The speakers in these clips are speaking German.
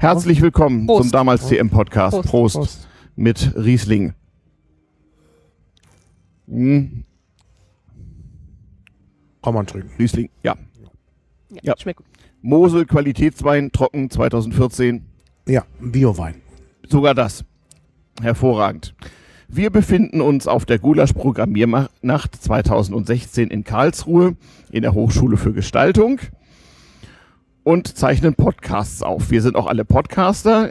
Herzlich willkommen Prost. zum damals TM-Podcast. Prost. Prost. Prost. Mit Riesling. Hm, Kann man trinken. Riesling, ja. Ja, Ja. Schmeckt gut. Mosel Qualitätswein, trocken 2014. Ja, Biowein. Sogar das. Hervorragend. Wir befinden uns auf der Gulasch-Programmiernacht 2016 in Karlsruhe in der Hochschule für Gestaltung und zeichnen Podcasts auf. Wir sind auch alle Podcaster.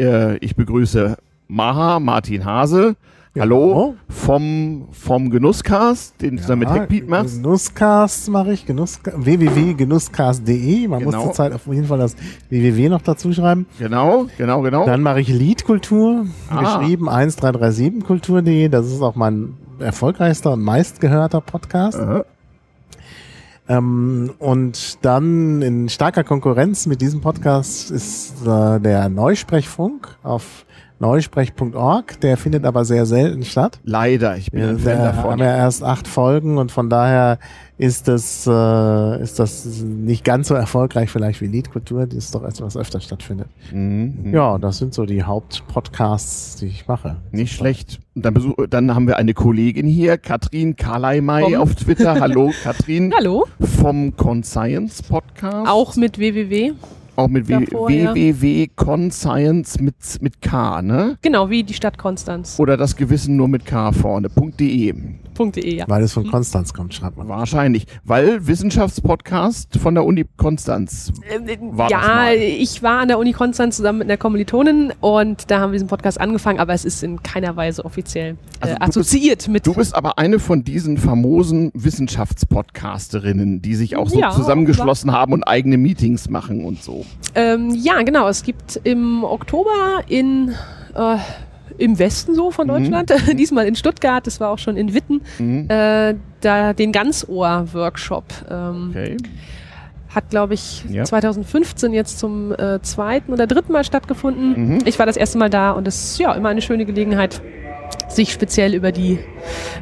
Äh, Ich begrüße Maha, Martin Hase. Hallo vom, vom Genusscast, den du da mit Hackbeat machst. Genusscast mache ich. Genuss, www.genusscast.de. Man Genau. muss zurzeit auf jeden Fall das www noch dazu schreiben. Genau, genau, genau. Dann mache ich Liedkultur, Ah. geschrieben 1337kultur.de. Das ist auch mein erfolgreichster und meistgehörter Podcast. Aha. Ähm, und dann in starker Konkurrenz mit diesem Podcast ist äh, der Neusprechfunk auf neusprech.org. Der findet aber sehr selten statt. Leider, ich bin Ja, ein Fan da davon. haben wir erst acht Folgen und von daher ist das, äh, ist das nicht ganz so erfolgreich vielleicht wie Liedkultur, die es doch etwas öfter stattfindet. Mhm. Ja, das sind so die Hauptpodcasts, die ich mache. Nicht schlecht. Dann, besuch, dann haben wir eine Kollegin hier, Katrin Kaleimai Vom- auf Twitter. Hallo, Katrin. Hallo. Vom Conscience Podcast. Auch mit www. Auch mit w- davor, ja. www.conscience mit, mit K, ne? Genau, wie die Stadt Konstanz. Oder das Gewissen nur mit K vorne. .de. .de, ja. Weil es von Konstanz kommt, schreibt man. Wahrscheinlich. Weil Wissenschaftspodcast von der Uni Konstanz. War ja, mal. ich war an der Uni Konstanz zusammen mit einer Kommilitonin und da haben wir diesen Podcast angefangen, aber es ist in keiner Weise offiziell Also äh, bist- assoziiert mit. Du bist aber eine von diesen famosen Wissenschaftspodcasterinnen, die sich auch so Ja, zusammengeschlossen haben und eigene Meetings machen und so. Ähm, ja, genau. Es gibt im Oktober in äh, im Westen so von Mhm. Deutschland, diesmal in Stuttgart, das war auch schon in Witten, Mhm. äh, da den Ganzohr-Workshop. Ähm, Okay. Hat, glaube ich, Ja. 2015 jetzt zum äh, zweiten oder dritten Mal stattgefunden. Mhm. Ich war das erste Mal da und es ist ja immer eine schöne Gelegenheit, sich speziell über die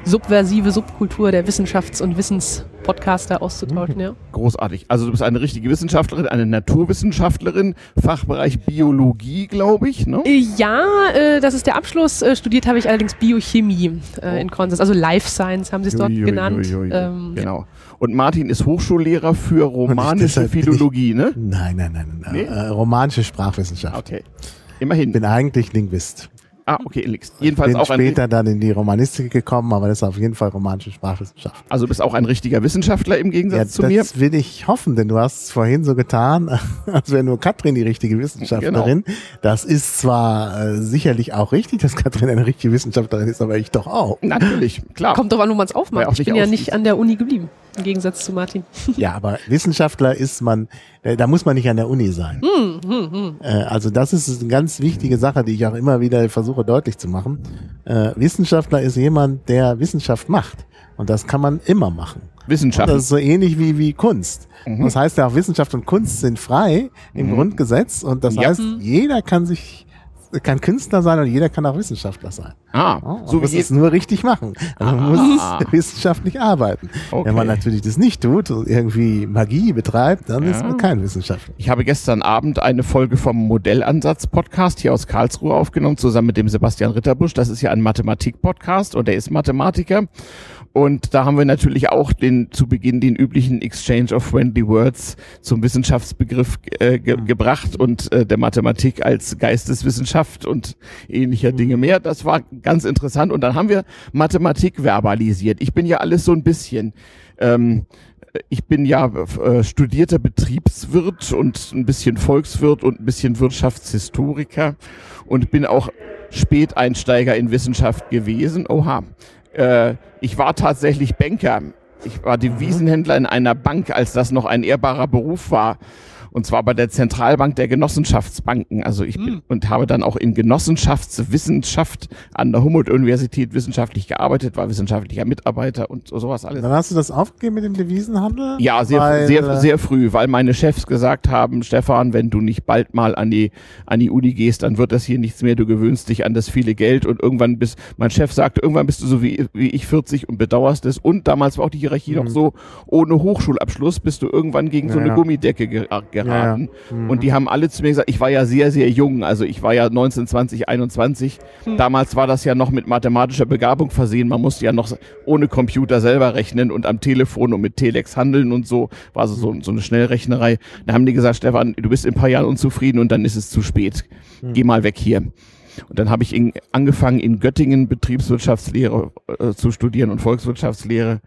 subversive Subkultur der Wissenschafts- und Wissenspodcaster auszutauschen. Ja. Großartig. Also du bist eine richtige Wissenschaftlerin, eine Naturwissenschaftlerin, Fachbereich Biologie, glaube ich, ne? Äh, Ja, äh, das ist der Abschluss. Äh, studiert habe ich allerdings Biochemie äh, in Konstanz, also Life Science haben sie es dort Ui, ui, genannt. ui, ui. Ähm, genau. Und Martin ist Hochschullehrer für romanische deshalb bin ich- Philologie, ne? Nein, nein, nein, nein. Nee? Äh, romanische Sprachwissenschaft. Okay. Immerhin. Ich bin eigentlich Linguist. Ah, okay, nix. Jedenfalls bin auch ein, später dann in die Romanistik gekommen, aber das ist auf jeden Fall romanische Sprachwissenschaft. also du bist auch ein richtiger Wissenschaftler im Gegensatz zu mir. das will ich hoffen, denn du hast es vorhin so getan, als wäre nur Katrin die richtige Wissenschaftlerin. Genau. Das ist zwar äh, sicherlich auch richtig, dass Katrin eine richtige Wissenschaftlerin ist, aber ich doch auch. Natürlich, klar. Kommt doch an, wo man es aufmacht. Ich bin ja nicht an der Uni geblieben, im Gegensatz zu Martin. Ja, aber Wissenschaftler ist man, äh, da muss man nicht an der Uni sein. Hm, Äh, also das ist eine ganz wichtige Sache, die ich auch immer wieder versuche deutlich zu machen. Äh, Wissenschaftler ist jemand, der Wissenschaft macht. Und das kann man immer machen. Wissenschaft. Das ist so ähnlich wie, wie Kunst. Mhm. Das heißt ja auch, Wissenschaft und Kunst sind frei im Grundgesetz und das Ja. heißt, jeder kann sich kann Künstler sein und jeder kann auch Wissenschaftler sein. ah, Ja, so muss es nur richtig machen. Also man muss Ah. wissenschaftlich arbeiten. Okay. Wenn man natürlich das nicht tut und irgendwie Magie betreibt, dann ist Ja. man kein Wissenschaftler. Ich habe gestern Abend eine Folge vom Modellansatz-Podcast hier aus Karlsruhe aufgenommen, zusammen mit dem Sebastian Ritterbusch. Das ist ja ein Mathematik-Podcast und er ist Mathematiker. Und da haben wir natürlich auch den, zu Beginn den üblichen Exchange of Friendly Words zum Wissenschaftsbegriff äh, ge gebracht und äh, der Mathematik als Geisteswissenschaft und ähnlicher Dinge mehr. Das war ganz interessant. Und dann haben wir Mathematik verbalisiert. Ich bin ja alles so ein bisschen, ähm, ich bin ja äh, studierter Betriebswirt und ein bisschen Volkswirt und ein bisschen Wirtschaftshistoriker und bin auch Späteinsteiger in Wissenschaft gewesen. Oha. Äh, ich war tatsächlich Banker. Ich war Devisenhändler in einer Bank, als das noch ein ehrbarer Beruf war. Und zwar bei der Zentralbank der Genossenschaftsbanken. Also ich bin und habe dann auch in Genossenschaftswissenschaft an der Humboldt-Universität wissenschaftlich gearbeitet, war wissenschaftlicher Mitarbeiter und so, sowas alles. Dann hast du das aufgegeben mit dem Devisenhandel? Ja, sehr, Weil, sehr, äh, sehr früh, weil meine Chefs gesagt haben, Stefan, wenn du nicht bald mal an die, an die Uni gehst, dann wird das hier nichts mehr, du gewöhnst dich an das viele Geld und irgendwann bist, mein Chef sagte, irgendwann bist du so wie, wie ich 40 und bedauerst es und damals war auch die Hierarchie noch so, ohne Hochschulabschluss bist du irgendwann gegen so Ja, eine ja. Gummidecke ge geraten. Ja, ja. Und die haben alle zu mir gesagt, ich war ja sehr, sehr jung. Also ich war ja 19, 20, 21. Hm. Damals war das ja noch mit mathematischer Begabung versehen. Man musste ja noch ohne Computer selber rechnen und am Telefon und mit Telex handeln und so. War also so, so eine Schnellrechnerei. Da haben die gesagt, Stefan, du bist in ein paar Jahren unzufrieden und dann ist es zu spät. Geh mal weg hier. Und dann habe ich in, angefangen, in Göttingen Betriebswirtschaftslehre äh, zu studieren und Volkswirtschaftslehre.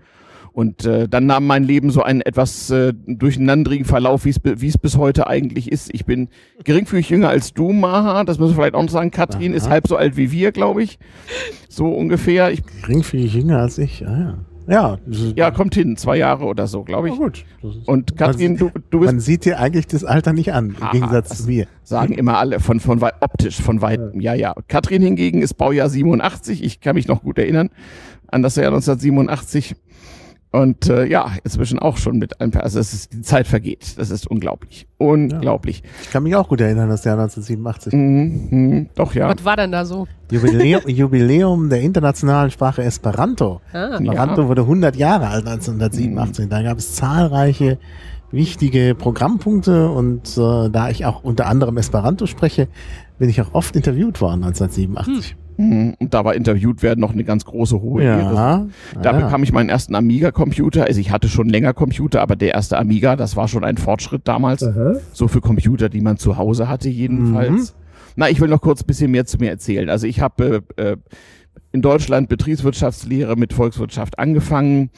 Und äh, dann nahm mein Leben so einen etwas äh, durcheinanderigen Verlauf, wie es wie es bis heute eigentlich ist. Ich bin geringfügig jünger als du, Maha. Das müssen wir vielleicht auch noch sagen. Katrin Aha. ist halb so alt wie wir, glaube ich. So ungefähr. Ich, Geringfügig jünger als ich. Ah, ja. Ja, ja, kommt hin. Zwei Jahre oder so, glaube ja, ich. gut. Das ist- Und Katrin, du, du bist Man sieht dir eigentlich das Alter nicht an, im Ah, Gegensatz zu mir. Sagen immer alle, von, von weit, optisch, von weitem. Ja, ja. Katrin hingegen ist Baujahr 87. Ich kann mich noch gut erinnern an das Jahr 1987. Und äh, ja, inzwischen auch schon mit ein paar, also es ist, die Zeit vergeht. Das ist unglaublich. Unglaublich. Ich kann mich auch gut erinnern, das Jahr 1987. Mhm, mhm, doch, ja. Was war denn da so? Jubiläum, Jubiläum der internationalen Sprache Esperanto. Ah, Esperanto wurde 100 Jahre alt 1987. Da gab es zahlreiche wichtige Programmpunkte und äh, da ich auch unter anderem Esperanto spreche, bin ich auch oft interviewt worden 1987. Mhm. Und da war interviewt werden noch eine ganz große hohe Ehre. Ja, Da ja. bekam ich meinen ersten Amiga-Computer. Also ich hatte schon länger Computer, aber der erste Amiga, das war schon ein Fortschritt damals. So für Computer, die man zu Hause hatte jedenfalls. Na, ich will noch kurz ein bisschen mehr zu mir erzählen. Also ich habe äh, äh, in Deutschland Betriebswirtschaftslehre mit Volkswirtschaft angefangen.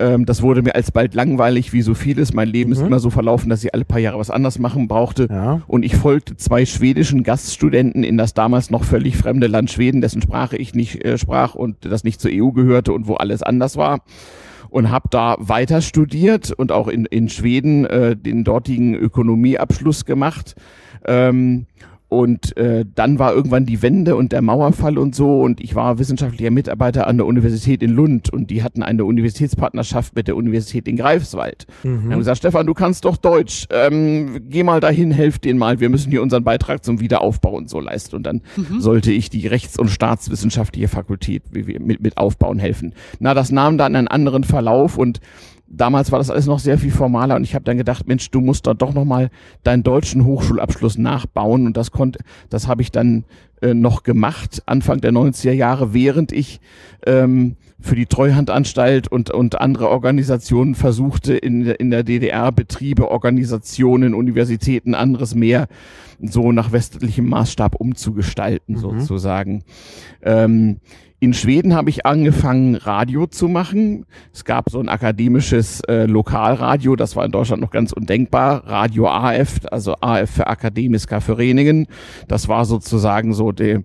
Ähm, das wurde mir alsbald langweilig, wie so vieles. Mein Leben ist Mhm. immer so verlaufen, dass ich alle paar Jahre was anderes machen brauchte. Ja. Und ich folgte zwei schwedischen Gaststudenten in das damals noch völlig fremde Land Schweden, dessen Sprache ich nicht äh, sprach und das nicht zur EU gehörte und wo alles anders war. Und habe da weiter studiert und auch in, in Schweden äh, den dortigen Ökonomieabschluss gemacht. Ähm, und äh, dann war irgendwann die Wende und der Mauerfall und so. Und ich war wissenschaftlicher Mitarbeiter an der Universität in Lund. Und die hatten eine Universitätspartnerschaft mit der Universität in Greifswald. Mhm. Wir haben gesagt, Stefan, du kannst doch Deutsch. Ähm, geh mal dahin, helf denen mal. Wir müssen hier unseren Beitrag zum Wiederaufbau und so leisten. Und dann sollte ich die Rechts- und Staatswissenschaftliche Fakultät mit, mit aufbauen helfen. Na, das nahm dann einen anderen Verlauf und damals war das alles noch sehr viel formaler und ich habe dann gedacht, Mensch, du musst da doch noch mal deinen deutschen Hochschulabschluss nachbauen und das konnte, das habe ich dann äh, noch gemacht Anfang der 90er Jahre, während ich ähm, für die Treuhandanstalt und und andere Organisationen versuchte in der- in der DDR Betriebe, Organisationen, Universitäten, anderes mehr so nach westlichem Maßstab umzugestalten sozusagen. Ähm, in Schweden habe ich angefangen, Radio zu machen. Es gab so ein akademisches äh, Lokalradio, das war in Deutschland noch ganz undenkbar. Radio AF, also AF für Akademiska Vereningen. Das war sozusagen so die,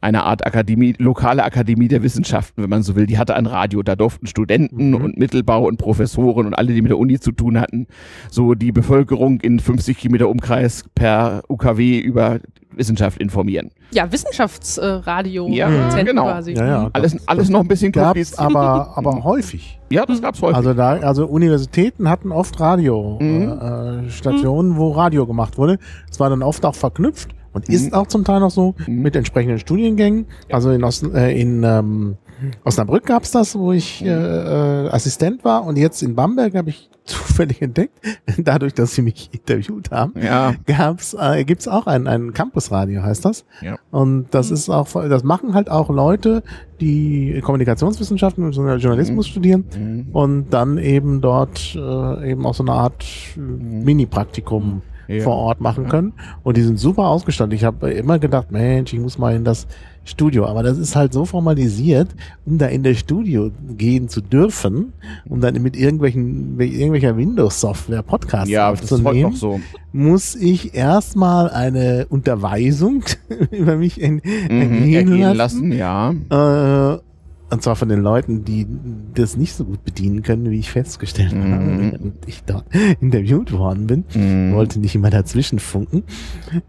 eine Art Akademie, lokale Akademie der Wissenschaften, wenn man so will. Die hatte ein Radio. Da durften Studenten und Mittelbau und Professoren und alle, die mit der Uni zu tun hatten, so die Bevölkerung in 50 Kilometer Umkreis per UKW über Wissenschaft informieren. Ja, Wissenschaftsradio Ja, Produzenten genau. quasi. Ja, ja. Alles, alles noch ein bisschen Gab's aber, aber häufig. Ja, das gab's häufig. Also da, also Universitäten hatten oft Radiostationen, Mhm. äh, Stationen, wo Radio gemacht wurde. Es war dann oft auch verknüpft und ist auch zum Teil noch so Mhm. mit entsprechenden Studiengängen. Also in, Osten, äh, in ähm, Osnabrück gab's das, wo ich äh, äh, Assistent war und jetzt in Bamberg habe ich zufällig entdeckt, dadurch, dass sie mich interviewt haben, ja, gab's, äh, gibt's auch ein, ein Campusradio, heißt das. Ja. Und das ist auch, das machen halt auch Leute, die Kommunikationswissenschaften und Journalismus studieren Mhm. und dann eben dort äh, eben auch so eine Art äh, Mini-Praktikum Ja. vor Ort machen können. Und die sind super ausgestattet. Ich habe immer gedacht, Mensch, ich muss mal in das Studio. Aber das ist halt so formalisiert, um da in das Studio gehen zu dürfen, um dann mit irgendwelchen, mit irgendwelcher Windows-Software Podcasts ja, aufzunehmen so. muss ich erstmal eine Unterweisung über mich Mhm, ergehen ergehen lassen. lassen, ja. Äh, und zwar von den Leuten, die das nicht so gut bedienen können, wie ich festgestellt Mhm. habe, während ich dort interviewt worden bin. Mhm. Wollte nicht immer dazwischen funken.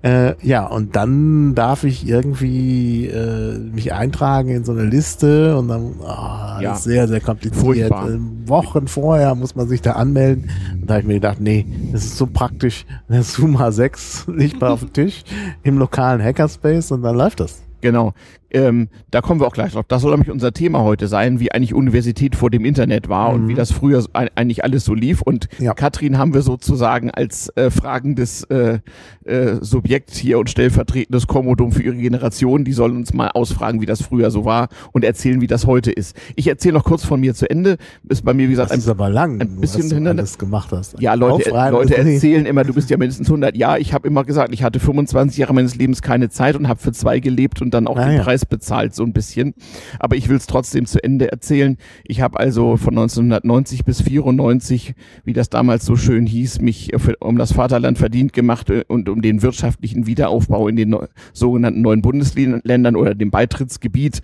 Äh, ja, und dann darf ich irgendwie äh, mich eintragen in so eine Liste und dann ah, Ja. das ist sehr, sehr kompliziert. Äh, Wochen vorher muss man sich da anmelden. Und da habe ich mir gedacht, nee, das ist so praktisch. Der Zoom H6 liegt mal auf dem Tisch im lokalen Hackerspace und dann läuft das. Genau. Ähm, da kommen wir auch gleich drauf. Das soll nämlich unser Thema heute sein, wie eigentlich Universität vor dem Internet war mhm. und wie das früher eigentlich alles so lief. Und ja. Katrin haben wir sozusagen als äh, fragendes äh, äh, Subjekt hier und stellvertretendes Kommodum für ihre Generation. Die sollen uns mal ausfragen, wie das früher so war und erzählen, wie das heute ist. Ich erzähle noch kurz von mir zu Ende. Ist bei mir, wie gesagt, das ist aber lang, ein bisschen alles gemacht hast. Ja, Leute, Leute erzählen immer, du bist ja mindestens 100. Ja, ich habe immer gesagt, ich hatte 25 Jahre meines Lebens keine Zeit und habe für zwei gelebt und dann auch ah, den ja. Preis bezahlt, so ein bisschen. Aber ich will es trotzdem zu Ende erzählen. Ich habe also von 1990 bis 94, wie das damals so schön hieß, mich für, um das Vaterland verdient gemacht äh, und um den wirtschaftlichen Wiederaufbau in den sogenannten neuen Bundesländern oder dem Beitrittsgebiet.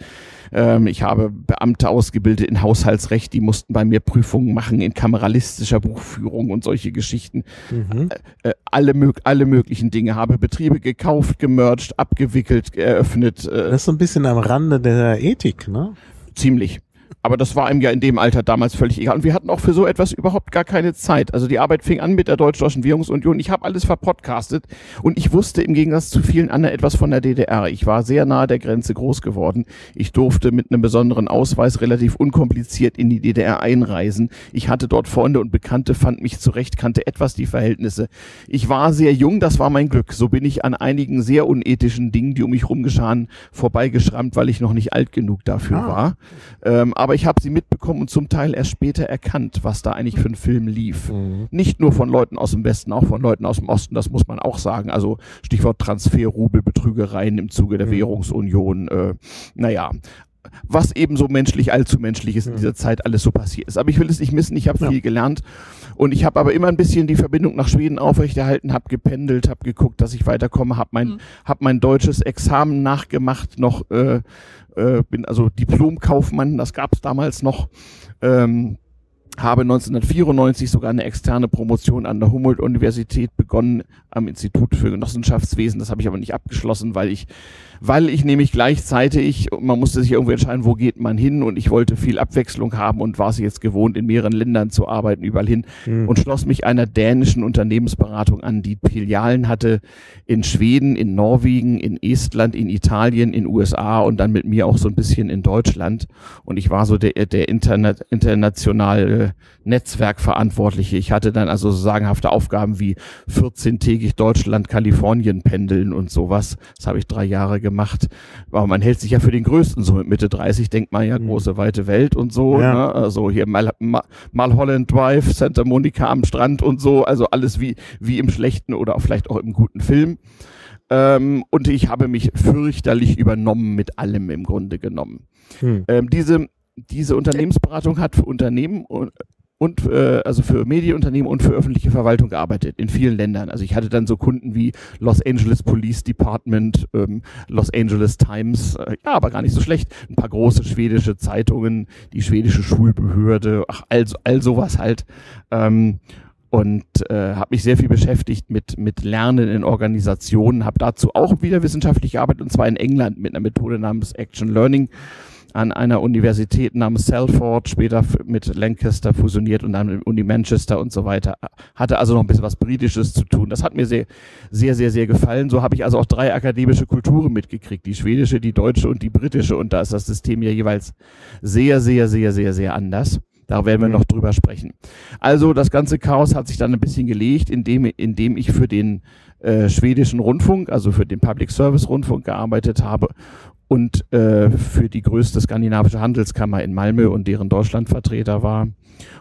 Ähm, ich habe Beamte ausgebildet in Haushaltsrecht, die mussten bei mir Prüfungen machen in kameralistischer Buchführung und solche Geschichten. Mhm. Äh, äh alle, alle möglichen Dinge. Habe Betriebe gekauft, gemerged, abgewickelt, eröffnet. Äh, das ist so ein bisschen am Rande der Ethik, ne? Ziemlich. Aber das war ihm ja in dem Alter damals völlig egal. Und wir hatten auch für so etwas überhaupt gar keine Zeit. Also die Arbeit fing an mit der Deutsch-Deutschen Währungsunion. Ich habe alles verpodcastet und ich wusste im Gegensatz zu vielen anderen etwas von der DDR. Ich war sehr nahe der Grenze groß geworden. Ich durfte mit einem besonderen Ausweis relativ unkompliziert in die DDR einreisen. Ich hatte dort Freunde und Bekannte, fand mich zurecht, kannte etwas die Verhältnisse. Ich war sehr jung, das war mein Glück. So bin ich an einigen sehr unethischen Dingen, die um mich rumgeschahen, vorbeigeschrammt, weil ich noch nicht alt genug dafür ah. war. Ähm, aber ich habe sie mitbekommen und zum Teil erst später erkannt, was da eigentlich für ein Film lief. Mhm. Nicht nur von Leuten aus dem Westen, auch von Leuten aus dem Osten, das muss man auch sagen. Also Stichwort Transferrubel, Betrügereien im Zuge der mhm. Währungsunion. Äh, naja, was eben so menschlich, allzu menschlich ist in dieser Zeit alles so passiert ist. Aber ich will es nicht missen, ich habe ja. viel gelernt und ich habe aber immer ein bisschen die Verbindung nach Schweden aufrechterhalten, habe gependelt, habe geguckt, dass ich weiterkomme, habe mein, mhm. hab mein deutsches Examen nachgemacht, noch äh, äh, bin also Diplomkaufmann, das gab es damals noch. Ähm, habe 1994 sogar eine externe Promotion an der Humboldt-Universität begonnen am Institut für Genossenschaftswesen. Das habe ich aber nicht abgeschlossen, weil ich weil ich nämlich gleichzeitig, man musste sich irgendwie entscheiden, wo geht man hin und ich wollte viel Abwechslung haben und war es jetzt gewohnt, in mehreren Ländern zu arbeiten, überall hin mhm. und schloss mich einer dänischen Unternehmensberatung an, die Filialen hatte in Schweden, in Norwegen, in Estland, in Italien, in USA und dann mit mir auch so ein bisschen in Deutschland und ich war so der, der interna Netzwerkverantwortliche. Ich hatte dann also so sagenhafte Aufgaben wie 14-tägig Deutschland, Kalifornien pendeln und sowas. Das habe ich drei Jahre gemacht. Aber man hält sich ja für den Größten. So mit Mitte 30 denkt man ja, mhm. große, weite Welt und so. Ja. Ne? Also hier Mal, Malholland Drive, Santa Monica am Strand und so. Also alles wie, wie im schlechten oder vielleicht auch im guten Film. Ähm, und ich habe mich fürchterlich übernommen mit allem im Grunde genommen. Hm. Ähm, diese, diese Unternehmensberatung hat für Unternehmen und äh, also für Medienunternehmen und für öffentliche Verwaltung gearbeitet in vielen Ländern. Also ich hatte dann so Kunden wie Los Angeles Police Department, ähm, Los Angeles Times, äh, ja, aber gar nicht so schlecht. Ein paar große schwedische Zeitungen, die schwedische Schulbehörde, ach, all, all sowas halt. Ähm, und äh, habe mich sehr viel beschäftigt mit mit Lernen in Organisationen, habe dazu auch wieder wissenschaftlich gearbeitet und zwar in England mit einer Methode namens Action Learning an einer Universität namens Salford, später mit Lancaster fusioniert und dann mit Uni Manchester und so weiter. Hatte also noch ein bisschen was Britisches zu tun. Das hat mir sehr, sehr, sehr, sehr gefallen. So habe ich also auch drei akademische Kulturen mitgekriegt. Die schwedische, die deutsche und die britische. Und da ist das System ja jeweils sehr, sehr, sehr, sehr, sehr anders. Da werden wir mhm. noch drüber sprechen. Also das ganze Chaos hat sich dann ein bisschen gelegt, indem, indem ich für den äh, schwedischen Rundfunk, also für den Public Service Rundfunk gearbeitet habe und äh, für die größte skandinavische Handelskammer in Malmö und deren Deutschlandvertreter war.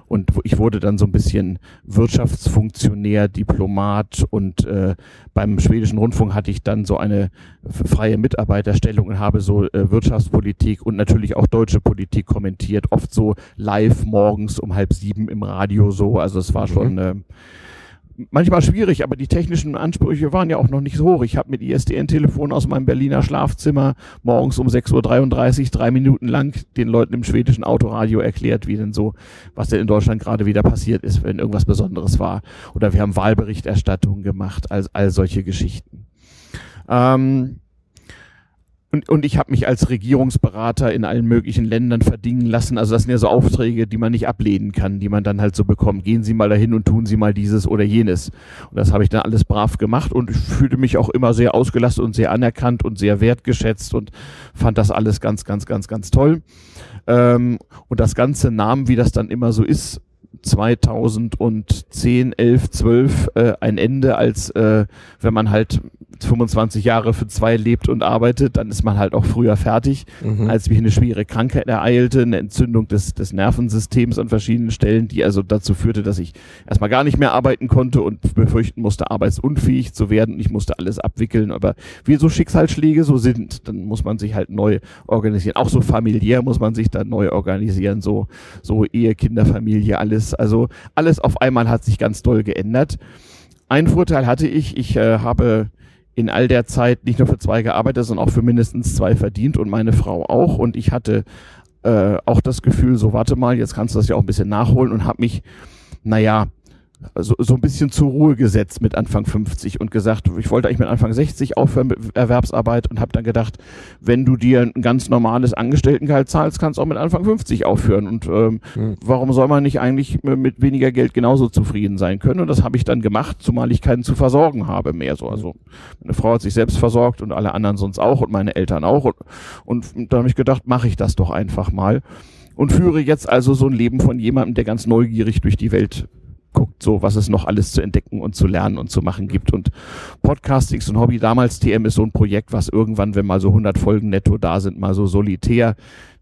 Und ich wurde dann so ein bisschen Wirtschaftsfunktionär, Diplomat und äh, beim schwedischen Rundfunk hatte ich dann so eine freie Mitarbeiterstellung und habe so äh, Wirtschaftspolitik und natürlich auch deutsche Politik kommentiert, oft so live morgens um halb sieben im Radio so. Also es war schon äh, manchmal schwierig, aber die technischen Ansprüche waren ja auch noch nicht so hoch. Ich habe mit ISDN-Telefon aus meinem Berliner Schlafzimmer morgens um 6.33 Uhr drei Minuten lang den Leuten im schwedischen Autoradio erklärt, wie denn so, was denn in Deutschland gerade wieder passiert ist, wenn irgendwas Besonderes war. Oder wir haben Wahlberichterstattung gemacht, all, all solche Geschichten. Ähm, und, und ich habe mich als Regierungsberater in allen möglichen Ländern verdingen lassen. Also das sind ja so Aufträge, die man nicht ablehnen kann, die man dann halt so bekommt. Gehen Sie mal dahin und tun Sie mal dieses oder jenes. Und das habe ich dann alles brav gemacht und ich fühlte mich auch immer sehr ausgelastet und sehr anerkannt und sehr wertgeschätzt und fand das alles ganz, ganz, ganz, ganz toll. Ähm, und das Ganze nahm, wie das dann immer so ist, 2010, 11, 12 äh, ein Ende, als äh, wenn man halt 25 Jahre für zwei lebt und arbeitet, dann ist man halt auch früher fertig, mhm. als mich eine schwere Krankheit ereilte, eine Entzündung des, des Nervensystems an verschiedenen Stellen, die also dazu führte, dass ich erstmal gar nicht mehr arbeiten konnte und befürchten musste, arbeitsunfähig zu werden. Ich musste alles abwickeln, aber wie so Schicksalsschläge so sind, dann muss man sich halt neu organisieren. Auch so familiär muss man sich dann neu organisieren, so, so Ehe, Kinder, Familie, alles. Also alles auf einmal hat sich ganz doll geändert. Ein Vorteil hatte ich, ich äh, habe in all der Zeit nicht nur für zwei gearbeitet, sondern auch für mindestens zwei verdient und meine Frau auch. Und ich hatte äh, auch das Gefühl, so warte mal, jetzt kannst du das ja auch ein bisschen nachholen und habe mich, naja, so, so ein bisschen zur Ruhe gesetzt mit Anfang 50 und gesagt, ich wollte eigentlich mit Anfang 60 aufhören mit Erwerbsarbeit und habe dann gedacht, wenn du dir ein ganz normales Angestelltengehalt zahlst, kannst du auch mit Anfang 50 aufhören. Und ähm, mhm. warum soll man nicht eigentlich mit weniger Geld genauso zufrieden sein können? Und das habe ich dann gemacht, zumal ich keinen zu versorgen habe mehr. So, also meine Frau hat sich selbst versorgt und alle anderen sonst auch und meine Eltern auch. Und, und da habe ich gedacht, mache ich das doch einfach mal und führe jetzt also so ein Leben von jemandem, der ganz neugierig durch die Welt guckt, so was es noch alles zu entdecken und zu lernen und zu machen gibt. Und Podcasting ist ein Hobby. Damals TM ist so ein Projekt, was irgendwann, wenn mal so 100 Folgen netto da sind, mal so solitär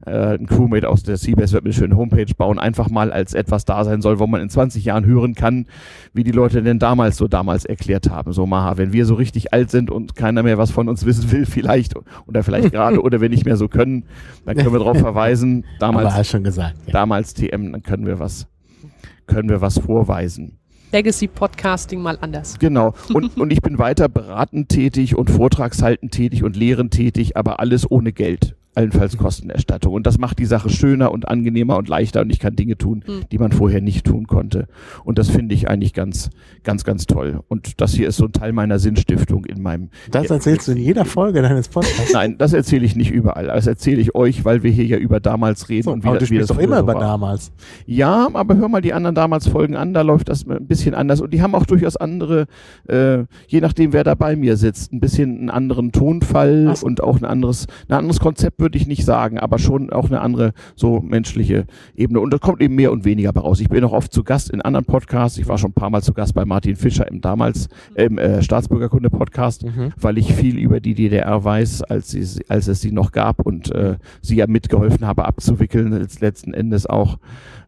äh, ein Crewmate aus der CBS wird eine schöne Homepage bauen, einfach mal als etwas da sein soll, wo man in 20 Jahren hören kann, wie die Leute denn damals so damals erklärt haben. So, Maha, wenn wir so richtig alt sind und keiner mehr was von uns wissen will, vielleicht oder vielleicht gerade oder wir nicht mehr so können, dann können wir darauf verweisen. Damals, schon gesagt, ja. damals TM, dann können wir was können wir was vorweisen. Legacy Podcasting mal anders. Genau. Und, und ich bin weiter beratend tätig und vortragshaltend tätig und lehrend tätig, aber alles ohne Geld allenfalls Kostenerstattung. Und das macht die Sache schöner und angenehmer und leichter und ich kann Dinge tun, mhm. die man vorher nicht tun konnte. Und das finde ich eigentlich ganz, ganz, ganz toll. Und das hier ist so ein Teil meiner Sinnstiftung in meinem. Das erzählst du in jeder Folge deines Podcasts. Nein, das erzähle ich nicht überall. Das erzähle ich euch, weil wir hier ja über damals reden. So, und wie, aber du wie das doch immer über war. damals. Ja, aber hör mal die anderen damals Folgen an, da läuft das ein bisschen anders. Und die haben auch durchaus andere, äh, je nachdem wer da bei mir sitzt, ein bisschen einen anderen Tonfall so. und auch ein anderes, ein anderes Konzept würde ich nicht sagen, aber schon auch eine andere so menschliche Ebene. Und da kommt eben mehr und weniger raus. Ich bin auch oft zu Gast in anderen Podcasts. Ich war schon ein paar Mal zu Gast bei Martin Fischer im damals im äh, Staatsbürgerkunde-Podcast, mhm. weil ich viel über die DDR weiß, als, sie, als es sie noch gab und äh, sie ja mitgeholfen habe abzuwickeln, letzten Endes auch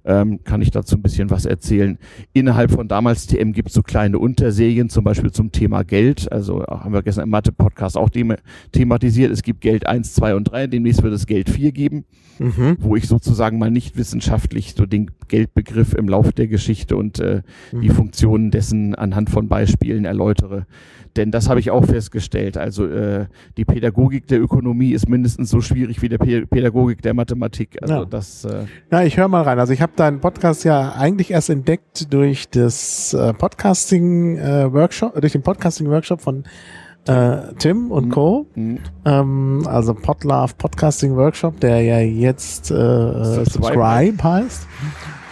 ähm, kann ich dazu ein bisschen was erzählen. Innerhalb von damals TM gibt es so kleine Unterserien, zum Beispiel zum Thema Geld. Also haben wir gestern im Mathe-Podcast auch thematisiert. Es gibt Geld 1, 2 und 3. Demnächst wird es Geld 4 geben, mhm. wo ich sozusagen mal nicht wissenschaftlich so den Geldbegriff im Lauf der Geschichte und äh, mhm. die Funktionen dessen anhand von Beispielen erläutere. Denn das habe ich auch festgestellt. Also äh, die Pädagogik der Ökonomie ist mindestens so schwierig wie der Pädagogik der Mathematik. Also ja. das. Äh Na, ich höre mal rein. Also ich habe deinen Podcast ja eigentlich erst entdeckt durch das äh, Podcasting äh, Workshop, durch den Podcasting Workshop von äh, Tim und mhm. Co. Mhm. Ähm, also Podlove Podcasting Workshop, der ja jetzt äh, Subscribe, Subscribe heißt.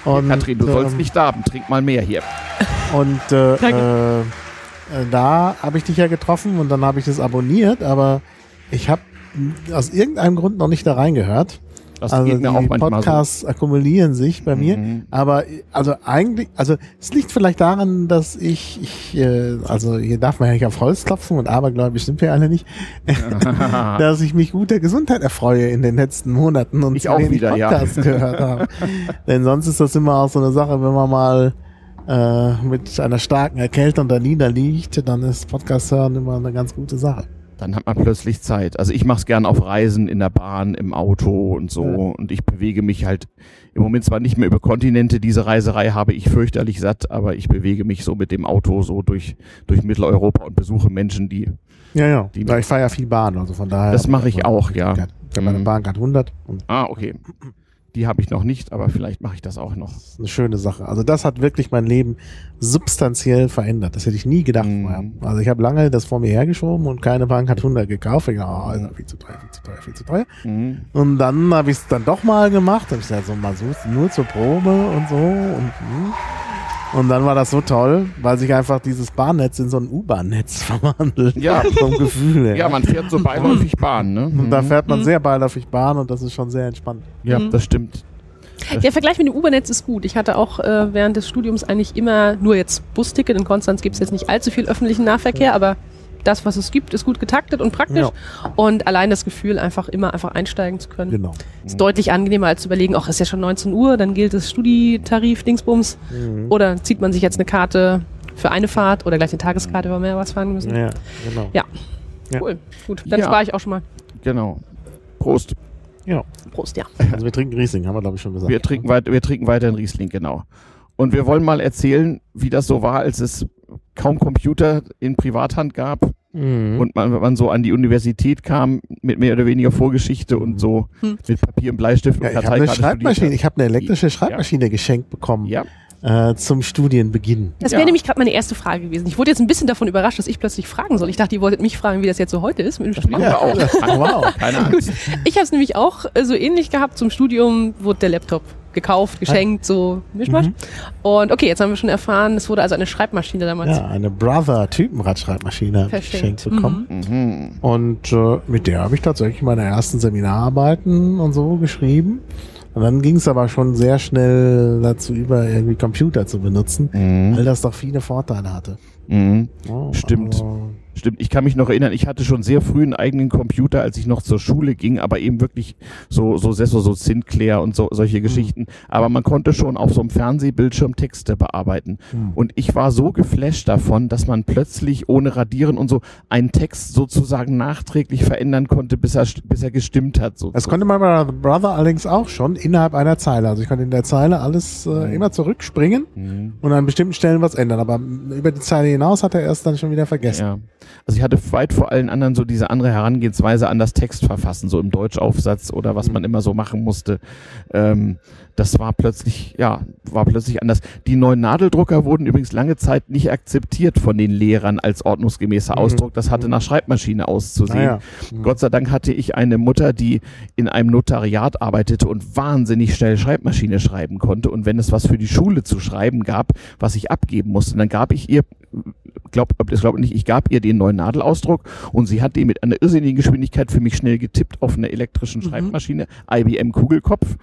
Und, Katrin, du ähm, sollst nicht darben, trink mal mehr hier. Und äh, äh, äh, da habe ich dich ja getroffen und dann habe ich das abonniert, aber ich habe aus irgendeinem Grund noch nicht da reingehört. Das also die Podcasts so. akkumulieren sich bei mir, mhm. aber also eigentlich, also es liegt vielleicht daran, dass ich, ich äh, also hier darf man ja nicht auf Holz klopfen und abergläubig sind wir alle nicht, dass ich mich guter Gesundheit erfreue in den letzten Monaten und ich auch wieder, Podcasts ja. gehört habe. Denn sonst ist das immer auch so eine Sache, wenn man mal äh, mit einer starken Erkältung da niederliegt, dann ist Podcast hören immer eine ganz gute Sache. Dann hat man plötzlich Zeit. Also ich mache es gern auf Reisen, in der Bahn, im Auto und so. Ja. Und ich bewege mich halt im Moment zwar nicht mehr über Kontinente, diese Reiserei habe ich fürchterlich satt, aber ich bewege mich so mit dem Auto so durch, durch Mitteleuropa und besuche Menschen, die. Ja, ja. Die ich fahre ja viel Bahn, also von daher. Das mache ich auch, ja. Grad, meine mhm. Bahn gerade 100. ah, okay. Die habe ich noch nicht, aber vielleicht mache ich das auch noch. Das ist eine schöne Sache. Also das hat wirklich mein Leben substanziell verändert. Das hätte ich nie gedacht Mhm. vorher. Also ich habe lange das vor mir hergeschoben und keine Bank hat 100 gekauft. Ich dachte, oh, ist ja viel zu teuer, viel zu teuer, viel zu teuer. Mhm. Und dann habe ich es dann doch mal gemacht. Habe ich gesagt, so mal so, nur zur Probe und so. Und, hm. Und dann war das so toll, weil sich einfach dieses Bahnnetz in so ein U-Bahn-Netz verwandelt. Ja. Vom Gefühl her. Ja, man fährt so beiläufig Bahn, ne? und da Mhm. fährt man sehr beiläufig Bahn und das ist schon sehr entspannt. Ja, Mhm. das stimmt. Der Vergleich mit dem U-Bahn-Netz ist gut. Ich hatte auch äh, während des Studiums eigentlich immer nur jetzt Busticket. In Konstanz gibt es jetzt nicht allzu viel öffentlichen Nahverkehr, aber das, was es gibt, ist gut getaktet und praktisch. Und allein das Gefühl, einfach immer einfach einsteigen zu können, Genau. ist deutlich angenehmer als zu überlegen, ach, ist ja schon 19 Uhr, dann gilt das Studietarif, Dingsbums. Mhm. Oder zieht man sich jetzt eine Karte für eine Fahrt oder gleich eine Tageskarte, wenn wir mehr was fahren müssen. Ja, genau. Ja. Ja. Cool. Gut, dann Ja. spare ich auch schon mal. Genau. Prost. Ja. Prost, ja. Also wir trinken Riesling, haben wir glaube ich schon gesagt. Wir trinken, weit, wir trinken weiter in Riesling, genau. Und wir wollen mal erzählen, wie das so war, als es kaum Computer in Privathand gab Mhm. und man, man so an die Universität kam mit mehr oder weniger Vorgeschichte und so Hm. mit Papier und Bleistift ja, und ich habe eine Karteikarte Schreibmaschine, studiert ich habe eine elektrische Schreibmaschine geschenkt bekommen. Ja, äh, zum Studienbeginn. Das Ja. wäre nämlich gerade meine erste Frage gewesen. Ich wurde jetzt ein bisschen davon überrascht, dass ich plötzlich fragen soll. Ich dachte, ihr wolltet mich fragen, wie das jetzt so heute ist mit dem das Studium. wir auch. wow. Keine Angst. Ich habe es nämlich auch äh, so ähnlich gehabt. Zum Studium wurde der Laptop gekauft, geschenkt, so Mischmasch. Mhm. Und okay, jetzt haben wir schon erfahren, es wurde also eine Schreibmaschine damals. Ja, eine Brother-Typenradschreibmaschine geschenkt bekommen. Mhm. Und äh, mit der habe ich tatsächlich meine ersten Seminararbeiten und so geschrieben. Und dann ging es aber schon sehr schnell dazu über, irgendwie Computer zu benutzen, weil Mhm. das doch viele Vorteile hatte. Mhm. Ja, Stimmt. also, Stimmt, ich kann mich noch erinnern, ich hatte schon sehr früh einen eigenen Computer, als ich noch zur Schule ging, aber eben wirklich so, so, so, so Sinclair und so, solche Geschichten. Aber man konnte schon auf so einem Fernsehbildschirm Texte bearbeiten. hm. Und ich war so geflasht davon, dass man plötzlich ohne Radieren und so einen Text sozusagen nachträglich verändern konnte, bis er, bis er gestimmt hat. So, Das konnte bei Brother allerdings auch schon innerhalb einer Zeile. Also ich konnte in der Zeile alles äh, immer zurückspringen Mhm. und an bestimmten Stellen was ändern. Aber über die Zeile hinaus hat er erst dann schon wieder vergessen. Ja. Also ich hatte weit vor allen anderen so diese andere Herangehensweise an das Textverfassen, so im Deutschaufsatz oder was man immer so machen musste. Ähm, das war plötzlich, ja, war plötzlich anders. Die neuen Nadeldrucker wurden übrigens lange Zeit nicht akzeptiert von den Lehrern als ordnungsgemäßer Mhm. Ausdruck. Das hatte nach Schreibmaschine auszusehen. Naja. Gott sei Dank hatte ich eine Mutter, die in einem Notariat arbeitete und wahnsinnig schnell Schreibmaschine schreiben konnte. Und wenn es was für die Schule zu schreiben gab, was ich abgeben musste, dann gab ich ihr, glaub, das glaube nicht, ich gab ihr den neuen Nadelausdruck und sie hat den mit einer irrsinnigen Geschwindigkeit für mich schnell getippt auf einer elektrischen Schreibmaschine, IBM Kugelkopf.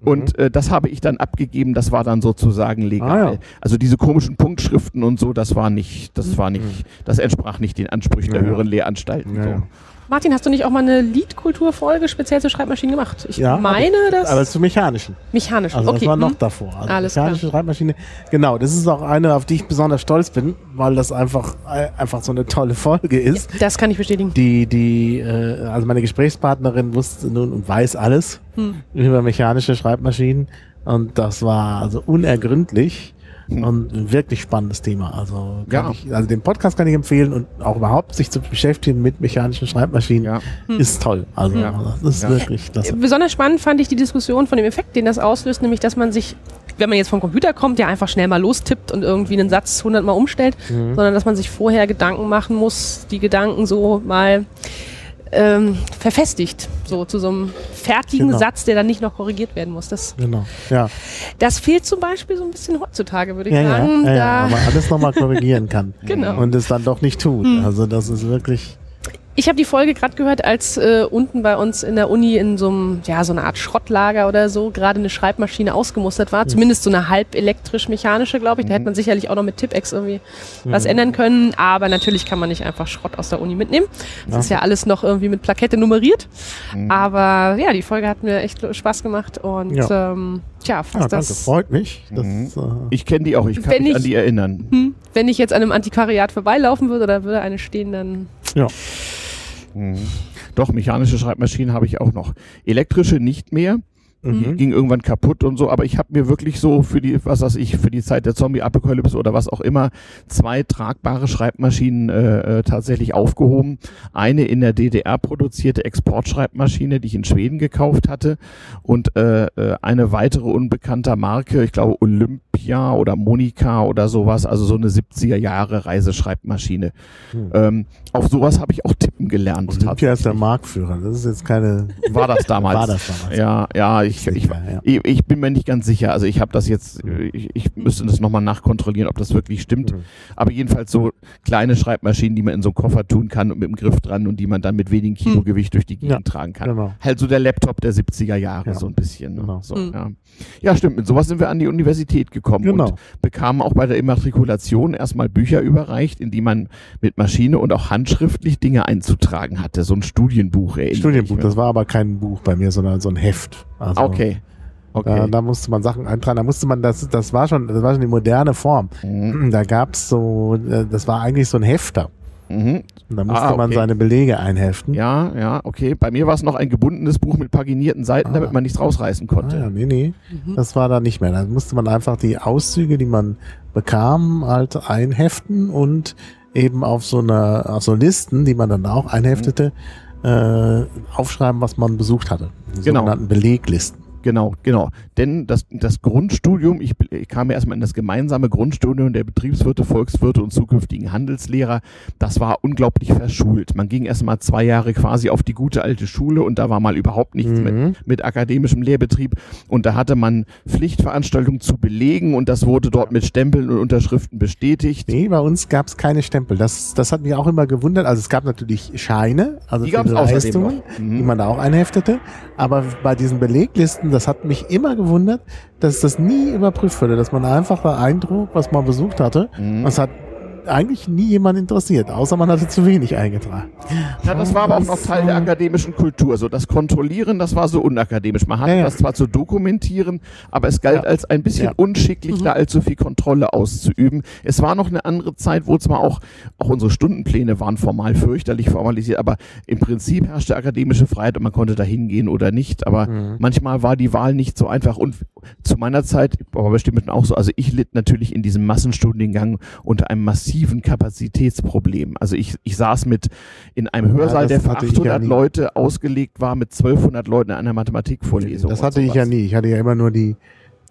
Und äh, das habe ich dann abgegeben, das war dann sozusagen legal. Ah, ja. Also diese komischen Punktschriften und so, das war nicht, das war nicht, das entsprach nicht den Ansprüchen der Ja, ja. höheren Lehranstalten. So. Martin, hast du nicht auch mal eine Liedkulturfolge speziell zur Schreibmaschine gemacht? Ich Ja, meine, das Aber zu mechanischen. mechanisch. Also okay. das war noch hm. davor. Also Alles mechanische Schreibmaschine. Genau, das ist auch eine, auf die ich besonders stolz bin, weil das einfach, äh, einfach so eine tolle Folge ist. Das kann ich bestätigen. Die, die, äh, also meine Gesprächspartnerin wusste nun und weiß alles Hm. über mechanische Schreibmaschinen. Und das war also unergründlich und ein wirklich spannendes Thema. Also, kann Ja. ich, also den Podcast kann ich empfehlen und auch überhaupt sich zu beschäftigen mit mechanischen Schreibmaschinen Ja. ist toll. Also Ja. das ist Ja. wirklich das. Besonders spannend fand ich die Diskussion von dem Effekt, den das auslöst, nämlich dass man sich, wenn man jetzt vom Computer kommt, der einfach schnell mal lostippt und irgendwie einen Satz hundertmal umstellt, Mhm. sondern dass man sich vorher Gedanken machen muss, die Gedanken so mal ähm, verfestigt, so zu so einem fertigen Genau. Satz, der dann nicht noch korrigiert werden muss. Das, Genau. Ja. das fehlt zum Beispiel so ein bisschen heutzutage, würde ich Ja, ja, sagen. ja, ja, da, aber alles nochmal korrigieren kann. Genau. Und es dann doch nicht tut. Also das ist wirklich. Ich habe die Folge gerade gehört, als äh, unten bei uns in der Uni in so einem, ja, so eine Art Schrottlager oder so gerade eine Schreibmaschine ausgemustert war. Zumindest so eine halb elektrisch-mechanische, glaube ich. Da hätte man sicherlich auch noch mit Tipex irgendwie was ändern können. Aber natürlich kann man nicht einfach Schrott aus der Uni mitnehmen. Das ist ja alles noch irgendwie mit Plakette nummeriert. Aber ja, die Folge hat mir echt Spaß gemacht. Und Ja. ähm, tja, Ja, fast danke, das. freut mich. Das, Mhm. äh, Ich kenne die auch, ich kann Wenn mich ich- an die erinnern. Hm, wenn ich jetzt an einem Antiquariat vorbeilaufen würde, da würde eine stehen, dann ja. Mhm. Doch, mechanische Schreibmaschinen habe ich auch noch. Elektrische nicht mehr. Die ging irgendwann kaputt und so, aber ich habe mir wirklich so für die, was weiß ich, für die Zeit der Zombie-Apokalypse oder was auch immer, zwei tragbare Schreibmaschinen äh, äh, tatsächlich aufgehoben. Eine in der DDR produzierte Exportschreibmaschine, die ich in Schweden gekauft hatte und äh, äh, eine weitere unbekannter Marke, ich glaube Olympia oder Monika oder sowas, also so eine 70er Jahre Reiseschreibmaschine. Hm. Ähm, auf sowas habe ich auch tippen gelernt. Olympia ist der Marktführer. Das ist jetzt keine. War das damals? War das damals? Ja, ja, ich, ich, ich, ich bin mir nicht ganz sicher. Also ich habe das jetzt, ich, ich müsste das nochmal nachkontrollieren, ob das wirklich stimmt. Mhm. Aber jedenfalls so kleine Schreibmaschinen, die man in so einen Koffer tun kann und mit dem Griff dran und die man dann mit wenigen Kilo Gewicht durch die Gegend Ja, tragen kann. Genau. Halt so der Laptop der 70er Jahre, Ja, so ein bisschen. Ne? genau. So, Mhm. ja. ja, stimmt. Mit sowas sind wir an die Universität gekommen Genau. und bekamen auch bei der Immatrikulation erstmal Bücher überreicht, in die man mit Maschine und auch handschriftlich Dinge einzutragen hatte. So ein Studienbuch. Studienbuch, das war aber kein Buch bei mir, sondern so ein Heft. Also, Okay. Okay. Da, da musste man Sachen eintragen, da musste man, das, das war schon, das war schon die moderne Form. Mhm. Da gab's so, äh, das war eigentlich so ein Hefter. Mhm. Und da musste Ah, man okay. seine Belege einheften. Ja, ja, okay. Bei mir war es noch ein gebundenes Buch mit paginierten Seiten, Ah. damit man nichts rausreißen Ah, konnte. ja, nee, nee. Mhm. Das war da nicht mehr. Da musste man einfach die Auszüge, die man bekam, halt einheften und eben auf so einer, auf so Listen, die man dann auch einheftete, äh, aufschreiben, was man besucht hatte. Die Genau. sogenannten Beleglisten. Genau, genau. Denn das, das Grundstudium, ich, ich kam ja erstmal in das gemeinsame Grundstudium der Betriebswirte, Volkswirte und zukünftigen Handelslehrer. Das war unglaublich verschult. Man ging erstmal zwei Jahre quasi auf die gute alte Schule und da war mal überhaupt nichts Mhm. mit, mit akademischem Lehrbetrieb. Und da hatte man Pflichtveranstaltungen zu belegen und das wurde dort mit Stempeln und Unterschriften bestätigt. Nee, bei uns gab's keine Stempel. Das, das hat mich auch immer gewundert. Also es gab natürlich Scheine, also Die Leistungen. Mhm. die man da auch einheftete. Aber bei diesen Beleglisten, das hat mich immer gewundert, dass das nie überprüft wurde, dass man einfach da eindruck, was man besucht hatte. Mhm. Das hat eigentlich nie jemand interessiert, außer man hatte zu wenig eingetragen. Ja, das war aber auch noch Teil der akademischen Kultur. So das Kontrollieren, das war so unakademisch. Man hatte Ja, ja. das zwar zu dokumentieren, aber es galt Ja. als ein bisschen Ja. unschicklich, da allzu viel Kontrolle auszuüben. Es war noch eine andere Zeit, wo zwar auch, auch unsere Stundenpläne waren formal fürchterlich formalisiert, aber im Prinzip herrschte akademische Freiheit und man konnte da hingehen oder nicht. Aber Mhm. manchmal war die Wahl nicht so einfach. Und zu meiner Zeit, aber bestimmt auch so, also ich litt natürlich in diesem Massenstudiengang unter einem massiven Kapazitätsproblem. Also ich, ich saß mit in einem Hörsaal, das der für hatte ich ja 800 nie. Leute ausgelegt war, mit 1200 Leuten in einer Mathematikvorlesung. Das hatte ich ja nie. Ich hatte ja immer nur die,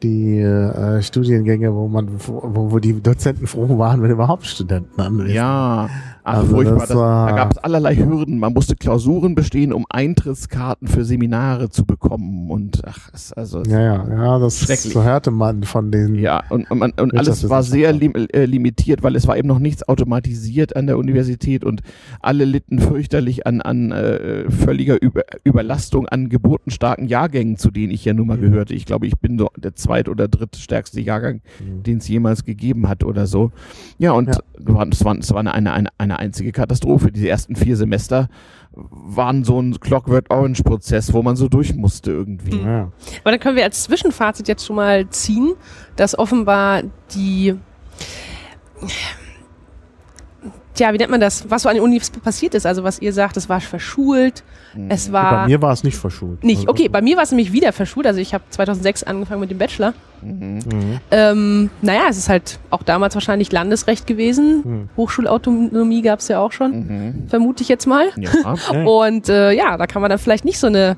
die äh, Studiengänge, wo man, wo, wo die Dozenten froh waren, wenn überhaupt Studenten anwesend Ja, ach, Also furchtbar. das Das, war- da gab es allerlei Hürden. Man musste Klausuren bestehen, um Eintrittskarten für Seminare zu bekommen. Und ach, also Ja, ja, ja, das Schrecklich. so hörte man von den. Ja, und, und, man, und alles war sehr lim äh, limitiert, weil es war eben noch nichts automatisiert an der Universität und alle litten fürchterlich an, an äh, völliger Über Überlastung an geburtenstarken Jahrgängen, zu denen ich ja nun mal Mhm. gehörte. Ich glaube, ich bin der zweit- oder drittstärkste Jahrgang, Mhm. den es jemals gegeben hat oder so. Ja, und Ja. war- es war, es war eine, eine, eine, eine einzige Katastrophe. Diese ersten vier Semester waren so ein Clockwork Orange Prozess, wo man so durch musste irgendwie. Ja. Aber dann können wir als Zwischenfazit jetzt schon mal ziehen, dass offenbar die, tja, wie nennt man das, was so an den Unis passiert ist, also was ihr sagt, es war verschult, es Bei war mir war es nicht verschult. nicht, Also- okay, bei mir war es nämlich wieder verschult, also ich habe 2006 angefangen mit dem Bachelor. Mhm. Mhm. Ähm, naja, es ist halt auch damals wahrscheinlich Landesrecht gewesen, Mhm. Hochschulautonomie gab es ja auch schon, Mhm. vermute ich jetzt mal. Ja. Ja. Und äh, ja, da kann man dann vielleicht nicht so eine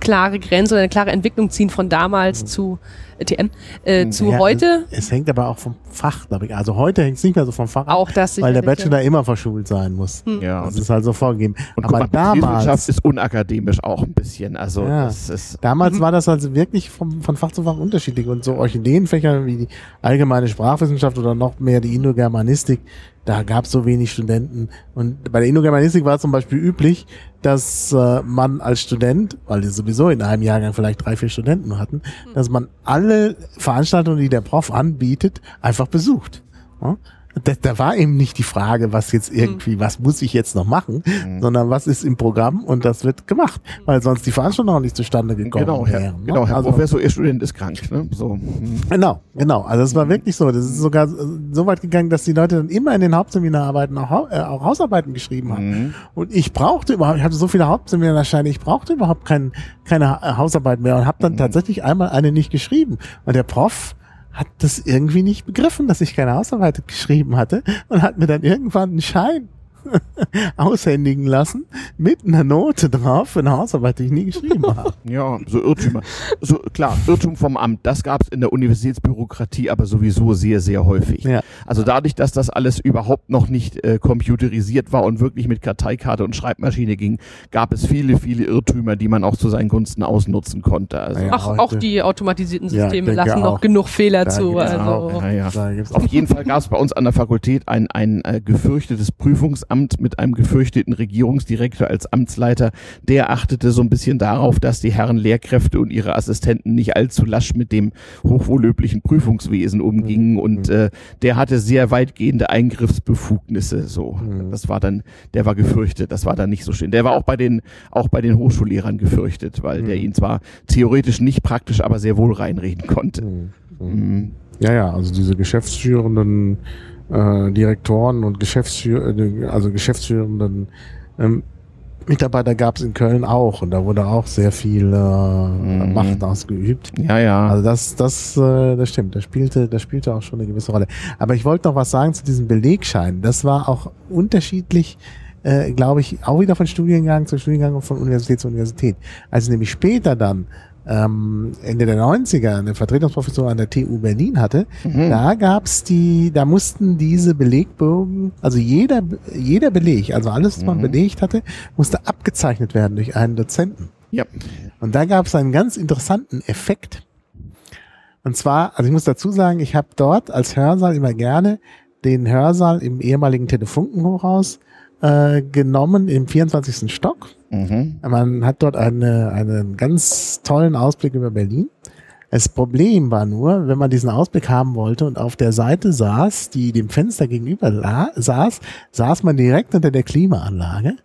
klare Grenze oder eine klare Entwicklung ziehen von damals zu äh, TN äh, zu Mhm. Ja, heute. Es, es hängt aber auch vom Fach, glaube ich. Also heute hängt es nicht mehr so vom Fach ab, Auch das weil der Bachelor immer verschult sein muss. Ja, Das und ist halt so vorgegeben. Und aber guck mal, damals, ist unakademisch auch ein bisschen. Also Ja. das ist damals Mhm. war das also wirklich vom, von Fach zu Fach unterschiedlich. Und so Orchideenfächer wie die allgemeine Sprachwissenschaft oder noch mehr die Indogermanistik, da gab es so wenig Studenten. Und bei der Indogermanistik war es zum Beispiel üblich, dass äh, man als Student, weil die sowieso in einem Jahrgang vielleicht drei, vier Studenten hatten, dass man alle Veranstaltungen, die der Prof anbietet, einfach besucht. Ja? Da, da war eben nicht die Frage, was jetzt irgendwie, was muss ich jetzt noch machen, Mhm. sondern was ist im Programm und das wird gemacht, weil sonst die Veranstaltung auch nicht zustande gekommen Genau, Herr, wären. ne? genau, Herr Also- Professor, Ihr Student ist krank. Ne? So. hm. Genau, genau. Also es war Mhm. wirklich so. Das ist sogar äh, so weit gegangen, dass die Leute dann immer in den Hauptseminararbeiten auch, äh, auch Hausarbeiten geschrieben haben. Mhm. Und ich brauchte überhaupt, ich hatte so viele Hauptseminarscheine, ich brauchte überhaupt kein, keine Ha- Hausarbeit mehr und habe Mhm. dann tatsächlich einmal eine nicht geschrieben. Und der Prof hat das irgendwie nicht begriffen, dass ich keine Hausarbeit geschrieben hatte und hat mir dann irgendwann einen Schein aushändigen lassen mit einer Note drauf für eine Hausarbeit, die ich nie geschrieben habe. Ja, so Irrtümer. So, klar, Irrtum vom Amt, das gab es in der Universitätsbürokratie aber sowieso sehr, sehr häufig. Ja. Also dadurch, dass das alles überhaupt noch nicht äh, computerisiert war und wirklich mit Karteikarte und Schreibmaschine ging, gab es viele, viele Irrtümer, die man auch zu seinen Gunsten ausnutzen konnte. Also, Ja, Ach, heute- auch die automatisierten Ja, Systeme denke lassen auch. noch genug Fehler Da zu. Also. ja, ja. Auf jeden Fall gab es bei uns an der Fakultät ein, ein äh, gefürchtetes Prüfungsamt mit einem gefürchteten Regierungsdirektor als Amtsleiter. Der achtete so ein bisschen darauf, dass die Herren Lehrkräfte und ihre Assistenten nicht allzu lasch mit dem hochwohllöblichen Prüfungswesen umgingen und äh, der hatte sehr weitgehende Eingriffsbefugnisse. So, Mhm. das war dann, der war gefürchtet. Das war dann nicht so schön. Der war auch bei den auch bei den Hochschullehrern gefürchtet, weil der ihn zwar theoretisch nicht praktisch, aber sehr wohl reinreden konnte. Mhm. Ja, ja, also diese geschäftsführenden äh, Direktoren und Geschäftsführ äh, also geschäftsführenden ähm, Mitarbeiter gab es in Köln auch und da wurde auch sehr viel äh, Mhm. Macht ausgeübt. Ja, ja. Also das, das, äh, das stimmt. Das spielte, das spielte auch schon eine gewisse Rolle. Aber ich wollte noch was sagen zu diesem Belegschein. Das war auch unterschiedlich, äh, glaube ich, auch wieder von Studiengang zu Studiengang und von Universität zu Universität. Als ich nämlich später dann ähm, Ende der 90er eine Vertretungsprofessur an der TU Berlin hatte, Mhm. da gab's die, da mussten diese Belegbögen, also jeder, jeder Beleg, also alles, was man Mhm. belegt hatte, musste abgezeichnet werden durch einen Dozenten. Ja. Und da gab es einen ganz interessanten Effekt. Und zwar, also ich muss dazu sagen, ich habe dort als Hörsaal immer gerne den Hörsaal im ehemaligen Telefunkenhochhaus äh, genommen im 24. Stock. Mhm. Man hat dort eine, einen ganz tollen Ausblick über Berlin. Das Problem war nur, wenn man diesen Ausblick haben wollte und auf der Seite saß, die dem Fenster gegenüber saß, saß man direkt unter der Klimaanlage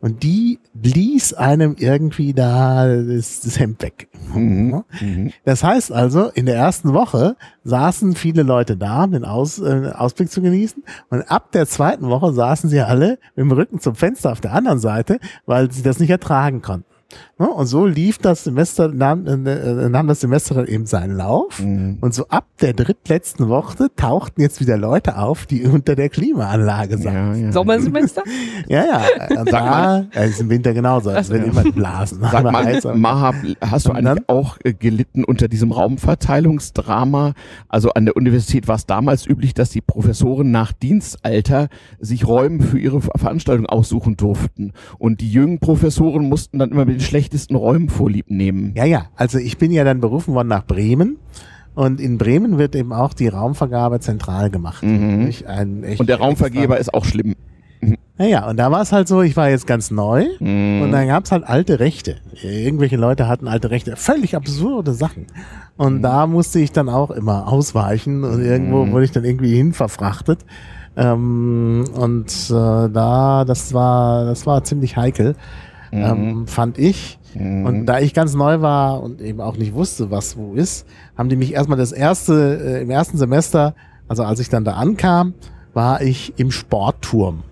und die blies einem irgendwie da das, das Hemd weg. Mhm. Mhm. Das heißt also, in der ersten Woche saßen viele Leute da, um den Aus, äh, Ausblick zu genießen. Und ab der zweiten Woche saßen sie alle mit dem Rücken zum Fenster auf der anderen Seite, weil sie das nicht ertragen konnten. Ne? Und so lief das Semester, nahm, äh, nahm das Semester dann eben seinen Lauf. Mhm. Und so ab der drittletzten Woche tauchten jetzt wieder Leute auf, die unter der Klimaanlage saßen. Ja, ja. Sommersemester? Ja, ja. Und da, ja, ist im Winter genauso. Es wird immer blasen. Sag mal, heißer. Mahab, hast du eigentlich auch äh, gelitten unter diesem Raumverteilungsdrama? Also an der Universität war es damals üblich, dass die Professoren nach Dienstalter sich Räume für ihre Ver- Veranstaltung aussuchen durften. Und die jungen Professoren mussten dann immer mit den schlechtesten Räumen vorlieb nehmen. Ja, ja. Also ich bin ja dann berufen worden nach Bremen. Und in Bremen wird eben auch die Raumvergabe zentral gemacht. Mhm. Und der Raumvergeber ist auch schlimm. Naja, und da war es halt so, ich war jetzt ganz neu. Mhm. Und dann gab's halt alte Rechte. Irgendwelche Leute hatten alte Rechte. Völlig absurde Sachen. Und Mhm. da musste ich dann auch immer ausweichen und irgendwo Mhm. wurde ich dann irgendwie hin verfrachtet. Ähm, und äh, da, das war, das war ziemlich heikel, ähm, fand ich. Mhm. Und da ich ganz neu war und eben auch nicht wusste, was wo ist, haben die mich erstmal das erste, äh, im ersten Semester, also als ich dann da ankam, war ich im Sportturm.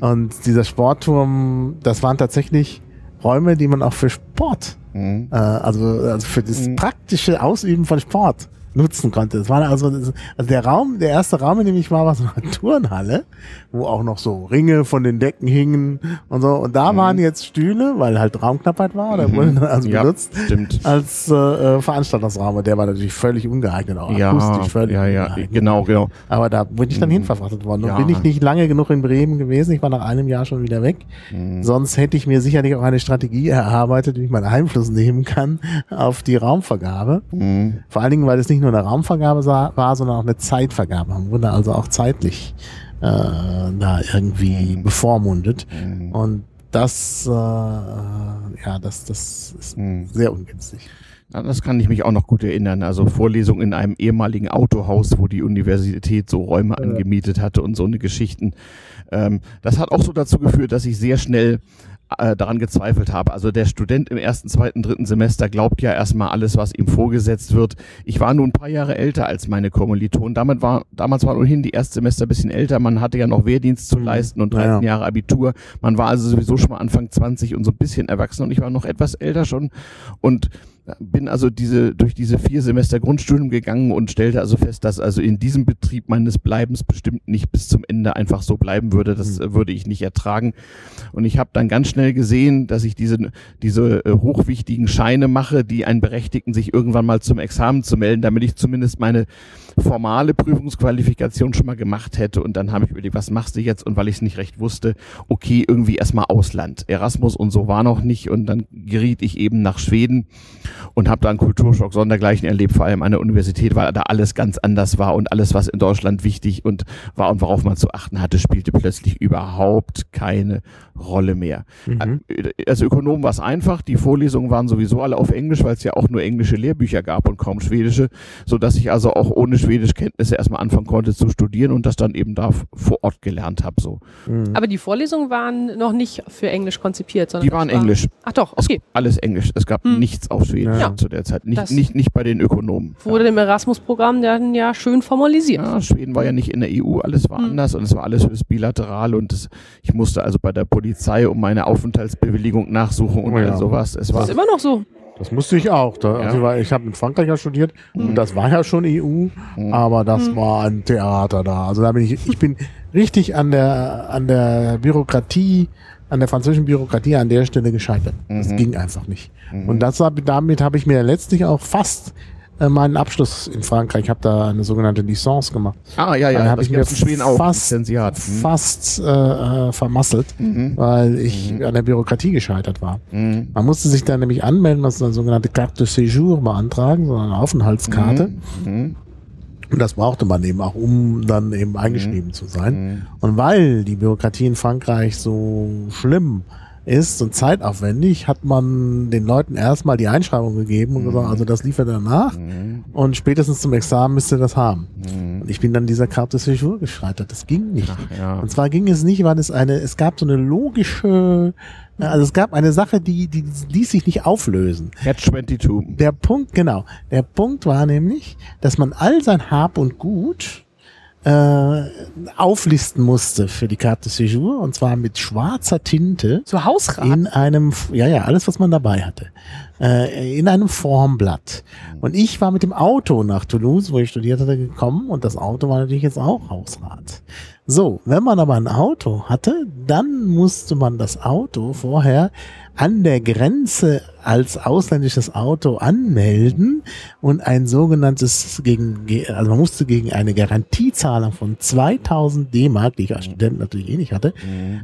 Und dieser Sportturm, das waren tatsächlich Räume, die man auch für Sport, Mhm. äh, also, also für das Mhm. praktische Ausüben von Sport nutzen konnte. Das war also, also der Raum, der erste Raum, in dem ich war, war so eine Turnhalle, wo auch noch so Ringe von den Decken hingen und so. Und da Mhm. waren jetzt Stühle, weil halt Raumknappheit war, da Mhm. wurde dann also Ja, benutzt stimmt. als äh, äh, Veranstaltungsraum. Und der war natürlich völlig ungeeignet, auch Ja, akustisch völlig ja, ja, ungeeignet. genau, genau. Aber da bin ich dann Mhm. hinverfrachtet worden. Und Ja. bin ich nicht lange genug in Bremen gewesen. Ich war nach einem Jahr schon wieder weg. Mhm. Sonst hätte ich mir sicherlich auch eine Strategie erarbeitet, wie ich meinen Einfluss nehmen kann auf die Raumvergabe. Mhm. Vor allen Dingen, weil es nicht nur eine Raumvergabe war, sondern auch eine Zeitvergabe. Man wurde also auch zeitlich äh, da irgendwie bevormundet. Mhm. Und das, äh, ja, das, das ist Hm. sehr ungünstig. Das kann ich mich auch noch gut erinnern. Also Vorlesung in einem ehemaligen Autohaus, wo die Universität so Räume angemietet hatte und so eine Geschichten. Ähm, das hat auch so dazu geführt, dass ich sehr schnell äh, daran gezweifelt habe. Also der Student im ersten, zweiten, dritten Semester glaubt ja erstmal alles, was ihm vorgesetzt wird. Ich war nun ein paar Jahre älter als meine Kommilitonen. Damit war, damals war ohnehin die Erstsemester ein bisschen älter. Man hatte ja noch Wehrdienst zu leisten und 13 Ja, ja. Jahre Abitur. Man war also sowieso schon mal Anfang 20 und so ein bisschen erwachsen und ich war noch etwas älter schon und bin also diese durch diese vier Semester Grundstudium gegangen und stellte also fest, dass also in diesem Betrieb meines Bleibens bestimmt nicht bis zum Ende einfach so bleiben würde. Das äh, würde ich nicht ertragen. Und ich habe dann ganz schnell gesehen, dass ich diese diese äh, hochwichtigen Scheine mache, die einen berechtigten, sich irgendwann mal zum Examen zu melden, damit ich zumindest meine formale Prüfungsqualifikation schon mal gemacht hätte. Und dann habe ich überlegt, was machst du jetzt? Und weil ich es nicht recht wusste, okay, irgendwie erstmal Ausland. Erasmus und so war noch nicht. Und dann geriet ich eben nach Schweden und habe da einen Kulturschock sondergleichen erlebt, vor allem an der Universität, weil da alles ganz anders war und alles, was in Deutschland wichtig und war und worauf man zu achten hatte, spielte plötzlich überhaupt keine Rolle mehr. Mhm. Also Ökonom war es einfach, die Vorlesungen waren sowieso alle auf Englisch, weil es ja auch nur englische Lehrbücher gab und kaum schwedische, so dass ich also auch ohne Schwedischkenntnisse erstmal anfangen konnte zu studieren und das dann eben da vor Ort gelernt habe. So. Aber die Vorlesungen waren noch nicht für Englisch konzipiert, sondern Die das waren war- Englisch. Ach doch, Es, okay. alles Englisch. Es gab Hm. nichts auf Schwedisch Ja. zu der Zeit. Nicht, Das- nicht, nicht bei den Ökonomen. Wurde im Erasmus-Programm dann ja schön formalisiert. Ja, Schweden war ja nicht in der EU, alles war Hm. anders und es war alles höchst bilateral und es, ich musste also bei der Polizei um meine Aufenthaltsbewilligung nachsuchen und Oh ja. all sowas. Es Das war ist immer noch so. Das musste ich auch. Da, Ja. also, weil ich habe in Frankreich ja studiert Mhm. und das war ja schon EU, Mhm. aber das Mhm. war ein Theater da. Also da bin ich, ich bin richtig an der an der Bürokratie, an der französischen Bürokratie an der Stelle gescheitert. Das Mhm. ging einfach nicht. Mhm. Und das, damit habe ich mir letztlich auch fast äh, meinen Abschluss in Frankreich. Ich habe da eine sogenannte Licence gemacht. Ah, ja, ja, Dann hab das ich mir Schweden auch. fast-. Mhm. Fast äh, äh, vermasselt, Mhm. weil ich an der Bürokratie gescheitert war. Mhm. Man musste sich dann nämlich anmelden, was eine sogenannte Carte de Séjour beantragen, so eine Aufenthaltskarte. Mhm. Und das brauchte man eben auch, um dann eben eingeschrieben zu sein. Mhm. Und weil die Bürokratie in Frankreich so schlimm ist und zeitaufwendig, hat man den Leuten erstmal die Einschreibung gegeben und gesagt, also das liefert er nach Mhm. und spätestens zum Examen müsst ihr das haben. Mhm. Und ich bin dann dieser Carte de Séjour gescheitert. Das ging nicht. Ach, ja. Und zwar ging es nicht, weil es eine, es gab so eine logische, also es gab eine Sache, die, die ließ sich nicht auflösen. Catch 22. Der Punkt, genau. Der Punkt war nämlich, dass man all sein Hab und Gut äh, auflisten musste für die Carte de Séjour und zwar mit schwarzer Tinte So Hausrat. in einem, ja, ja, alles, was man dabei hatte, äh, in einem Formblatt. Und ich war mit dem Auto nach Toulouse, wo ich studiert hatte, gekommen und das Auto war natürlich jetzt auch Hausrat. So, wenn man aber ein Auto hatte, dann musste man das Auto vorher an der Grenze als ausländisches Auto anmelden und ein sogenanntes gegen, ge- also man musste gegen eine Garantiezahlung von 2000 D-Mark, die ich als Student natürlich eh nicht hatte,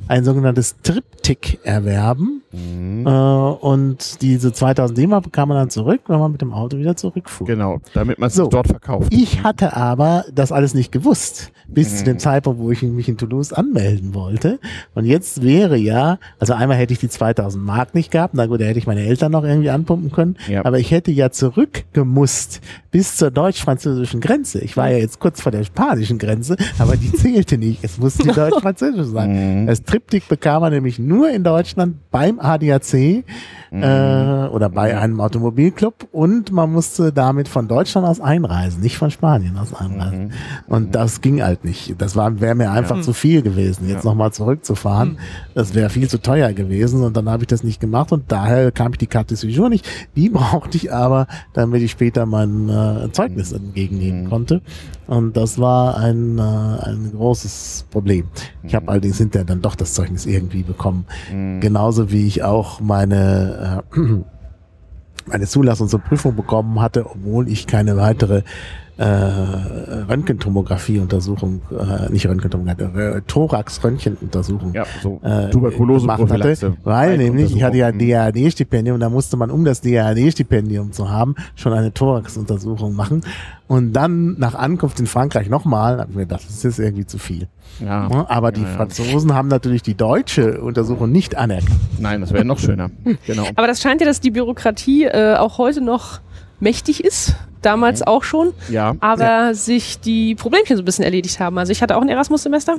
ein sogenanntes Triptych erwerben. Mhm. Äh, und diese 2000 D-Mark bekam man dann zurück, wenn man mit dem Auto wieder zurückfuhr. Genau, damit man es So. dort verkauft. Ich hatte aber das alles nicht gewusst, bis Mhm. zu dem Zeitpunkt, wo ich mich in Toulouse anmelden wollte. Und jetzt wäre ja, also einmal hätte ich die 2000 Mark nicht gehabt, na gut, da hätte ich meine Eltern noch irgendwie anpumpen können, Ja. aber ich hätte ja zurückgemusst bis zur deutsch-französischen Grenze. Ich war ja jetzt kurz vor der spanischen Grenze, aber die zählte nicht. Es musste die deutsch-französische sein. Mhm. Das Triptych bekam man nämlich nur in Deutschland beim ADAC Mhm. äh, oder bei einem Automobilclub und man musste damit von Deutschland aus einreisen, nicht von Spanien aus einreisen. Mhm. Und das ging halt nicht. Das war wäre mir einfach zu viel gewesen, jetzt Ja. nochmal zurückzufahren. Das wäre viel zu teuer gewesen und dann habe ich das nicht gemacht und daher kam ich die Carte de Séjour nicht. Die brauchte ich aber, damit ich später mein äh, Zeugnis entgegennehmen Mhm. konnte. Und das war ein, äh, ein großes Problem. Ich habe allerdings hinterher dann doch das Zeugnis irgendwie bekommen. Mhm. Genauso wie ich auch meine, äh, meine Zulassung zur Prüfung bekommen hatte, obwohl ich keine weitere äh, Röntgentomographie-Untersuchung, äh, nicht Röntgentomographie, äh, Thorax-Röntgenuntersuchung Ja, so äh, Tuberkulose hatte, weil nämlich ich hatte ja Untersuchung. DAAD-Stipendium, da musste man, um das DAAD-Stipendium zu haben, schon eine Thorax-Untersuchung machen und dann nach Ankunft in Frankreich nochmal, hab ich mir gedacht, das ist irgendwie zu viel. Ja. Ja, aber die Ja, ja. Franzosen haben natürlich die deutsche Untersuchung nicht anerkannt. Nein, das wäre noch schöner. Genau. Aber das scheint ja, dass die Bürokratie äh, auch heute noch mächtig ist. Damals auch schon. Ja. aber sich die Problemchen so ein bisschen erledigt haben. Also ich hatte auch ein Erasmus-Semester.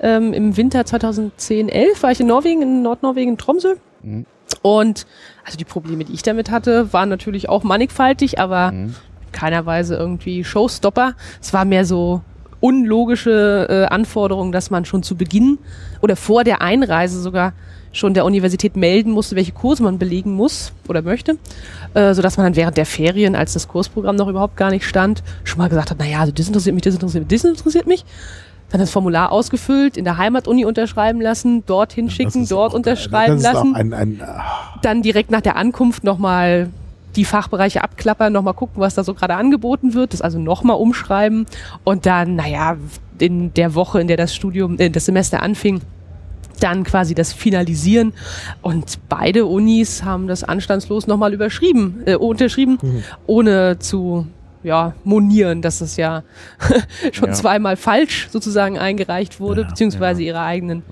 Ähm, Im Winter 2010, 11 war ich in Norwegen, in Nordnorwegen, in Tromsø. Mhm. Und also die Probleme, die ich damit hatte, waren natürlich auch mannigfaltig, aber Mhm. in keiner Weise irgendwie Showstopper. Es war mehr so unlogische äh, Anforderungen, dass man schon zu Beginn oder vor der Einreise sogar schon der Universität melden musste, welche Kurse man belegen muss oder möchte, äh, sodass man dann während der Ferien, als das Kursprogramm noch überhaupt gar nicht stand, schon mal gesagt hat, naja, also das interessiert mich, das interessiert mich, das interessiert mich. Dann das Formular ausgefüllt, in der Heimatuni unterschreiben lassen, dorthin schicken, dort auch- unterschreiben lassen ein, ein, ah, dann direkt nach der Ankunft nochmal die Fachbereiche abklappern, nochmal gucken, was da so gerade angeboten wird, das also nochmal umschreiben und dann, naja, in der Woche, in der das Studium, äh, das Semester anfing, dann quasi das Finalisieren. Und beide Unis haben das anstandslos nochmal überschrieben, äh, unterschrieben, ohne zu ja, monieren, dass das ja schon Ja. zweimal falsch sozusagen eingereicht wurde, Ja, beziehungsweise ihre eigenen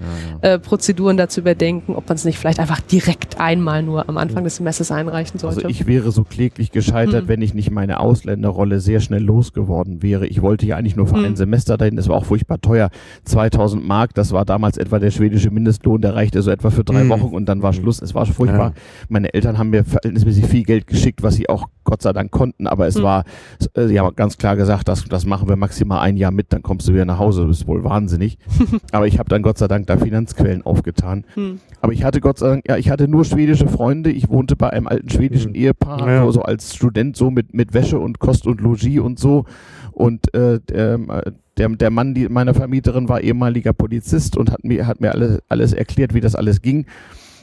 äh, Prozeduren dazu überdenken, ob man es nicht vielleicht einfach direkt einmal nur am Anfang des Semesters einreichen sollte. Also ich wäre so kläglich gescheitert, Mhm. wenn ich nicht meine Ausländerrolle sehr schnell losgeworden wäre. Ich wollte ja eigentlich nur für Mhm. ein Semester dahin. Das war auch furchtbar teuer. 2000 Mark, das war damals etwa der schwedische Mindestlohn. Der reichte so etwa für drei Mhm. Wochen und dann war Schluss. Es war furchtbar. Ja. Meine Eltern haben mir verhältnismäßig viel Geld geschickt, was sie auch Gott sei Dank konnten. Aber es Mhm. War, äh, sie haben ganz klar gesagt, das, das machen wir maximal ein Jahr mit, dann kommst du wieder nach Hause. Du bist wohl wahnsinnig. aber ich habe dann Gott sei Dank da Finanzquellen aufgetan. Hm. Aber ich hatte Gott sei Dank, ja, ich hatte nur schwedische Freunde. Ich wohnte bei einem alten schwedischen Mhm. Ehepaar, Ja. so, so als Student, so mit, mit Wäsche und Kost und Logis und so. Und äh, der, der, der Mann die, meiner Vermieterin war ehemaliger Polizist und hat mir, hat mir alles, alles erklärt, wie das alles ging.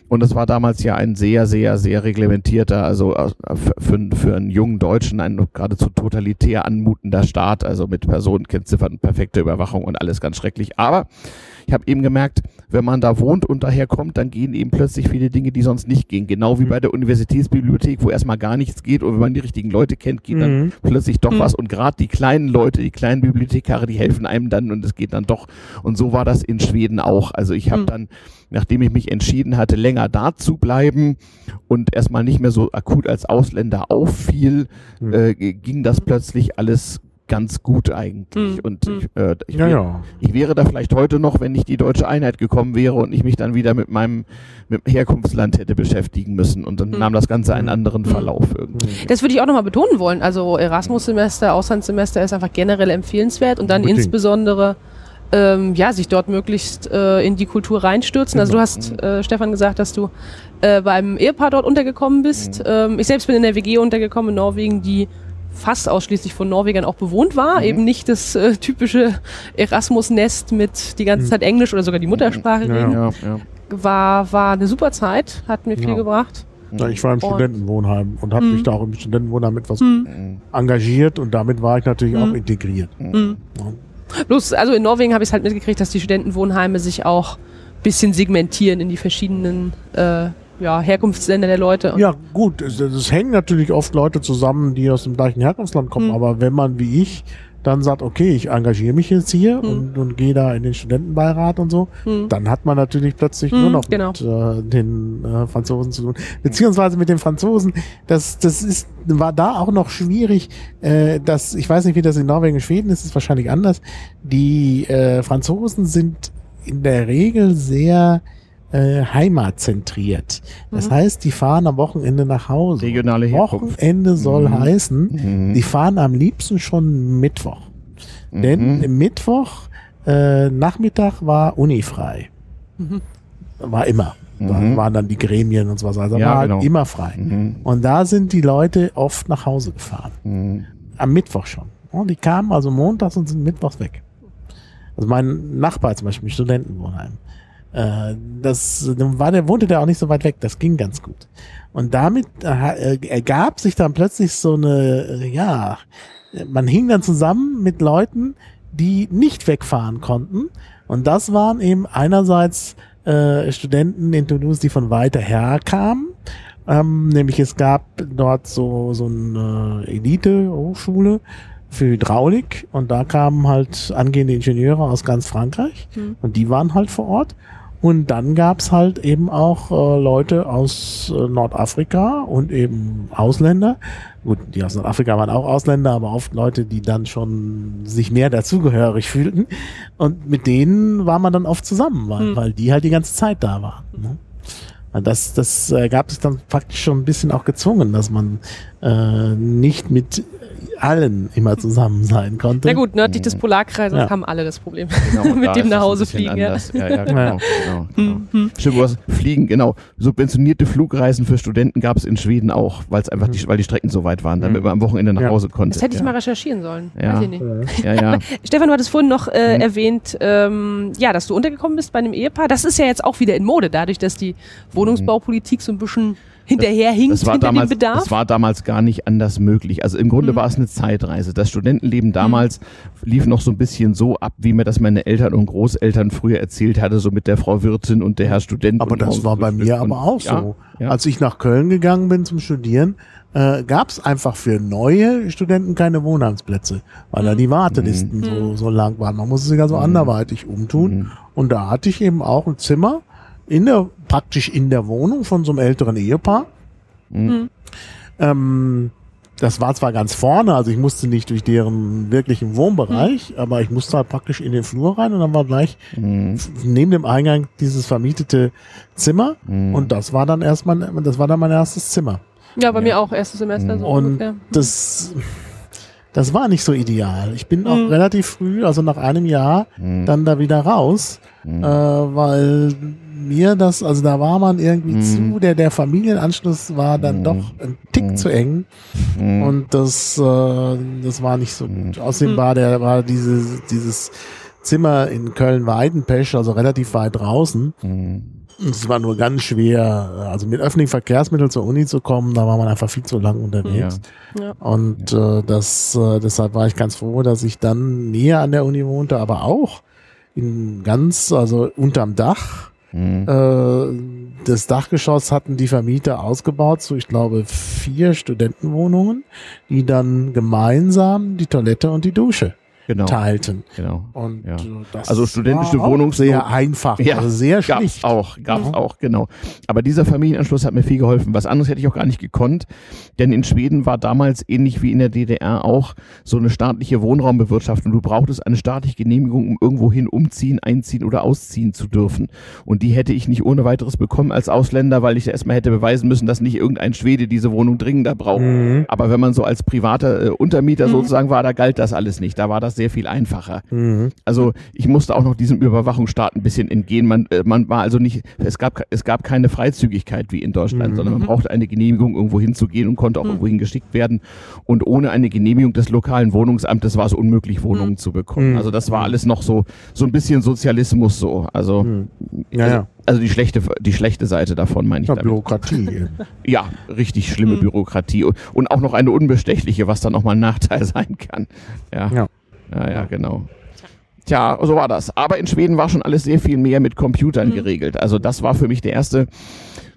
Und das war damals ja ein sehr, sehr, sehr reglementierter, also äh, für, für, für einen jungen Deutschen ein geradezu totalitär anmutender Staat, also mit Personenkennziffern, perfekte Überwachung und alles ganz schrecklich. Aber ich habe eben gemerkt, wenn man da wohnt und daherkommt, dann gehen eben plötzlich viele Dinge, die sonst nicht gehen. Genau wie Mhm. bei der Universitätsbibliothek, wo erstmal gar nichts geht und wenn man die richtigen Leute kennt, geht dann Mhm. plötzlich doch Mhm. was. Und gerade die kleinen Leute, die kleinen Bibliothekare, die helfen einem dann und es geht dann doch. Und so war das in Schweden auch. Also ich habe Mhm. dann, nachdem ich mich entschieden hatte, länger da zu bleiben und erstmal nicht mehr so akut als Ausländer auffiel, Mhm. äh, ging das plötzlich alles ganz gut eigentlich. Mhm. Und ich, äh, ich, ja, wär- ja. ich wäre da vielleicht heute noch, wenn nicht die deutsche Einheit gekommen wäre und ich mich dann wieder mit meinem mit dem Herkunftsland hätte beschäftigen müssen. Und dann Mhm. nahm das Ganze einen Mhm. anderen Mhm. Verlauf irgendwie. Das würde ich auch nochmal betonen wollen. Also Erasmus-Semester, Auslandssemester ist einfach generell empfehlenswert und dann Unbedingt. insbesondere ähm, ja, sich dort möglichst äh, in die Kultur reinstürzen. Also du Genau. hast, äh, Stefan, gesagt, dass du äh, beim Ehepaar dort untergekommen bist. Mhm. Ähm, ich selbst bin in der WG untergekommen in Norwegen, die fast ausschließlich von Norwegern auch bewohnt war. Mhm. Eben nicht das äh, typische Erasmus-Nest mit die ganze Mhm. Zeit Englisch oder sogar die Muttersprache Ja, reden. Ja, ja. War, war eine super Zeit, hat mir viel gebracht. Ja, ich war im Und- Studentenwohnheim und habe Mhm. mich da auch im Studentenwohnheim etwas Hm. Mhm. engagiert und damit war ich natürlich auch Mhm. integriert. Mhm. Bloß, also in Norwegen habe ich es halt mitgekriegt, dass die Studentenwohnheime sich auch ein bisschen segmentieren in die verschiedenen äh, ja, Herkunftsländer der Leute. Ja, gut, es, es hängen natürlich oft Leute zusammen, die aus dem gleichen Herkunftsland kommen, Hm. aber wenn man wie ich dann sagt, okay, ich engagiere mich jetzt hier Hm. und, und gehe da in den Studentenbeirat und so, Hm. dann hat man natürlich plötzlich Hm, nur noch genau. mit äh, den äh, Franzosen zu tun. Beziehungsweise mit den Franzosen, das, das ist, war da auch noch schwierig, äh, dass, ich weiß nicht, wie das in Norwegen und Schweden ist, ist wahrscheinlich anders. Die äh, Franzosen sind in der Regel sehr äh, heimatzentriert. Das Mhm. heißt, die fahren am Wochenende nach Hause. Regionale Herkunft. Wochenende soll Mhm. heißen, Mhm. die fahren am liebsten schon Mittwoch. Mhm. Denn im Mittwoch äh, Nachmittag war unifrei. Mhm. War immer. Da Mhm. waren dann die Gremien und so was. Also Ja, war genau. immer frei. Mhm. Und da sind die Leute oft nach Hause gefahren. Mhm. Am Mittwoch schon. Und die kamen also montags und sind mittwochs weg. Also mein Nachbar zum Beispiel im Studentenwohnheim. Äh, das dann war der, wohnte der auch nicht so weit weg. Das ging ganz gut. Und damit äh, äh, ergab sich dann plötzlich so eine, äh, ja, man hing dann zusammen mit Leuten, die nicht wegfahren konnten. Und das waren eben einerseits äh, Studenten in Toulouse, die von weiter her kamen. Ähm, nämlich es gab dort so, so eine Elite-Hochschule für Hydraulik und da kamen halt angehende Ingenieure aus ganz Frankreich Mhm. und die waren halt vor Ort. Und dann gab's halt eben auch äh, Leute aus äh, Nordafrika und eben Ausländer. Gut, die aus Nordafrika waren auch Ausländer, aber oft Leute, die dann schon sich mehr dazugehörig fühlten. Und mit denen war man dann oft zusammen, weil, Hm. weil die halt die ganze Zeit da waren. Ne? Und Das, das äh, gab es dann praktisch schon ein bisschen auch gezwungen, dass man äh, nicht mit allen immer zusammen sein konnte. Na gut, nördlich des Polarkreises Ja. haben alle das Problem. Genau, da mit ist dem nach Hause fliegen. Ja. Ja, ja, genau. Genau, genau. Stimmt, du hast Fliegen, genau. Subventionierte Flugreisen für Studenten gab es in Schweden auch, weil es einfach die, weil die Strecken so weit waren, damit man am Wochenende nach Ja. Hause konnte. Das hätte ich ja. mal recherchieren sollen. Ja. Weiß ich nicht. Ja, ja. Stefan, du hattest vorhin noch äh, Mhm. erwähnt, ähm, ja, dass du untergekommen bist bei einem Ehepaar. Das ist ja jetzt auch wieder in Mode, dadurch, dass die Wohnungsbaupolitik so ein bisschen hinterherhinkt Das war, hinter damals, dem Bedarf. das war damals gar nicht anders möglich. Also im Grunde Mhm. war es eine Zeitreise. Das Studentenleben damals lief noch so ein bisschen so ab, wie mir das meine Eltern und Großeltern früher erzählt hatte, so mit der Frau Wirtin und der Herr Student. Aber das war bei mir und- aber auch ja, so. Ja. Als ich nach Köln gegangen bin zum Studieren, äh, gab es einfach für neue Studenten keine Wohnheimsplätze, weil da die Wartelisten so, so lang waren. Man musste sich also anderweitig umtun. Mhm. Und da hatte ich eben auch ein Zimmer in der, praktisch in der Wohnung von so einem älteren Ehepaar. Mhm. Ähm, das war zwar ganz vorne, also ich musste nicht durch deren wirklichen Wohnbereich, aber ich musste halt praktisch in den Flur rein und dann war gleich Mhm. neben dem Eingang dieses vermietete Zimmer Mhm. und das war dann erstmal, das war dann mein erstes Zimmer. ja, bei mir auch, erstes Semester so Und ungefähr. das, das war nicht so ideal. Ich bin auch Mhm. relativ früh, also nach einem Jahr, Mhm. dann da wieder raus, Mhm. äh, weil mir das, also da war man irgendwie Mhm. zu, der, der Familienanschluss war dann Mhm. doch ein Tick Mhm. zu eng Mhm. und das, äh, das war nicht so gut. Außerdem Mhm. war der, war dieses, dieses Zimmer in Köln-Weidenpesch, also relativ weit draußen. Und Es war nur ganz schwer, also mit öffentlichen Verkehrsmitteln zur Uni zu kommen, da war man einfach viel zu lang unterwegs. Ja. Und äh, das, äh, deshalb war ich ganz froh, dass ich dann näher an der Uni wohnte, aber auch in ganz, also unterm Dach. Mhm. Äh, das Dachgeschoss hatten die Vermieter ausgebaut zu, ich glaube, vier Studentenwohnungen, die dann gemeinsam die Toilette und die Dusche Genau. teilten. genau. Und Ja. äh, Also studentische Wohnungsnot- sehr einfach, Ja, also sehr Gab's schlicht. auch, gab's Mhm. auch, genau. Aber dieser Familienanschluss hat mir viel geholfen. Was anderes hätte ich auch gar nicht gekonnt, denn in Schweden war damals ähnlich wie in der DDR auch so eine staatliche Wohnraumbewirtschaftung. Du brauchtest eine staatliche Genehmigung, um irgendwohin umziehen, einziehen oder ausziehen zu dürfen. Und die hätte ich nicht ohne weiteres bekommen als Ausländer, weil ich erstmal hätte beweisen müssen, dass nicht irgendein Schwede diese Wohnung dringender braucht. Mhm. Aber wenn man so als privater äh, Untermieter sozusagen war, da galt das alles nicht. Da war das sehr viel einfacher. Mhm. Also ich musste auch noch diesem Überwachungsstaat ein bisschen entgehen. Man, äh, man war also nicht, es gab, es gab keine Freizügigkeit wie in Deutschland, Mhm. sondern man brauchte eine Genehmigung, irgendwo hinzugehen und konnte auch irgendwo hingeschickt werden. Und ohne eine Genehmigung des lokalen Wohnungsamtes war es unmöglich, Wohnungen zu bekommen. Mhm. Also das war alles noch so, so ein bisschen Sozialismus so. Also, Mhm. Ja, also, ja. also die schlechte, die schlechte Seite davon meine ich Ja, damit. Bürokratie. Ja, richtig schlimme Mhm. Bürokratie und, und auch noch eine unbestechliche, was dann auch mal ein Nachteil sein kann. Ja, Ja. Ja, ja, genau. Tja, so war das. Aber in Schweden war schon alles sehr viel mehr mit Computern Mhm. geregelt. Also das war für mich der erste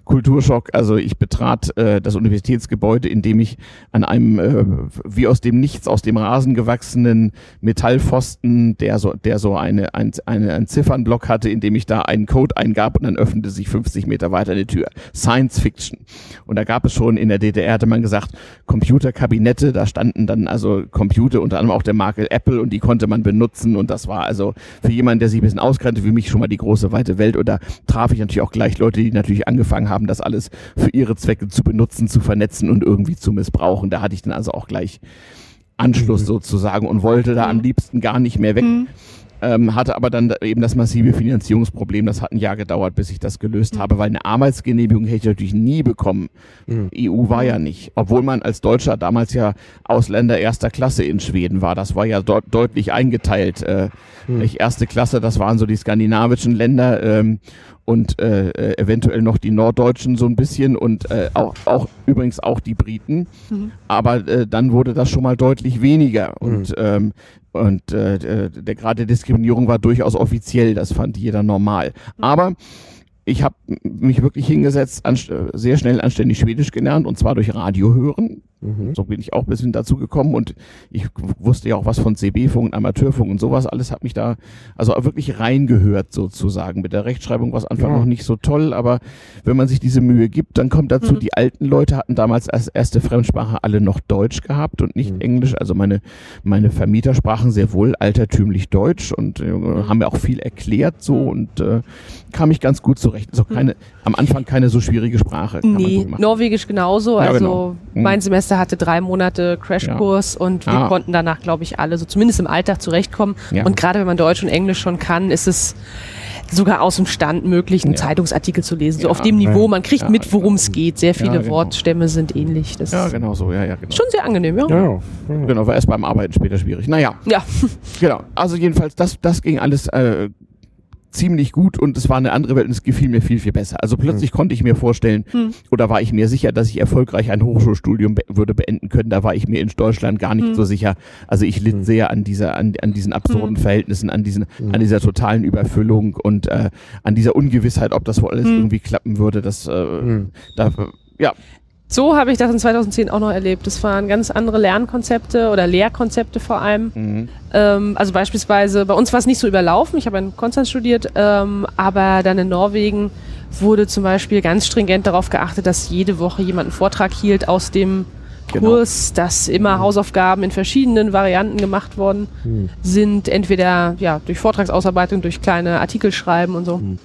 Kulturschock. Also ich betrat äh, das Universitätsgebäude, in dem ich an einem äh, wie aus dem Nichts, aus dem Rasen gewachsenen Metallpfosten, der so, der so eine, ein, eine, einen Ziffernblock hatte, in dem ich da einen Code eingab und dann öffnete sich 50 Meter weiter eine Tür. Science Fiction. Und da gab es schon in der DDR, hatte man gesagt, Computerkabinette, da standen dann also Computer, unter anderem auch der Marke Apple und die konnte man benutzen und das war also für jemanden, der sich ein bisschen auskannte, wie mich schon mal die große weite Welt und da traf ich natürlich auch gleich Leute, die natürlich angefangen haben, das alles für ihre Zwecke zu benutzen, zu vernetzen und irgendwie zu missbrauchen. Da hatte ich dann also auch gleich Anschluss sozusagen und wollte da am liebsten gar nicht mehr weg. Mhm. Ähm, hatte aber dann eben das massive Finanzierungsproblem. Das hat ein Jahr gedauert, bis ich das gelöst habe, weil eine Arbeitsgenehmigung hätte ich natürlich nie bekommen. Mhm. EU war ja nicht. Obwohl man als Deutscher damals ja Ausländer erster Klasse in Schweden war. Das war ja dort deutlich eingeteilt. Äh, Mhm. erste Klasse, das waren so die skandinavischen Länder. Ähm, und äh, äh, eventuell noch die Norddeutschen so ein bisschen und äh, auch, auch übrigens auch die Briten. Mhm. Aber äh, dann wurde das schon mal deutlich weniger und mhm. ähm, und äh, der Grad der Diskriminierung war durchaus offiziell, das fand jeder normal. Mhm. Aber ich habe mich wirklich hingesetzt, sehr schnell anständig Schwedisch gelernt und zwar durch Radio hören. Mhm. So bin ich auch ein bisschen dazu gekommen und ich wusste ja auch was von CB-Funk und Amateurfunk und sowas. Alles hat mich da also wirklich reingehört sozusagen. Mit der Rechtschreibung war es Anfang ja. noch nicht so toll, aber wenn man sich diese Mühe gibt, dann kommt dazu, mhm. die alten Leute hatten damals als erste Fremdsprache alle noch Deutsch gehabt und nicht mhm. Englisch. Also meine, meine Vermieter sprachen sehr wohl altertümlich Deutsch und äh, haben mir auch viel erklärt so mhm. und äh, kam ich ganz gut zurecht. Also keine, am Anfang keine so schwierige Sprache. Nee, Norwegisch genauso. Ja, also genau. Mhm. mein Semester Semester hatte drei Monate Crashkurs ja. und wir ah. konnten danach, glaube ich, alle so zumindest im Alltag zurechtkommen. Ja. Und gerade wenn man Deutsch und Englisch schon kann, ist es sogar aus dem Stand möglich, einen ja. Zeitungsartikel zu lesen. So auf dem Niveau, man kriegt mit, worum es geht. Sehr viele genau. Wortstämme sind ähnlich. Das ja, genau so. Ja, ja, genau. Schon sehr angenehm, ja. ja. Genau, war erst beim Arbeiten später schwierig. Naja. Ja. genau. Also jedenfalls, das, das ging alles äh, ziemlich gut und es war eine andere Welt und es gefiel mir viel, viel besser. Also plötzlich hm. konnte ich mir vorstellen hm. oder war ich mir sicher, dass ich erfolgreich ein Hochschulstudium be würde beenden können. Da war ich mir in Deutschland gar nicht hm. so sicher. Also ich litt hm. sehr an dieser, an, an diesen absurden hm. Verhältnissen, an diesen, hm. an dieser totalen Überfüllung und äh, an dieser Ungewissheit, ob das wohl alles irgendwie klappen würde. Das, äh, da, ja, so habe ich das in 2010 auch noch erlebt. Das waren ganz andere Lernkonzepte oder Lehrkonzepte vor allem. Mhm. Ähm, also beispielsweise, bei uns war es nicht so überlaufen. Ich habe in Konstanz studiert, ähm, aber dann in Norwegen wurde zum Beispiel ganz stringent darauf geachtet, dass jede Woche jemand einen Vortrag hielt aus dem genau. Kurs, dass immer mhm. Hausaufgaben in verschiedenen Varianten gemacht worden mhm. sind. Entweder ja, durch Vortragsausarbeitung, durch kleine Artikel schreiben und so. Mhm.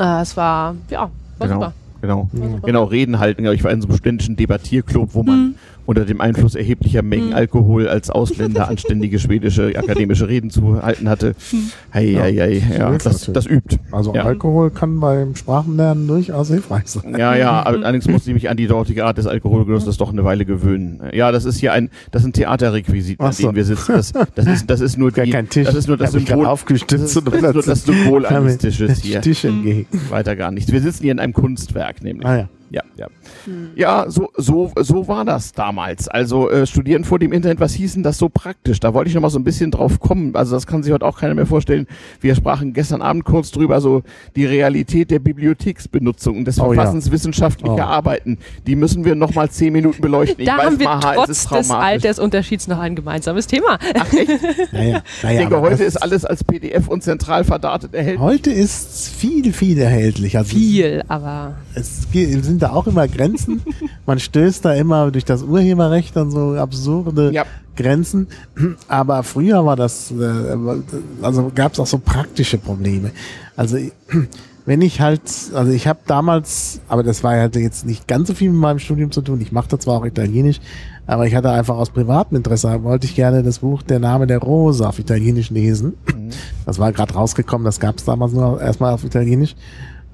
Äh, es war, ja, war genau. super. Genau. Mhm. Genau, Reden halten. Ich war in so einem studentischen Debattierclub, wo man mhm unter dem Einfluss erheblicher Mengen mhm. Alkohol als Ausländer anständige schwedische akademische Reden zu halten hatte. Hm. Hei, ja, hei, hei, ja, das, das übt. Also ja. Alkohol kann beim Sprachenlernen durchaus hilfreich sein. Ja, ja, allerdings musste ich mich an die dortige Art des Alkoholgenusses doch eine Weile gewöhnen. Ja, das ist hier ein, das sind Theaterrequisiten, an denen wir sitzen. Das, das, ist, das ist nur die, kein Tisch. das ist nur das Symbol, aufgestützt das, ist, das ist nur das Symbol eines Tisches hier. Tisch entgegen. Weiter gar nichts. Wir sitzen hier in einem Kunstwerk, nämlich. Ah, ja ja, ja. Hm. Ja, so, so, so war das damals. Also äh, Studieren vor dem Internet, was hieß denn das so praktisch? Da wollte ich noch mal so ein bisschen drauf kommen. Also das kann sich heute auch keiner mehr vorstellen. Wir sprachen gestern Abend kurz drüber, so die Realität der Bibliotheksbenutzung und des oh, verfassenswissenschaftlichen ja. oh. Arbeiten. Die müssen wir noch mal zehn Minuten beleuchten. Ich da weiß, haben wir Maha, trotz des Altersunterschieds noch ein gemeinsames Thema. Ach echt? naja, naja, ich denke, heute ist alles als PDF und zentral verdatet erhältlich. Heute ist viel, viel erhältlich. Also viel, aber es sind da auch immer Grenzen. Man stößt da immer durch das Urheberrecht an so absurde ja. Grenzen. Aber früher war das, äh, also gab es auch so praktische Probleme. Also wenn ich halt, also ich habe damals, aber das war halt jetzt nicht ganz so viel mit meinem Studium zu tun. Ich machte zwar auch Italienisch, aber ich hatte einfach aus privatem Interesse, wollte ich gerne das Buch Der Name der Rose auf Italienisch lesen. Mhm. Das war gerade rausgekommen, das gab es damals nur erstmal auf Italienisch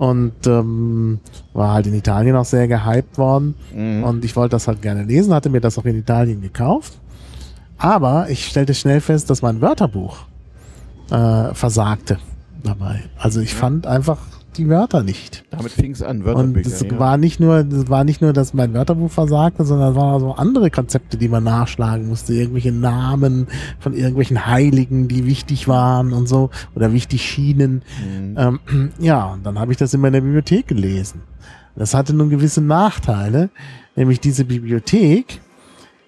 und ähm, war halt in Italien auch sehr gehypt worden mhm. und ich wollte das halt gerne lesen, hatte mir das auch in Italien gekauft. Aber ich stellte schnell fest, dass mein Wörterbuch äh, versagte dabei. Also ich fand einfach die Wörter nicht. Damit fing es an, Wörterbücher. Und es ja. war nicht nur, das war nicht nur, dass mein Wörterbuch versagte, sondern es waren auch so andere Konzepte, die man nachschlagen musste. Irgendwelche Namen von irgendwelchen Heiligen, die wichtig waren und so, oder wichtig schienen. Mhm. Ähm, ja, und dann habe ich das in der Bibliothek gelesen. Das hatte nun gewisse Nachteile, nämlich diese Bibliothek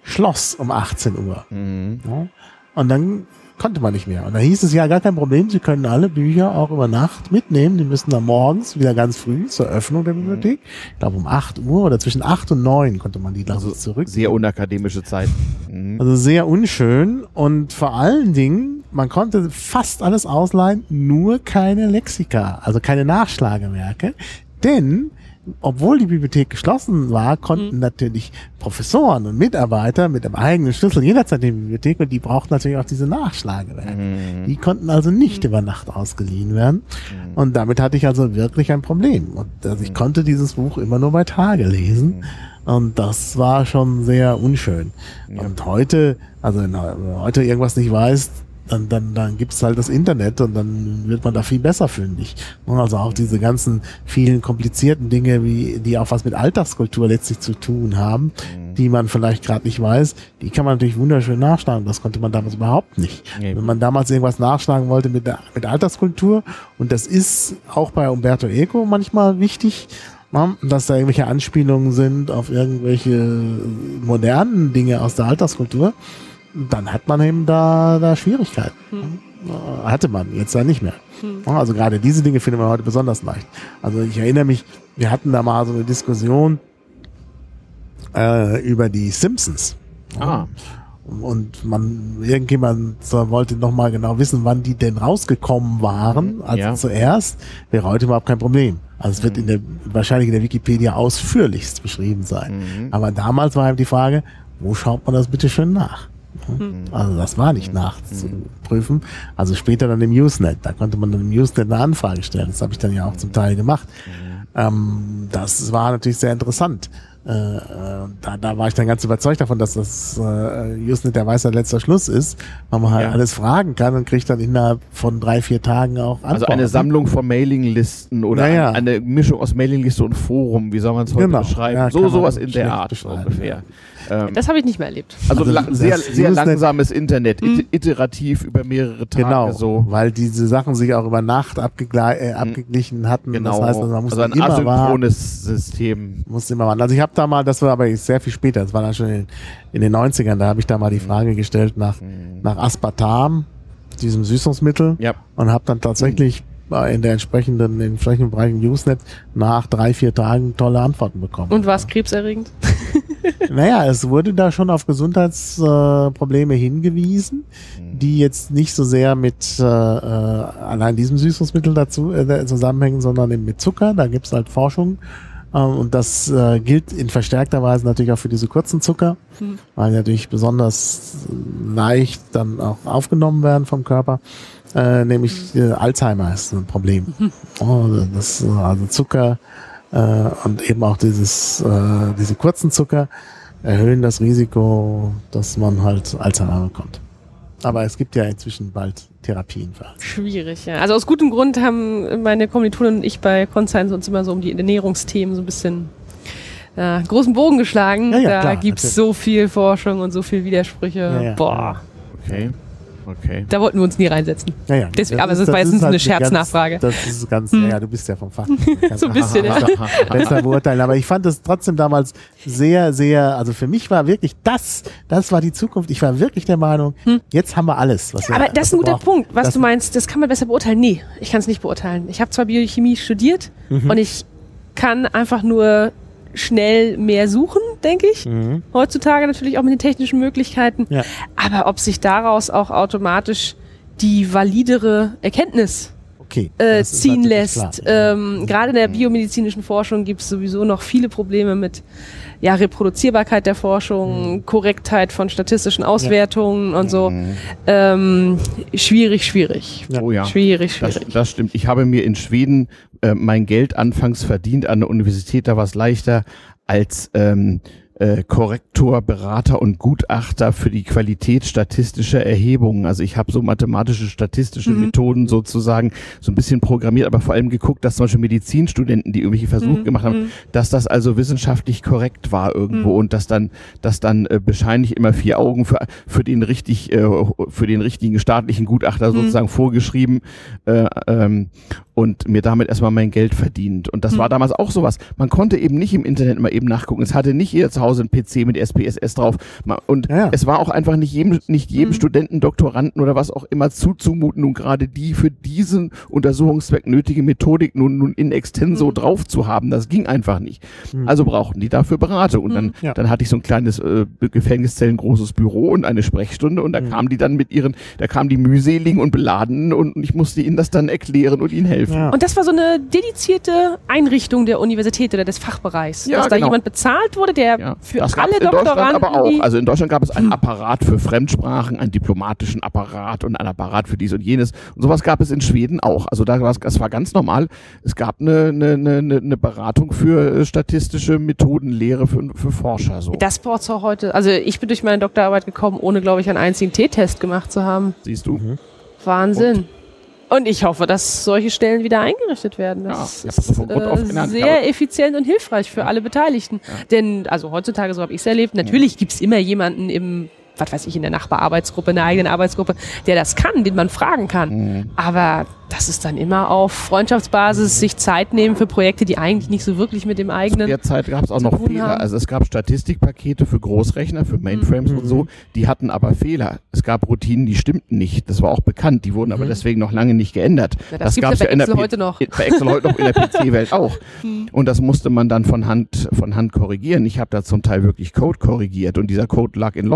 schloss um 18 Uhr. Mhm. Ja, und dann konnte man nicht mehr. Und da hieß es ja gar kein Problem, Sie können alle Bücher auch über Nacht mitnehmen. Die müssen dann morgens wieder ganz früh zur Öffnung der Bibliothek. Ich glaube um 8 Uhr oder zwischen 8 und 9 konnte man die also zurück. Sehr unakademische Zeit. Mhm. Also sehr unschön und vor allen Dingen, man konnte fast alles ausleihen, nur keine Lexika, also keine Nachschlagewerke. Denn obwohl die Bibliothek geschlossen war, konnten mhm. natürlich Professoren und Mitarbeiter mit einem eigenen Schlüssel jederzeit in die Bibliothek und die brauchten natürlich auch diese Nachschlagewerke. Mhm. Die konnten also nicht mhm. über Nacht ausgeliehen werden. Mhm. Und damit hatte ich also wirklich ein Problem. Und also ich mhm. konnte dieses Buch immer nur bei Tage lesen. Mhm. Und das war schon sehr unschön. Ja. Und heute, also wenn heute irgendwas nicht weißt, dann, dann, dann gibt es halt das Internet und dann wird man da viel besser fündig. Und also auch diese ganzen vielen komplizierten Dinge, wie die auch was mit Alltagskultur letztlich zu tun haben, Mhm. die man vielleicht gerade nicht weiß, die kann man natürlich wunderschön nachschlagen. Das konnte man damals überhaupt nicht. Wenn man damals irgendwas nachschlagen wollte mit, der, mit Alltagskultur, und das ist auch bei Umberto Eco manchmal wichtig, ja, dass da irgendwelche Anspielungen sind auf irgendwelche modernen Dinge aus der Alltagskultur, dann hat man eben da, da Schwierigkeiten. Äh, Hatte man, jetzt ja nicht mehr. Ja, Also gerade diese Dinge findet man heute besonders leicht. Also ich erinnere mich, wir hatten da mal so eine Diskussion äh, über die Simpsons. Ah, Und man, irgendjemand wollte noch mal genau wissen, wann die denn rausgekommen waren. Also Ja. zuerst wäre heute überhaupt kein Problem. Also es wird in der, wahrscheinlich in der Wikipedia ausführlichst beschrieben sein. Aber damals war eben die Frage, wo schaut man das bitte schön nach? Also das war nicht nachzuprüfen. Also später dann im Usenet. Da konnte man dann im Usenet eine Anfrage stellen. Das habe ich dann ja auch zum Teil gemacht. Ähm, das war natürlich sehr interessant. Äh, äh, da, da war ich dann ganz überzeugt davon, dass das äh, Usenet der weiße letzter Schluss ist, weil man halt Ja. alles fragen kann und kriegt dann innerhalb von drei, vier Tagen auch Antworten. also eine Sammlung von Mailinglisten oder Naja. ein, eine Mischung aus Mailingliste und Forum, wie soll man es heute Genau. beschreiben? Ja, so sowas in der Art ungefähr. Ähm, Das habe ich nicht mehr erlebt. also Also sehr, sehr langsames Internet, it iterativ über mehrere Tage Genau, so. weil diese Sachen sich auch über Nacht äh, abgeglichen hatten. Genau, Das heißt, also man musste also ein immer warten. asynchrones System. Musste immer warten. Also ich habe da mal, das war aber sehr viel später, das war dann schon in, in den 90ern, da habe ich da mal die Frage gestellt nach, nach Aspartam, diesem Süßungsmittel, Ja. und habe dann tatsächlich äh, in der entsprechenden, in den entsprechenden Bereichen Usenet nach drei, vier Tagen tolle Antworten bekommen. Und war es krebserregend? Naja, es wurde da schon auf Gesundheitsprobleme äh, hingewiesen, die jetzt nicht so sehr mit äh, äh, allein diesem Süßungsmittel dazu äh, zusammenhängen, sondern eben mit Zucker. Da gibt's halt Forschung. Ähm, und das äh, gilt in verstärkter Weise natürlich auch für diese kurzen Zucker, weil die natürlich besonders leicht dann auch aufgenommen werden vom Körper. Äh, nämlich äh, Alzheimer ist ein Problem. Oh, das, also Zucker und eben auch dieses, äh, diese kurzen Zucker erhöhen das Risiko, dass man halt Alzheimer bekommt. Aber es gibt ja inzwischen bald Therapien für Alzheimer. Schwierig, ja. Also aus gutem Grund haben meine Kommilitonen und ich bei Conscience uns immer so um die Ernährungsthemen so ein bisschen äh, großen Bogen geschlagen. Ja, ja, da klar, gibt's natürlich. so viel Forschung und so viel Widersprüche. Ja, ja, Boah, Okay. Okay. da wollten wir uns nie reinsetzen. Ja, ja. Deswegen- aber es ist meistens eine Scherznachfrage. Ganz, das ist ganz, ja, ja, du bist ja vom Fach. So ein bisschen, ja. besser beurteilen. Aber ich fand es trotzdem damals sehr, sehr, also für mich war wirklich das, das war die Zukunft. Ich war wirklich der Meinung, jetzt haben wir alles. Was wir, Hm. Aber das ist ein guter brauchen. Punkt. Was Das- du meinst, das kann man besser beurteilen. Nee, ich kann es nicht beurteilen. Ich habe zwar Biochemie studiert Mhm. und ich kann einfach nur schnell mehr suchen, denke ich. Mhm. Heutzutage natürlich auch mit den technischen Möglichkeiten. Ja. Aber ob sich daraus auch automatisch die validere Erkenntnis Okay. äh, das ziehen lässt. Ähm, Gerade in der biomedizinischen Forschung gibt es sowieso noch viele Probleme mit ja, Reproduzierbarkeit der Forschung, Mhm. Korrektheit von statistischen Auswertungen und so. Ähm, schwierig, schwierig. Ja. Oh ja. Schwierig, Das, schwierig. das stimmt. Ich habe mir in Schweden äh, mein Geld anfangs verdient an der Universität, da war es leichter als ähm, äh, Korrektor, Berater und Gutachter für die Qualität statistischer Erhebungen. Also ich habe so mathematische, statistische mhm. Methoden sozusagen so ein bisschen programmiert, aber vor allem geguckt, dass zum Beispiel Medizinstudenten, die irgendwelche Versuche mhm. gemacht haben, mhm. dass das also wissenschaftlich korrekt war irgendwo mhm. und dass dann, dass dann äh, bescheinlich immer vier Augen für, für den richtig, äh, für den richtigen staatlichen Gutachter mhm. sozusagen vorgeschrieben äh, ähm, und mir damit erstmal mein Geld verdient. Und das mhm. war damals auch sowas. Man konnte eben nicht im Internet mal eben nachgucken. Es hatte nicht jetzt 1000 PC mit SPSS drauf. Und ja, ja. es war auch einfach nicht jedem, nicht jedem mhm. Studenten, Doktoranden oder was auch immer zuzumuten, nun gerade die für diesen Untersuchungszweck nötige Methodik nun, nun in extenso mhm. drauf zu haben. Das ging einfach nicht. Mhm. Also brauchten die dafür Beratung. Und dann, mhm, ja. dann hatte ich so ein kleines äh, Gefängniszellen großes Büro und eine Sprechstunde und da mhm. kamen die dann mit ihren, da kamen die mühseligen und beladenen und ich musste ihnen das dann erklären und ihnen helfen. Und das war so eine dedizierte Einrichtung der Universität oder des Fachbereichs, dass genau. da jemand bezahlt wurde, der ja. Für das alle in Deutschland Doktoranden, aber auch. Also in Deutschland gab es einen Apparat für Fremdsprachen, einen diplomatischen Apparat und einen Apparat für dies und jenes. Und sowas gab es in Schweden auch. Also da war es, das war ganz normal. Es gab eine, eine, eine, eine Beratung für äh, statistische Methodenlehre für, für Forscher. So. Das braucht's auch heute. Also ich bin durch meine Doktorarbeit gekommen, ohne, glaube ich, einen einzigen T-Test gemacht zu haben. Siehst du? Wahnsinn. Und ich hoffe, dass solche Stellen wieder eingerichtet werden. Das Ja, ist äh, sehr effizient und hilfreich für alle Beteiligten. Denn, also heutzutage, so habe ich es erlebt, natürlich gibt's immer jemanden im, was weiß ich, in der Nachbararbeitsgruppe, in der eigenen Arbeitsgruppe, der das kann, den man fragen kann. Mhm. Aber das ist dann immer auf Freundschaftsbasis, sich Zeit nehmen für Projekte, die eigentlich nicht so wirklich mit dem Zu eigenen. der Zeit gab es auch zu noch Fehler. haben. Also es gab Statistikpakete für Großrechner, für Mainframes und so, die hatten aber Fehler. Es gab Routinen, die stimmten nicht. Das war auch bekannt. Die wurden aber deswegen noch lange nicht geändert. Ja, das gibt's gab's ja bei in der heute noch. Bei Excel heute noch in der PC-Welt auch. Und das musste man dann von Hand, von Hand korrigieren. Ich habe da zum Teil wirklich Code korrigiert und dieser Code lag in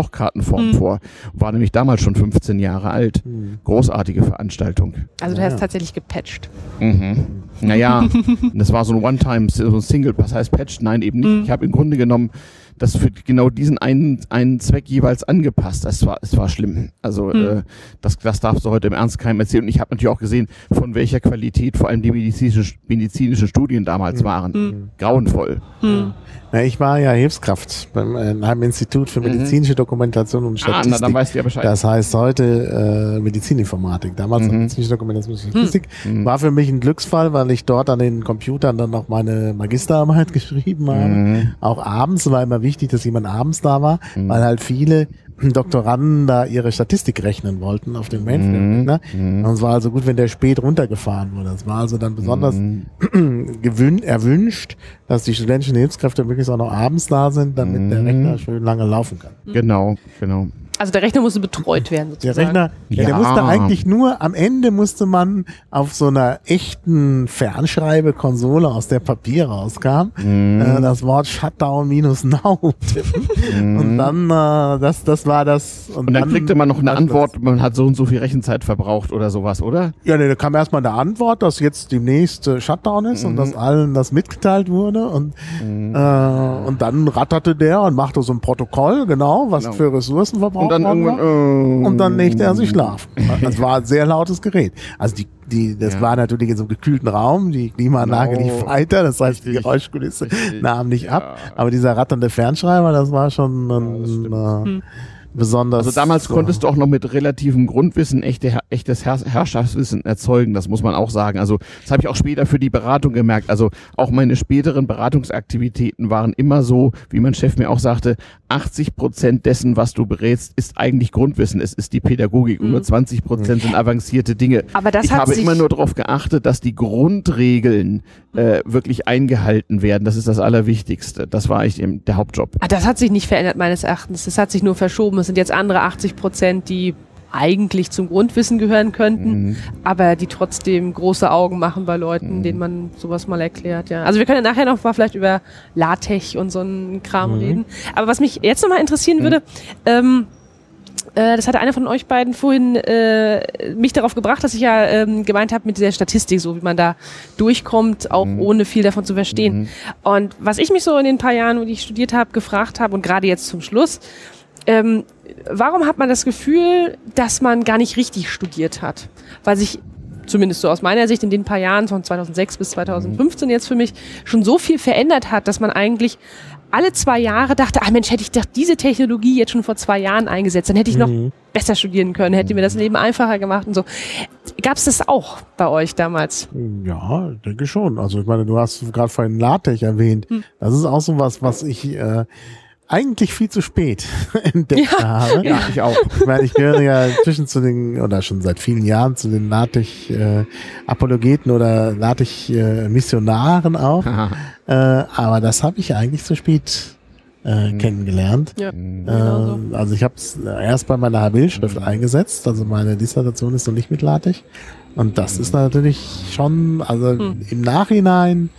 Lochkartenform vor. War nämlich damals schon 15 Jahre alt. Großartige Veranstaltung. Also du Ja. hast tatsächlich gepatcht. Mhm. Naja, das war so ein One-Time, so ein Single, was heißt Patch? Nein, eben nicht. Ich habe im Grunde genommen das für genau diesen einen, einen Zweck jeweils angepasst. Das war, es war schlimm. Also äh, das, das darfst du heute im Ernst keinem erzählen. Und ich habe natürlich auch gesehen, von welcher Qualität vor allem die medizinische, medizinischen Studien damals waren. Grauenvoll. Na, ich war ja Hilfskraft beim äh, in einem Institut für medizinische Dokumentation und Ah, Statistik. na, dann weißt du ja Bescheid. Das heißt heute äh, Medizininformatik. Damals Mhm. medizinische Dokumentation und Statistik. War für mich ein Glücksfall, weil ich dort an den Computern dann noch meine Magisterarbeit geschrieben habe. Mhm. Auch abends war immer wichtig, dass jemand abends da war, weil halt viele Doktoranden da ihre Statistik rechnen wollten auf den Mainframe. Ne? Und es war also gut, wenn der spät runtergefahren wurde. Es war also dann besonders gewün erwünscht, dass die studentischen Hilfskräfte möglichst auch noch abends da sind, damit der Rechner schön lange laufen kann. Genau, genau. Also der Rechner musste betreut werden Der sozusagen. Rechner, ja. der musste eigentlich nur, am Ende musste man auf so einer echten Fernschreibekonsole, aus der Papier rauskam, äh, das Wort Shutdown minus Now tippen. Und dann, äh, das, das war das. Und dann kriegte man noch eine Antwort, man hat so und so viel Rechenzeit verbraucht oder sowas, oder? Ja, nee, da kam erstmal eine Antwort, dass jetzt demnächst äh, Shutdown ist und dass allen das mitgeteilt wurde und, äh, und dann ratterte der und machte so ein Protokoll, genau, was Genau. für Ressourcen verbraucht Und dann irgendwann, äh, und dann legte er sich schlafen. Das war ein sehr lautes Gerät. Also die, die, das Ja. war natürlich in so einem gekühlten Raum, die Klimaanlage Genau. lief weiter, das heißt, die. Geräuschkulisse nahm nicht ab. Ja. Aber dieser ratternde Fernschreiber, das war schon ein, stimmt. Besonders. Also damals so. konntest du auch noch mit relativem Grundwissen echte, echtes Herr Herrschaftswissen erzeugen, das muss man auch sagen. Also das habe ich auch später für die Beratung gemerkt. Also auch meine späteren Beratungsaktivitäten waren immer so, wie mein Chef mir auch sagte, 80 Prozent dessen, was du berätst, ist eigentlich Grundwissen. Es ist die Pädagogik und nur 20 Prozent sind avancierte Dinge. Aber das ich hat habe sich- immer nur darauf geachtet, dass die Grundregeln äh, wirklich eingehalten werden. Das ist das Allerwichtigste. Das war eigentlich eben der Hauptjob. Ah, das hat sich nicht verändert meines Erachtens. Das hat sich nur verschoben. Es sind jetzt andere 80 Prozent, die eigentlich zum Grundwissen gehören könnten, aber die trotzdem große Augen machen bei Leuten, denen man sowas mal erklärt. Ja. Also wir können ja nachher noch mal vielleicht über LaTeX und so einen Kram reden. Aber was mich jetzt noch mal interessieren würde, ähm, äh, das hatte einer von euch beiden vorhin äh, mich darauf gebracht, dass ich ja ähm, gemeint habe mit der Statistik, so wie man da durchkommt, auch ohne viel davon zu verstehen. Und was ich mich so in den paar Jahren, wo ich studiert habe, gefragt habe und gerade jetzt zum Schluss, ähm, warum hat man das Gefühl, dass man gar nicht richtig studiert hat? Weil sich zumindest so aus meiner Sicht in den paar Jahren von 2006 bis 2015 jetzt für mich schon so viel verändert hat, dass man eigentlich alle zwei Jahre dachte, ah Mensch, hätte ich doch diese Technologie jetzt schon vor zwei Jahren eingesetzt, dann hätte ich noch besser studieren können, hätte mir das Leben einfacher gemacht und so. Gab es das auch bei euch damals? Ja, denke schon. Also ich meine, du hast gerade vorhin LaTeX erwähnt. Hm. Das ist auch so was, was ich äh, eigentlich viel zu spät entdeckt habe. Ja, ich auch. Ich meine, ich gehöre ja inzwischen zu den, oder schon seit vielen Jahren zu den LaTeX-Apologeten oder LaTeX-Missionaren auch. Aha. Äh, aber das habe ich eigentlich zu spät äh, kennengelernt. Ja, genau so. Äh, also ich habe es erst bei meiner Habil-Schrift eingesetzt. Also meine Dissertation ist noch nicht mit LaTeX. Und das ist natürlich schon, also im Nachhinein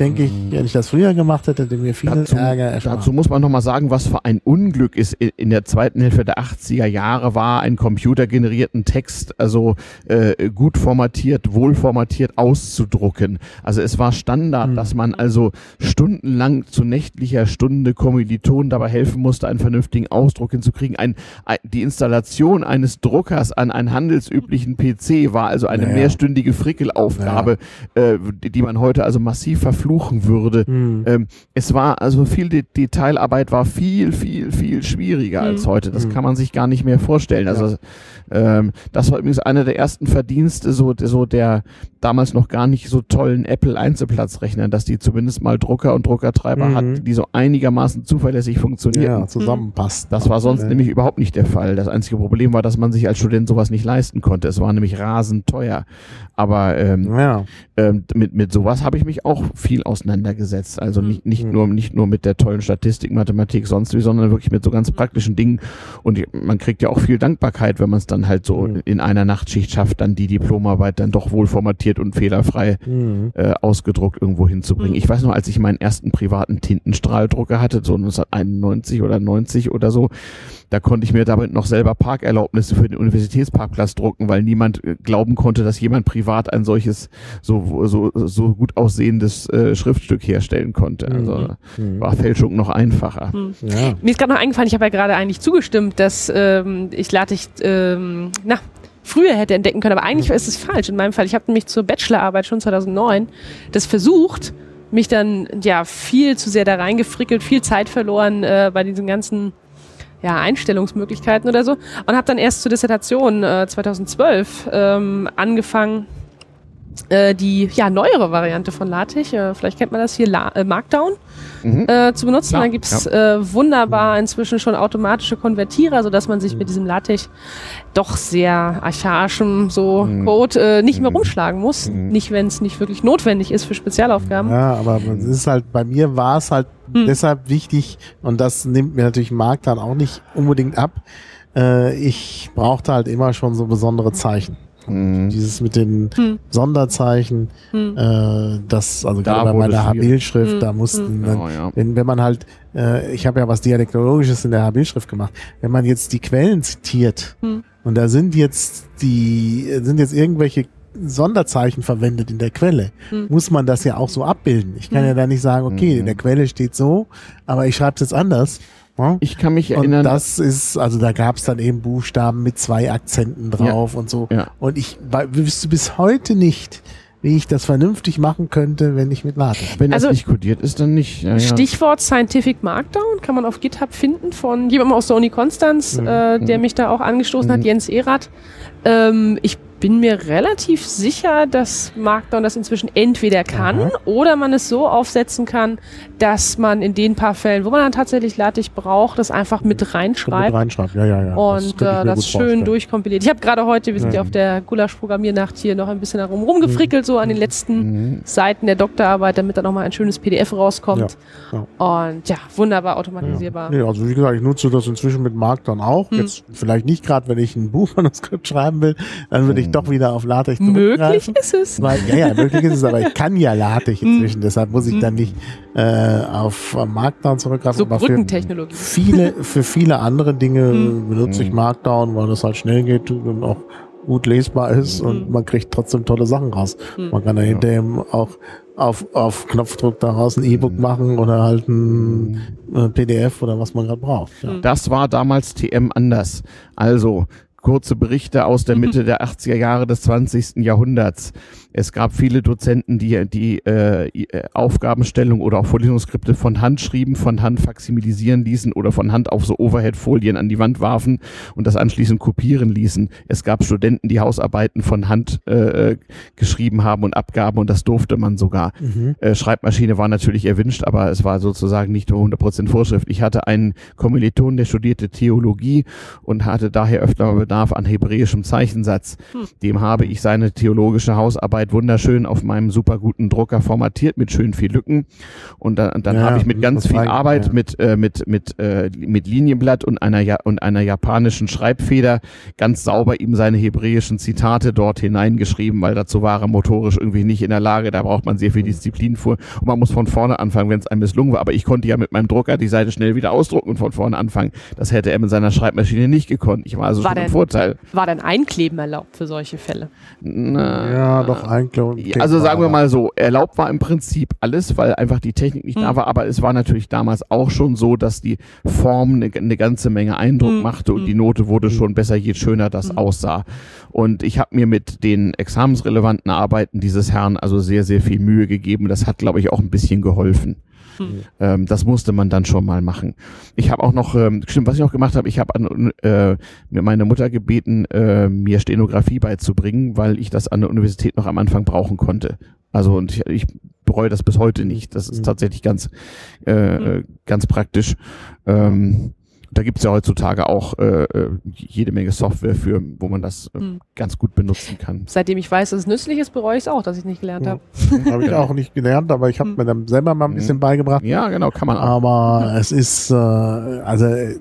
denke ich, wenn ich das früher gemacht hätte, hätte mir viel Dazu, Ärger erspart. dazu muss man nochmal sagen, was für ein Unglück ist. In- der zweiten Hälfte der 80er Jahre war ein computergenerierten Text also äh, gut formatiert, wohl formatiert auszudrucken. Also es war Standard, Hm. dass man also stundenlang zu nächtlicher Stunde Kommilitonen dabei helfen musste, einen vernünftigen Ausdruck hinzukriegen. Ein, ein, die Installation eines Druckers an einen handelsüblichen PC war also eine Naja. mehrstündige Frickelaufgabe, äh, die man heute also massiv verfluchen würde. Hm. Ähm, es war also viel De Detailarbeit war viel, viel, viel schwieriger als heute. Das Mhm. kann man sich gar nicht mehr vorstellen. Also ähm, das war übrigens einer der ersten Verdienste so, so der damals noch gar nicht so tollen Apple Einzelplatzrechner, dass die zumindest mal Drucker und Druckertreiber Mhm. hatten, die so einigermaßen zuverlässig funktionierten. ja, zusammenpasst. Das war sonst Ja. nämlich überhaupt nicht der Fall. Das einzige Problem war, dass man sich als Student sowas nicht leisten konnte. Es war nämlich rasend teuer. Aber ähm, Ja, ähm, mit, mit sowas habe ich mich auch viel auseinandergesetzt. Also nicht, nicht, Mhm. nur, nicht nur mit der tollen Statistik, Mathematik, sonst wie, sondern wirklich mit so ganz praktischen Dingen. Und man kriegt ja auch viel Dankbarkeit, wenn man es dann halt so Mhm. in einer Nachtschicht schafft, dann die Diplomarbeit dann doch wohl formatiert und fehlerfrei Mhm. äh, ausgedruckt irgendwo hinzubringen. Mhm. Ich weiß noch, als ich meinen ersten privaten Tintenstrahldrucker hatte, so 1991 oder 90 oder so, da konnte ich mir damit noch selber Parkerlaubnisse für den Universitätsparkplatz drucken, weil niemand äh, glauben konnte, dass jemand privat ein solches so so so gut aussehendes äh, Schriftstück herstellen konnte. Also Mhm. war Fälschung noch einfacher. Ja. Mir ist gerade noch eingefallen, ich habe ja gerade eigentlich zugestimmt, dass ähm, ich LaTeX, ähm, na, früher hätte entdecken können, aber eigentlich ist es falsch in meinem Fall. Ich habe nämlich zur Bachelorarbeit schon 2009 das versucht, mich dann ja viel zu sehr da reingefrickelt, viel Zeit verloren äh, bei diesen ganzen ja, Einstellungsmöglichkeiten oder so. Und habe dann erst zur Dissertation äh, 2012 ähm, angefangen, äh, die ja, neuere Variante von LaTeX, äh, vielleicht kennt man das hier, La äh, Markdown, Mhm. äh, zu benutzen. Ja, Dann gibt's äh, wunderbar inzwischen schon automatische Konvertierer, sodass man sich mit diesem LaTeX doch sehr archaischem so Mhm. Code nicht mehr Mhm. rumschlagen muss. Mhm. Nicht, wenn es nicht wirklich notwendig ist für Spezialaufgaben. Ja, aber es ist halt, bei mir war es halt Hm. deshalb wichtig, und das nimmt mir natürlich Markt dann auch nicht unbedingt ab. Ich brauchte halt immer schon so besondere Zeichen. Mhm. Dieses mit den Hm. Sonderzeichen, Hm. äh, das, also Da gerade bei meiner. Habilschrift, Hm. da mussten dann, Ja, ja. wenn, wenn man halt, äh, ich habe ja was Dialektologisches in der Habilschrift gemacht, wenn man jetzt die Quellen zitiert Hm. und da sind jetzt die, sind jetzt irgendwelche Sonderzeichen verwendet in der Quelle, Hm. muss man das ja auch so abbilden. Ich kann Hm. ja da nicht sagen, okay, Mhm. in der Quelle steht so, aber ich schreibe es jetzt anders. Ja? Ich kann mich Und erinnern, das ist, also da gab es dann eben Buchstaben mit zwei Akzenten drauf und so. Ja. Und ich wüsste bis heute nicht, wie ich das vernünftig machen könnte, wenn ich mit LaTeX. wenn das Also- nicht kodiert ist, dann nicht. Ja, ja. Stichwort Scientific Markdown kann man auf GitHub finden von jemandem aus der Uni Konstanz, Mhm. äh, der mich da auch angestoßen hat, Mhm. Jens Erath. Ähm, ich bin mir relativ sicher, dass Markdown das inzwischen entweder kann Aha. oder man es so aufsetzen kann, dass man in den paar Fällen, wo man dann tatsächlich LaTeX braucht, das einfach mit Mit reinschreibt. reinschreibt, ja, ja, ja. Und könnte ich äh, das schön vorstellen. durchkompiliert. Ich habe gerade heute, wir sind Ja. ja auf der Gulasch-Programmiernacht hier noch ein bisschen herum rumgefrickelt, so an den letzten Mhm. Seiten der Doktorarbeit, damit da nochmal ein schönes PDF rauskommt. Ja, Und ja, wunderbar automatisierbar. Nee, also wie gesagt, ich nutze das inzwischen mit Mark dann auch. Hm. Jetzt vielleicht nicht gerade, wenn ich ein Buchmanuskript schreiben will, dann würde ich Hm. doch wieder auf LaTeX Möglich ist es. Weil, ja, ja, möglich ist es, aber ich kann ja LaTeX Hm. inzwischen, deshalb muss ich dann nicht äh, auf Markdown zurückgreifen. So aber für Brückentechnologie. viele, für viele andere Dinge Hm. benutze ich Hm. Markdown, weil das halt schnell geht und auch gut lesbar ist und Hm. man kriegt trotzdem tolle Sachen raus. Hm. Man kann da hinterher auch auf, auf Knopfdruck daraus ein E-Book Hm. machen oder halt ein äh, PDF oder was man gerade braucht. Ja. Hm. Das war damals TM anders. Also kurze Berichte aus der Mhm. Mitte der 80er Jahre des 20. Jahrhunderts. Es gab viele Dozenten, die die äh, äh, Aufgabenstellung oder auch Vorlesungsskripte von Hand schrieben, von Hand faximilisieren ließen oder von Hand auf so Overhead-Folien an die Wand warfen und das anschließend kopieren ließen. Es gab Studenten, die Hausarbeiten von Hand äh, geschrieben haben und abgaben und das durfte man sogar. Mhm. Äh, Schreibmaschine war natürlich erwünscht, aber es war sozusagen nicht nur 100% Vorschrift. Ich hatte einen Kommiliton, der studierte Theologie und hatte daher öfter Bedarf an hebräischem Zeichensatz. Dem habe ich seine theologische Hausarbeit wunderschön auf meinem super guten Drucker formatiert mit schön viel Lücken. Und dann, dann Ja, habe ich mit ganz viel Arbeit ja. mit, äh, mit, mit, äh, mit Linienblatt und einer, ja und einer japanischen Schreibfeder ganz sauber ihm seine hebräischen Zitate dort hineingeschrieben, weil dazu war er motorisch irgendwie nicht in der Lage. Da braucht man sehr viel Disziplin vor. Und man muss von vorne anfangen, wenn es einem misslungen war. Aber ich konnte ja mit meinem Drucker die Seite schnell wieder ausdrucken und von vorne anfangen. Das hätte er mit seiner Schreibmaschine nicht gekonnt. Ich war also War schon im denn- Vorteil. War denn Einkleben erlaubt für solche Fälle? Na, Ja, doch, ja, Also sagen wir mal so, erlaubt war im Prinzip alles, weil einfach die Technik nicht da Hm. war, aber es war natürlich damals auch schon so, dass die Form eine, eine ganze Menge Eindruck Hm, machte und hm. die Note wurde schon besser, je schöner das Hm. aussah. Und ich habe mir mit den examensrelevanten Arbeiten dieses Herrn also sehr, sehr viel Mühe gegeben. Das hat, glaube ich, auch ein bisschen geholfen. Hm. Ähm, das musste man dann schon mal machen. Ich habe auch noch, ähm, stimmt, was ich noch gemacht habe, ich habe an äh, meine Mutter gebeten, äh, mir Stenografie beizubringen, weil ich das an der Universität noch am Anfang brauchen konnte. Also und ich, ich bereue das bis heute nicht. Das ist Mhm. tatsächlich ganz, äh, äh, ganz praktisch. Ähm, da gibt's ja heutzutage auch äh, äh, jede Menge Software für, wo man das äh, Hm. ganz gut benutzen kann. Seitdem ich weiß, dass es nützlich ist, bereue ich es auch, dass ich nicht gelernt habe. Habe ich auch nicht gelernt, aber ich habe Hm. mir dann selber mal ein bisschen beigebracht. Ja, genau, kann man auch. Aber es ist, äh, also äh,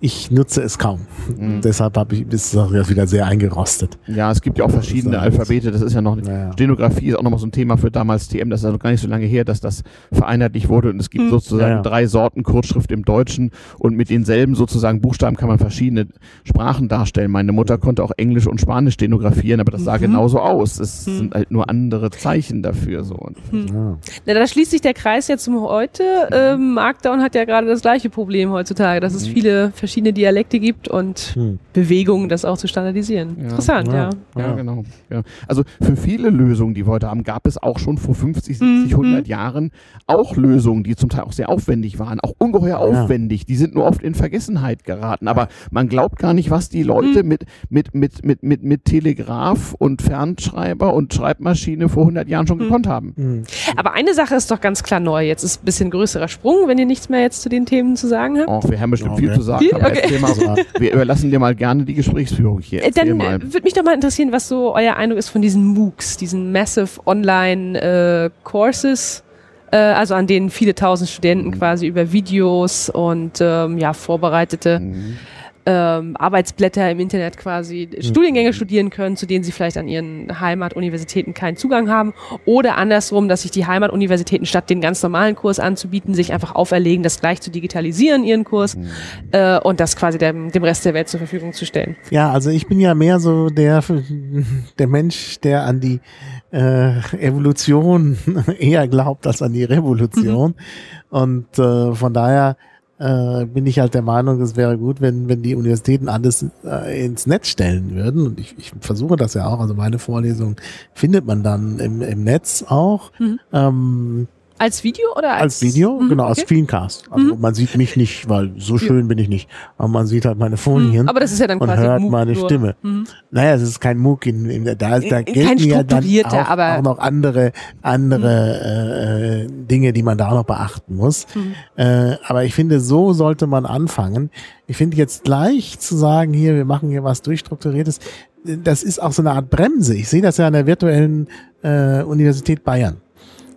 ich nutze es kaum. Mhm. Deshalb habe ich ist das jetzt wieder sehr eingerostet. Ja, es gibt ja auch verschiedene Alphabete. Das ist ja noch Naja. Stenografie ist auch nochmal so ein Thema für damals TM. Das ist also gar nicht so lange her, dass das vereinheitlich wurde. Und es gibt Mhm. sozusagen Ja, ja. drei Sorten Kurzschrift im Deutschen. Und mit denselben sozusagen Buchstaben kann man verschiedene Sprachen darstellen. Meine Mutter konnte auch Englisch und Spanisch stenografieren, aber das sah Mhm. genauso aus. Es Mhm. sind halt nur andere Zeichen dafür. So. Und Ja. Na, da schließt sich der Kreis jetzt zum heute. Ähm, Markdown hat ja gerade das gleiche Problem heutzutage, dass es Mhm. viele verschiedene Dialekte gibt und Hm. Bewegungen, das auch zu standardisieren. Ja. Interessant, ja. Ja. Ja, Ja. genau. Ja. Also für viele Lösungen, die wir heute haben, gab es auch schon vor 50, 70, Mhm. 100 Jahren auch Lösungen, die zum Teil auch sehr aufwendig waren, auch ungeheuer aufwendig. Die sind nur oft in Vergessenheit geraten. Aber man glaubt gar nicht, was die Leute Mhm. mit, mit, mit, mit, mit, mit Telegraph und Fernschreiber und Schreibmaschine vor 100 Jahren schon Mhm. gekonnt haben. Hm. Aber eine Sache ist doch ganz klar neu. Jetzt ist ein bisschen größerer Sprung, wenn ihr nichts mehr jetzt zu den Themen zu sagen habt. Auch wir haben bestimmt Okay. viel zu sagen. Viel? Aber Okay. erzähl mal. Wir überlassen dir mal gerne die Gesprächsführung hier. Äh, Erzähl Dann mal. äh, würde mich doch mal interessieren, was so euer Eindruck ist von diesen MOOCs, diesen Massive Online äh, Courses, äh, also an denen viele tausend Studenten quasi über Videos und ähm, ja vorbereitete Mhm. Ähm, Arbeitsblätter im Internet quasi Studiengänge studieren können, zu denen sie vielleicht an ihren Heimatuniversitäten keinen Zugang haben. Oder andersrum, dass sich die Heimatuniversitäten statt den ganz normalen Kurs anzubieten, sich einfach auferlegen, das gleich zu digitalisieren, ihren Kurs, äh, und das quasi dem, dem Rest der Welt zur Verfügung zu stellen. Ja, also ich bin ja mehr so der, der Mensch, der an die äh, Evolution eher glaubt als an die Revolution. Und äh, von daher äh, bin ich halt der Meinung, es wäre gut, wenn, wenn die Universitäten alles äh, ins Netz stellen würden. Und ich, ich versuche das ja auch. Also meine Vorlesung findet man dann im, im Netz auch. Mhm. Ähm, Als Video oder als, als Video, Mhm, genau, als okay. Screencast. Also man sieht mich nicht, weil so schön bin ich nicht. Aber man sieht halt meine Folien Mhm. Aber das ist ja dann und quasi hört MOOC meine nur. Stimme. Mhm. Naja, es ist kein MOOC, in, in, da, ist, da gelten ja dann auch, auch noch andere, andere äh, äh, Dinge, die man da auch noch beachten muss. Mhm. Äh, aber ich finde, so sollte man anfangen. Ich finde jetzt gleich zu sagen, hier, wir machen hier was durchstrukturiertes, das ist auch so eine Art Bremse. Ich sehe das ja an der virtuellen äh, Universität Bayern.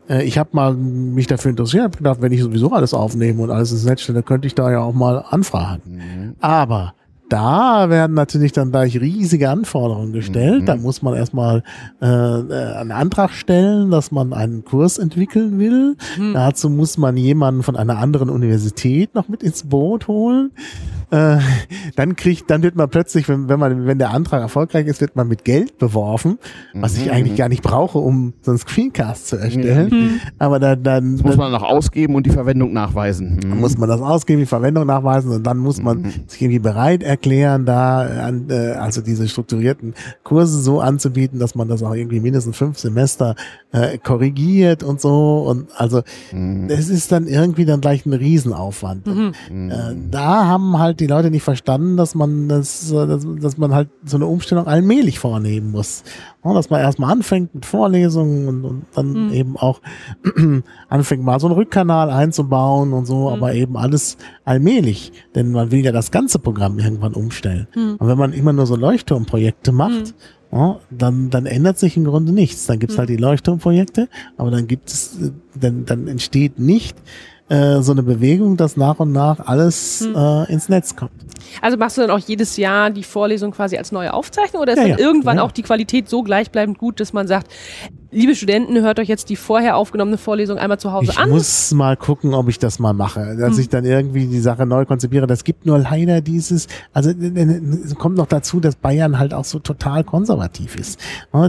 Äh, Ich habe mal mich dafür interessiert, habe gedacht, wenn ich sowieso alles aufnehme und alles ins Netz stelle, könnte ich da ja auch mal anfragen. Mhm. Aber da werden natürlich dann gleich riesige Anforderungen gestellt. Mhm. Da muss man erstmal äh, äh, einen Antrag stellen, dass man einen Kurs entwickeln will. Mhm. Dazu muss man jemanden von einer anderen Universität noch mit ins Boot holen. Äh, dann kriegt, dann wird man plötzlich, wenn, wenn man, wenn der Antrag erfolgreich ist, wird man mit Geld beworfen, was ich Mhm. eigentlich gar nicht brauche, um so einen Screencast zu erstellen. Mhm. Aber dann, dann, Das muss man noch ausgeben und die Verwendung nachweisen. dann Mhm. muss man das ausgeben, die Verwendung nachweisen und dann muss man Mhm. sich irgendwie bereit erklären, da an, äh, also diese strukturierten Kurse so anzubieten, dass man das auch irgendwie mindestens fünf Semester äh, korrigiert und so und also Mhm. es ist dann irgendwie dann gleich ein Riesenaufwand. Mhm. Mhm. Äh, da haben halt die Leute nicht verstanden, dass man das, äh, dass, dass man halt so eine Umstellung allmählich vornehmen muss. Dass man erstmal anfängt mit Vorlesungen und, und dann mhm. eben auch anfängt mal so einen Rückkanal einzubauen und so, mhm. aber eben alles allmählich. Denn man will ja das ganze Programm irgendwann umstellen. Mhm. Und wenn man immer nur so Leuchtturmprojekte macht, mhm. Ja, dann, dann ändert sich im Grunde nichts. Dann gibt's mhm. halt die Leuchtturmprojekte, aber dann gibt es, dann, dann entsteht nicht äh, so eine Bewegung, dass nach und nach alles mhm. äh, ins Netz kommt. Also machst du dann auch jedes Jahr die Vorlesung quasi als neue Aufzeichnung oder ist ja, dann ja. irgendwann ja. auch die Qualität so gleichbleibend gut, dass man sagt, liebe Studenten, hört euch jetzt die vorher aufgenommene Vorlesung einmal zu Hause ich an. Ich muss mal gucken, ob ich das mal mache, dass hm. ich dann irgendwie die Sache neu konzipiere. Das gibt nur leider dieses, also es kommt noch dazu, dass Bayern halt auch so total konservativ ist.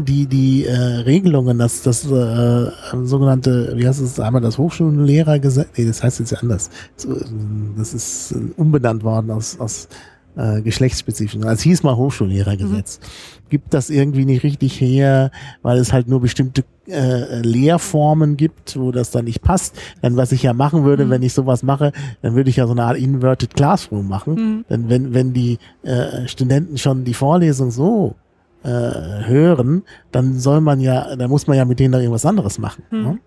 Die, die äh, Regelungen, dass das äh, sogenannte, wie heißt es einmal das Hochschullehrergesetz, nee, das heißt jetzt ja anders. Das ist umbenannt worden aus, aus äh, geschlechtsspezifischen. Also hieß mal Hochschullehrergesetz. Mhm. Gibt das irgendwie nicht richtig her, weil es halt nur bestimmte äh, Lehrformen gibt, wo das dann nicht passt. Dann was ich ja machen würde, mhm. wenn ich sowas mache, dann würde ich ja so eine Art Inverted Classroom machen. Mhm. Denn wenn, wenn die äh, Studenten schon die Vorlesung so äh, hören, dann soll man ja, dann muss man ja mit denen da irgendwas anderes machen. Mhm. Ne?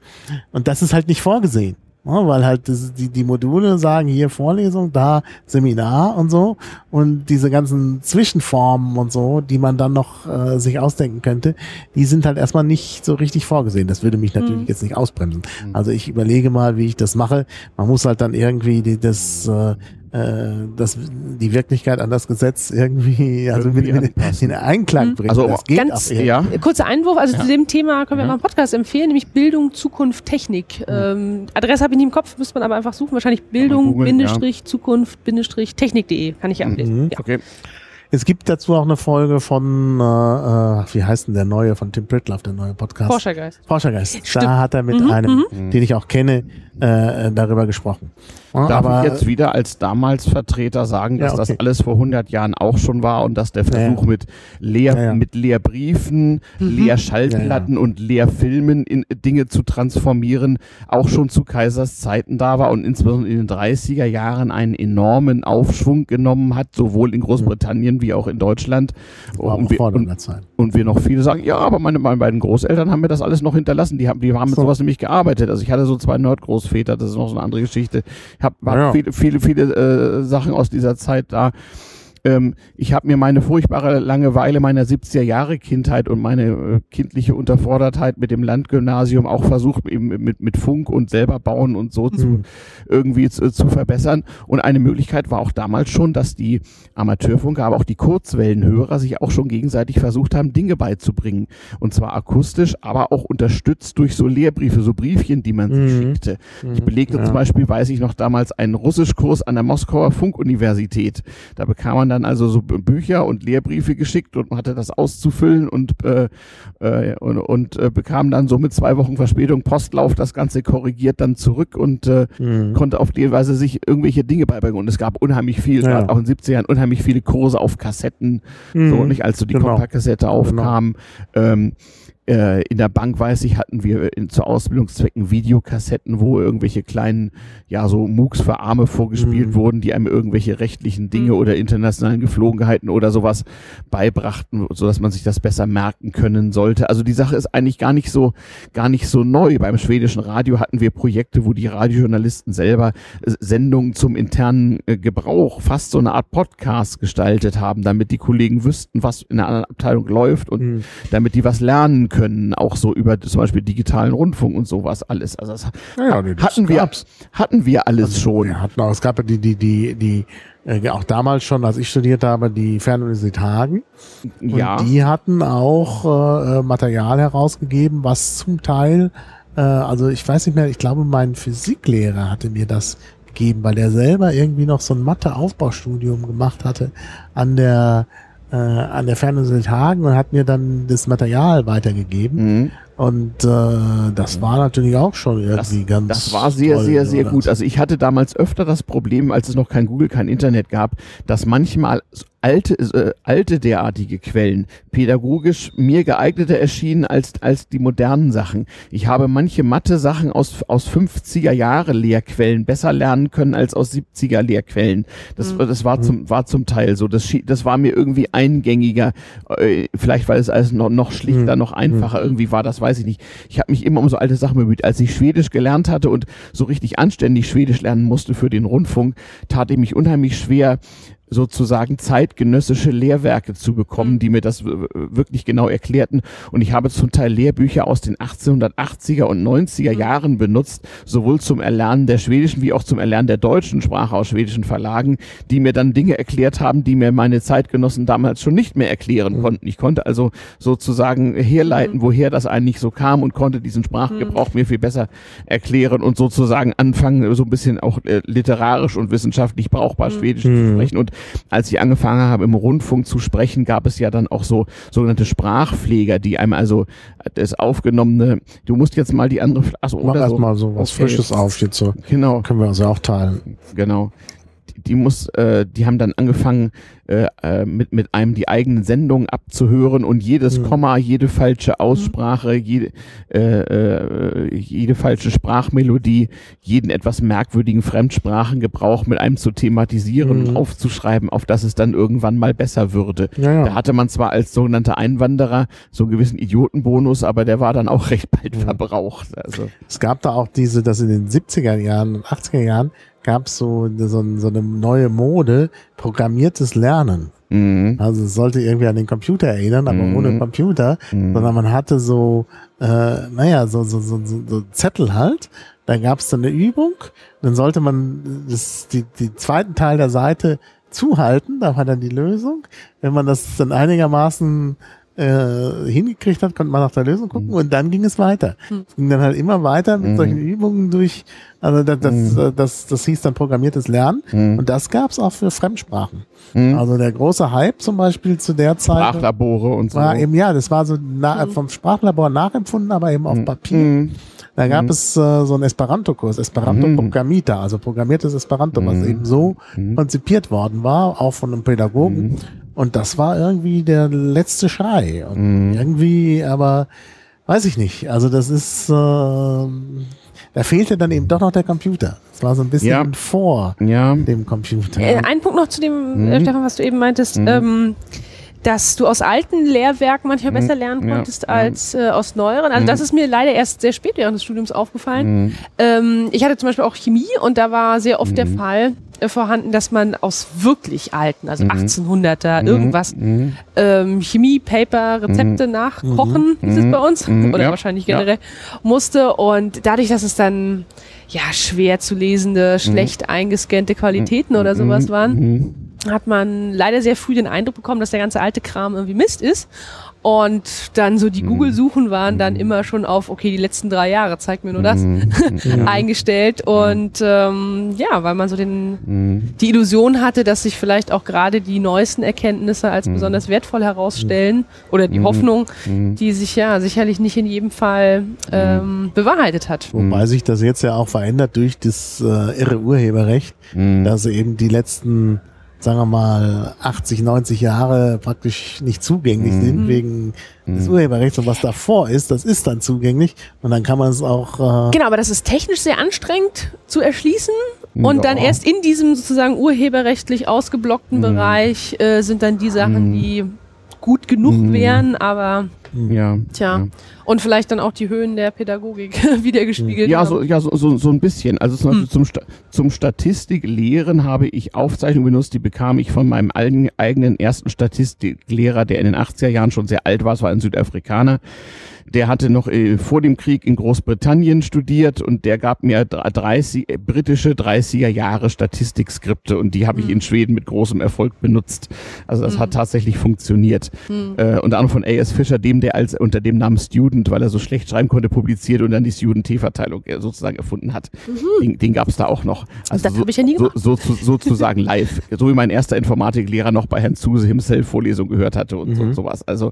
Und das ist halt nicht vorgesehen. Ja, weil halt das, die, die Module sagen hier Vorlesung, da Seminar und so und diese ganzen Zwischenformen und so, die man dann noch äh, sich ausdenken könnte, die sind halt erstmal nicht so richtig vorgesehen. Das würde mich natürlich mhm. jetzt nicht ausbremsen. Mhm. Also ich überlege mal, wie ich das mache. Man muss halt dann irgendwie die, das äh, äh, das, die Wirklichkeit an das Gesetz irgendwie, also irgendwie mit, mit in Einklang mhm. bringen. Also das geht ganz, ja. Kurzer Einwurf, also ja. zu dem Thema können wir ja. mal einen Podcast empfehlen, nämlich Bildung, Zukunft, Technik. Ja. Ähm, Adresse habe ich nicht im Kopf, müsste man aber einfach suchen. Wahrscheinlich Bildung, Googeln, Bindestrich, Zukunft, Bindestrich, Technik.de. Kann ich ja ablesen. Mhm. Okay. Es gibt dazu auch eine Folge von, äh, äh, wie heißt denn der neue, von Tim Pritloff, der neue Podcast? Forschergeist. Forschergeist. Stimmt. Da hat er mit mhm, einem, mhm. den ich auch kenne, äh, darüber gesprochen. Darf aber, ich jetzt wieder als damals Vertreter sagen, dass ja, okay. das alles vor 100 Jahren auch schon war und dass der Versuch mit Lehr ja, mit Lehrbriefen, mhm. Lehrschallplatten und Lehrfilmen in Dinge zu transformieren auch schon zu Kaisers Zeiten da war und insbesondere in den 30er Jahren einen enormen Aufschwung genommen hat, sowohl in Großbritannien wie auch in Deutschland. Und wir, und, und wir, noch viele sagen, ja, aber meine, meine beiden Großeltern haben mir das alles noch hinterlassen. Die haben, die haben mit so. sowas nämlich gearbeitet. Also ich hatte so zwei Nordgroßväter, das ist noch so eine andere Geschichte. Ich habe hab ja. viele, viele, viele äh, Sachen aus dieser Zeit da. Ähm, ich habe mir meine furchtbare Langeweile meiner 70er Jahre Kindheit und meine äh, kindliche Unterfordertheit mit dem Landgymnasium auch versucht, eben mit, mit Funk und selber bauen und so mhm. zu irgendwie zu, zu, verbessern. Und eine Möglichkeit war auch damals schon, dass die Amateurfunker, aber auch die Kurzwellenhörer sich auch schon gegenseitig versucht haben, Dinge beizubringen. Und zwar akustisch, aber auch unterstützt durch so Lehrbriefe, so Briefchen, die man mhm. sich schickte. Ich mhm. belegte ja. zum Beispiel, weiß ich noch damals, einen Russischkurs an der Moskauer Funkuniversität. Da bekam man dann also so Bücher und Lehrbriefe geschickt und hatte das auszufüllen und, äh, äh, und, und äh, bekam dann so mit zwei Wochen Verspätung Postlauf das Ganze korrigiert dann zurück und äh, mhm. konnte auf die Weise sich irgendwelche Dinge beibringen. Und es gab unheimlich viel, ja. auch in den 70ern, unheimlich viele Kurse auf Kassetten, mhm. so nicht als so die genau. Kompaktkassette aufkam. Genau. Ähm, äh, in der Bank, weiß ich, hatten wir in, zu Ausbildungszwecken Videokassetten, wo irgendwelche kleinen, ja, so MOOCs für Arme vorgespielt mhm. wurden, die einem irgendwelche rechtlichen Dinge mhm. oder internationalen Geflogenheiten oder sowas beibrachten, so dass man sich das besser merken können sollte. Also die Sache ist eigentlich gar nicht so, gar nicht so neu. Beim schwedischen Radio hatten wir Projekte, wo die Radiojournalisten selber Sendungen zum internen äh, Gebrauch, fast so eine Art Podcast gestaltet haben, damit die Kollegen wüssten, was in einer anderen Abteilung läuft und mhm. damit die was lernen können, auch so über zum Beispiel digitalen Rundfunk und sowas alles. Also das, ja, nee, das hatten wir, hatten wir alles also, schon. Wir hatten auch, es gab ja die, die, die, die, äh, auch damals schon, als ich studiert habe, die Fernuniversität Hagen. Ja. Und die hatten auch äh, Material herausgegeben, was zum Teil, äh, also ich weiß nicht mehr, ich glaube, mein Physiklehrer hatte mir das gegeben, weil der selber irgendwie noch so ein Mathe-Aufbaustudium gemacht hatte an der äh, an der Fernuniversität Hagen und hat mir dann das Material weitergegeben. Mhm. Und äh, das war natürlich auch schon irgendwie das, ganz. Das war sehr, toll, sehr, sehr gut. Also ich hatte damals öfter das Problem, als es noch kein Google, kein Internet gab, dass manchmal alte, äh, alte derartige Quellen pädagogisch mir geeigneter erschienen als, als die modernen Sachen. Ich habe manche Mathe-Sachen aus, aus 50er Jahre Lehrquellen besser lernen können als aus 70er Lehrquellen. Das, mhm. das war zum, war zum Teil so. Das, das war mir irgendwie eingängiger. Äh, vielleicht, weil es alles noch, noch schlichter, mhm. noch einfacher mhm. irgendwie war, das weiß ich nicht. Ich habe mich immer um so alte Sachen bemüht. Als ich Schwedisch gelernt hatte und so richtig anständig Schwedisch lernen musste für den Rundfunk, tat ich mich unheimlich schwer, sozusagen zeitgenössische Lehrwerke zu bekommen, mhm. die mir das wirklich genau erklärten. Und ich habe zum Teil Lehrbücher aus den 1880er und 90er mhm. Jahren benutzt, sowohl zum Erlernen der schwedischen wie auch zum Erlernen der deutschen Sprache aus schwedischen Verlagen, die mir dann Dinge erklärt haben, die mir meine Zeitgenossen damals schon nicht mehr erklären mhm. konnten. Ich konnte also sozusagen herleiten, woher das eigentlich so kam und konnte diesen Sprachgebrauch mir viel besser erklären und sozusagen anfangen, so ein bisschen auch äh, literarisch und wissenschaftlich brauchbar Schwedisch zu sprechen. Und als ich angefangen habe, im Rundfunk zu sprechen, gab es ja dann auch so sogenannte Sprachpfleger, die einem also das aufgenommene, du musst jetzt mal die andere, achso, Mach erst so. mal so was okay. Frisches auf jetzt so. Genau. Können wir uns ja auch teilen. Genau die muss, äh, die haben dann angefangen, äh, äh, mit, mit einem die eigenen Sendungen abzuhören und jedes mhm. Komma, jede falsche Aussprache, jede, äh, äh, jede falsche Sprachmelodie, jeden etwas merkwürdigen Fremdsprachengebrauch mit einem zu thematisieren mhm. und aufzuschreiben, auf dass es dann irgendwann mal besser würde. Ja, ja. Da hatte man zwar als sogenannter Einwanderer so einen gewissen Idiotenbonus, aber der war dann auch recht bald mhm. verbraucht. Also. Es gab da auch diese, dass in den 70er Jahren und 80er Jahren gab so, so, so eine neue Mode, programmiertes Lernen. Mhm. Also es sollte irgendwie an den Computer erinnern, aber mhm. ohne Computer, mhm. sondern man hatte so, äh, naja, so, so, so, so Zettel halt. Da gab es dann eine Übung, dann sollte man das, die, die zweiten Teil der Seite zuhalten, da war dann die Lösung. Wenn man das dann einigermaßen äh, hingekriegt hat, konnte man nach der Lösung gucken mhm. und dann ging es weiter. Mhm. Es ging dann halt immer weiter mit mhm. solchen Übungen durch, also das, das, mhm. das, das, das hieß dann programmiertes Lernen mhm. und das gab's auch für Fremdsprachen. Mhm. Also der große Hype zum Beispiel zu der Zeit. Sprachlabore und so. War eben, ja, das war so na, vom Sprachlabor nachempfunden, aber eben auf Papier. Da gab es äh, so einen Esperanto-Kurs, Esperanto Programmita, also programmiertes Esperanto, was eben so konzipiert worden war, auch von einem Pädagogen. Und das war irgendwie der letzte Schrei. Und mhm. irgendwie, aber weiß ich nicht. Also das ist, äh, da fehlte dann eben doch noch der Computer. Das war so ein bisschen ja. vor ja. dem Computer. Äh, ein Punkt noch zu dem, äh, mhm. Stefan, was du eben meintest. Mhm. Ähm, dass du aus alten Lehrwerken manchmal mhm. besser lernen konntest ja, als äh, aus neueren. Also mhm. das ist mir leider erst sehr spät während des Studiums aufgefallen. Mhm. Ähm, ich hatte zum Beispiel auch Chemie und da war sehr oft der. Fall vorhanden, dass man aus wirklich alten, also 1800er mhm. irgendwas, mhm. ähm, Chemie, Paper, Rezepte nachkochen, hieß es bei uns, oder ja. wahrscheinlich generell, ja. musste und dadurch, dass es dann ja schwer zu lesende, schlecht eingescannte Qualitäten oder sowas waren, hat man leider sehr früh den Eindruck bekommen, dass der ganze alte Kram irgendwie Mist ist. Und dann so die mhm. Google-Suchen waren dann immer schon auf, okay, die letzten drei Jahre, zeigt mir nur das, mhm. eingestellt. Und ähm, ja, weil man so den, mhm. die Illusion hatte, dass sich vielleicht auch gerade die neuesten Erkenntnisse als besonders wertvoll herausstellen oder die Hoffnung, die sich ja sicherlich nicht in jedem Fall ähm, bewahrheitet hat. Wobei sich das jetzt ja auch verändert durch das äh, irre Urheberrecht, dass eben die letzten sagen wir mal, 80, 90 Jahre praktisch nicht zugänglich mhm. sind wegen mhm. des Urheberrechts und was davor ist, das ist dann zugänglich und dann kann man es auch. Äh genau, aber das ist technisch sehr anstrengend zu erschließen und ja. dann erst in diesem sozusagen urheberrechtlich ausgeblockten mhm. Bereich äh, sind dann die Sachen, mhm. die gut genug mhm. wären, aber ja. Tja. Ja. Und vielleicht dann auch die Höhen der Pädagogik wieder gespiegelt. Ja, so, ja so, so, so ein bisschen. Also zum, hm. zum, zum Statistiklehren habe ich Aufzeichnungen benutzt, die bekam ich von meinem eigenen ersten Statistiklehrer, der in den 80er Jahren schon sehr alt war, es war ein Südafrikaner. Der hatte noch äh, vor dem Krieg in Großbritannien studiert und der gab mir 30, äh, britische 30er Jahre Statistikskripte und die habe ich hm. in Schweden mit großem Erfolg benutzt. Also das hm. hat tatsächlich funktioniert. Hm. Äh, unter anderem von A.S. Fischer, dem der als unter dem Namen Student, weil er so schlecht schreiben konnte, publiziert und dann die Student-T-Verteilung äh, sozusagen erfunden hat. Mhm. Den, den gab es da auch noch. Also das so, habe ich ja nie gemacht. So, so, sozusagen live. So wie mein erster Informatiklehrer noch bei Herrn Zuse himself Vorlesung gehört hatte und mhm. so, sowas. Also,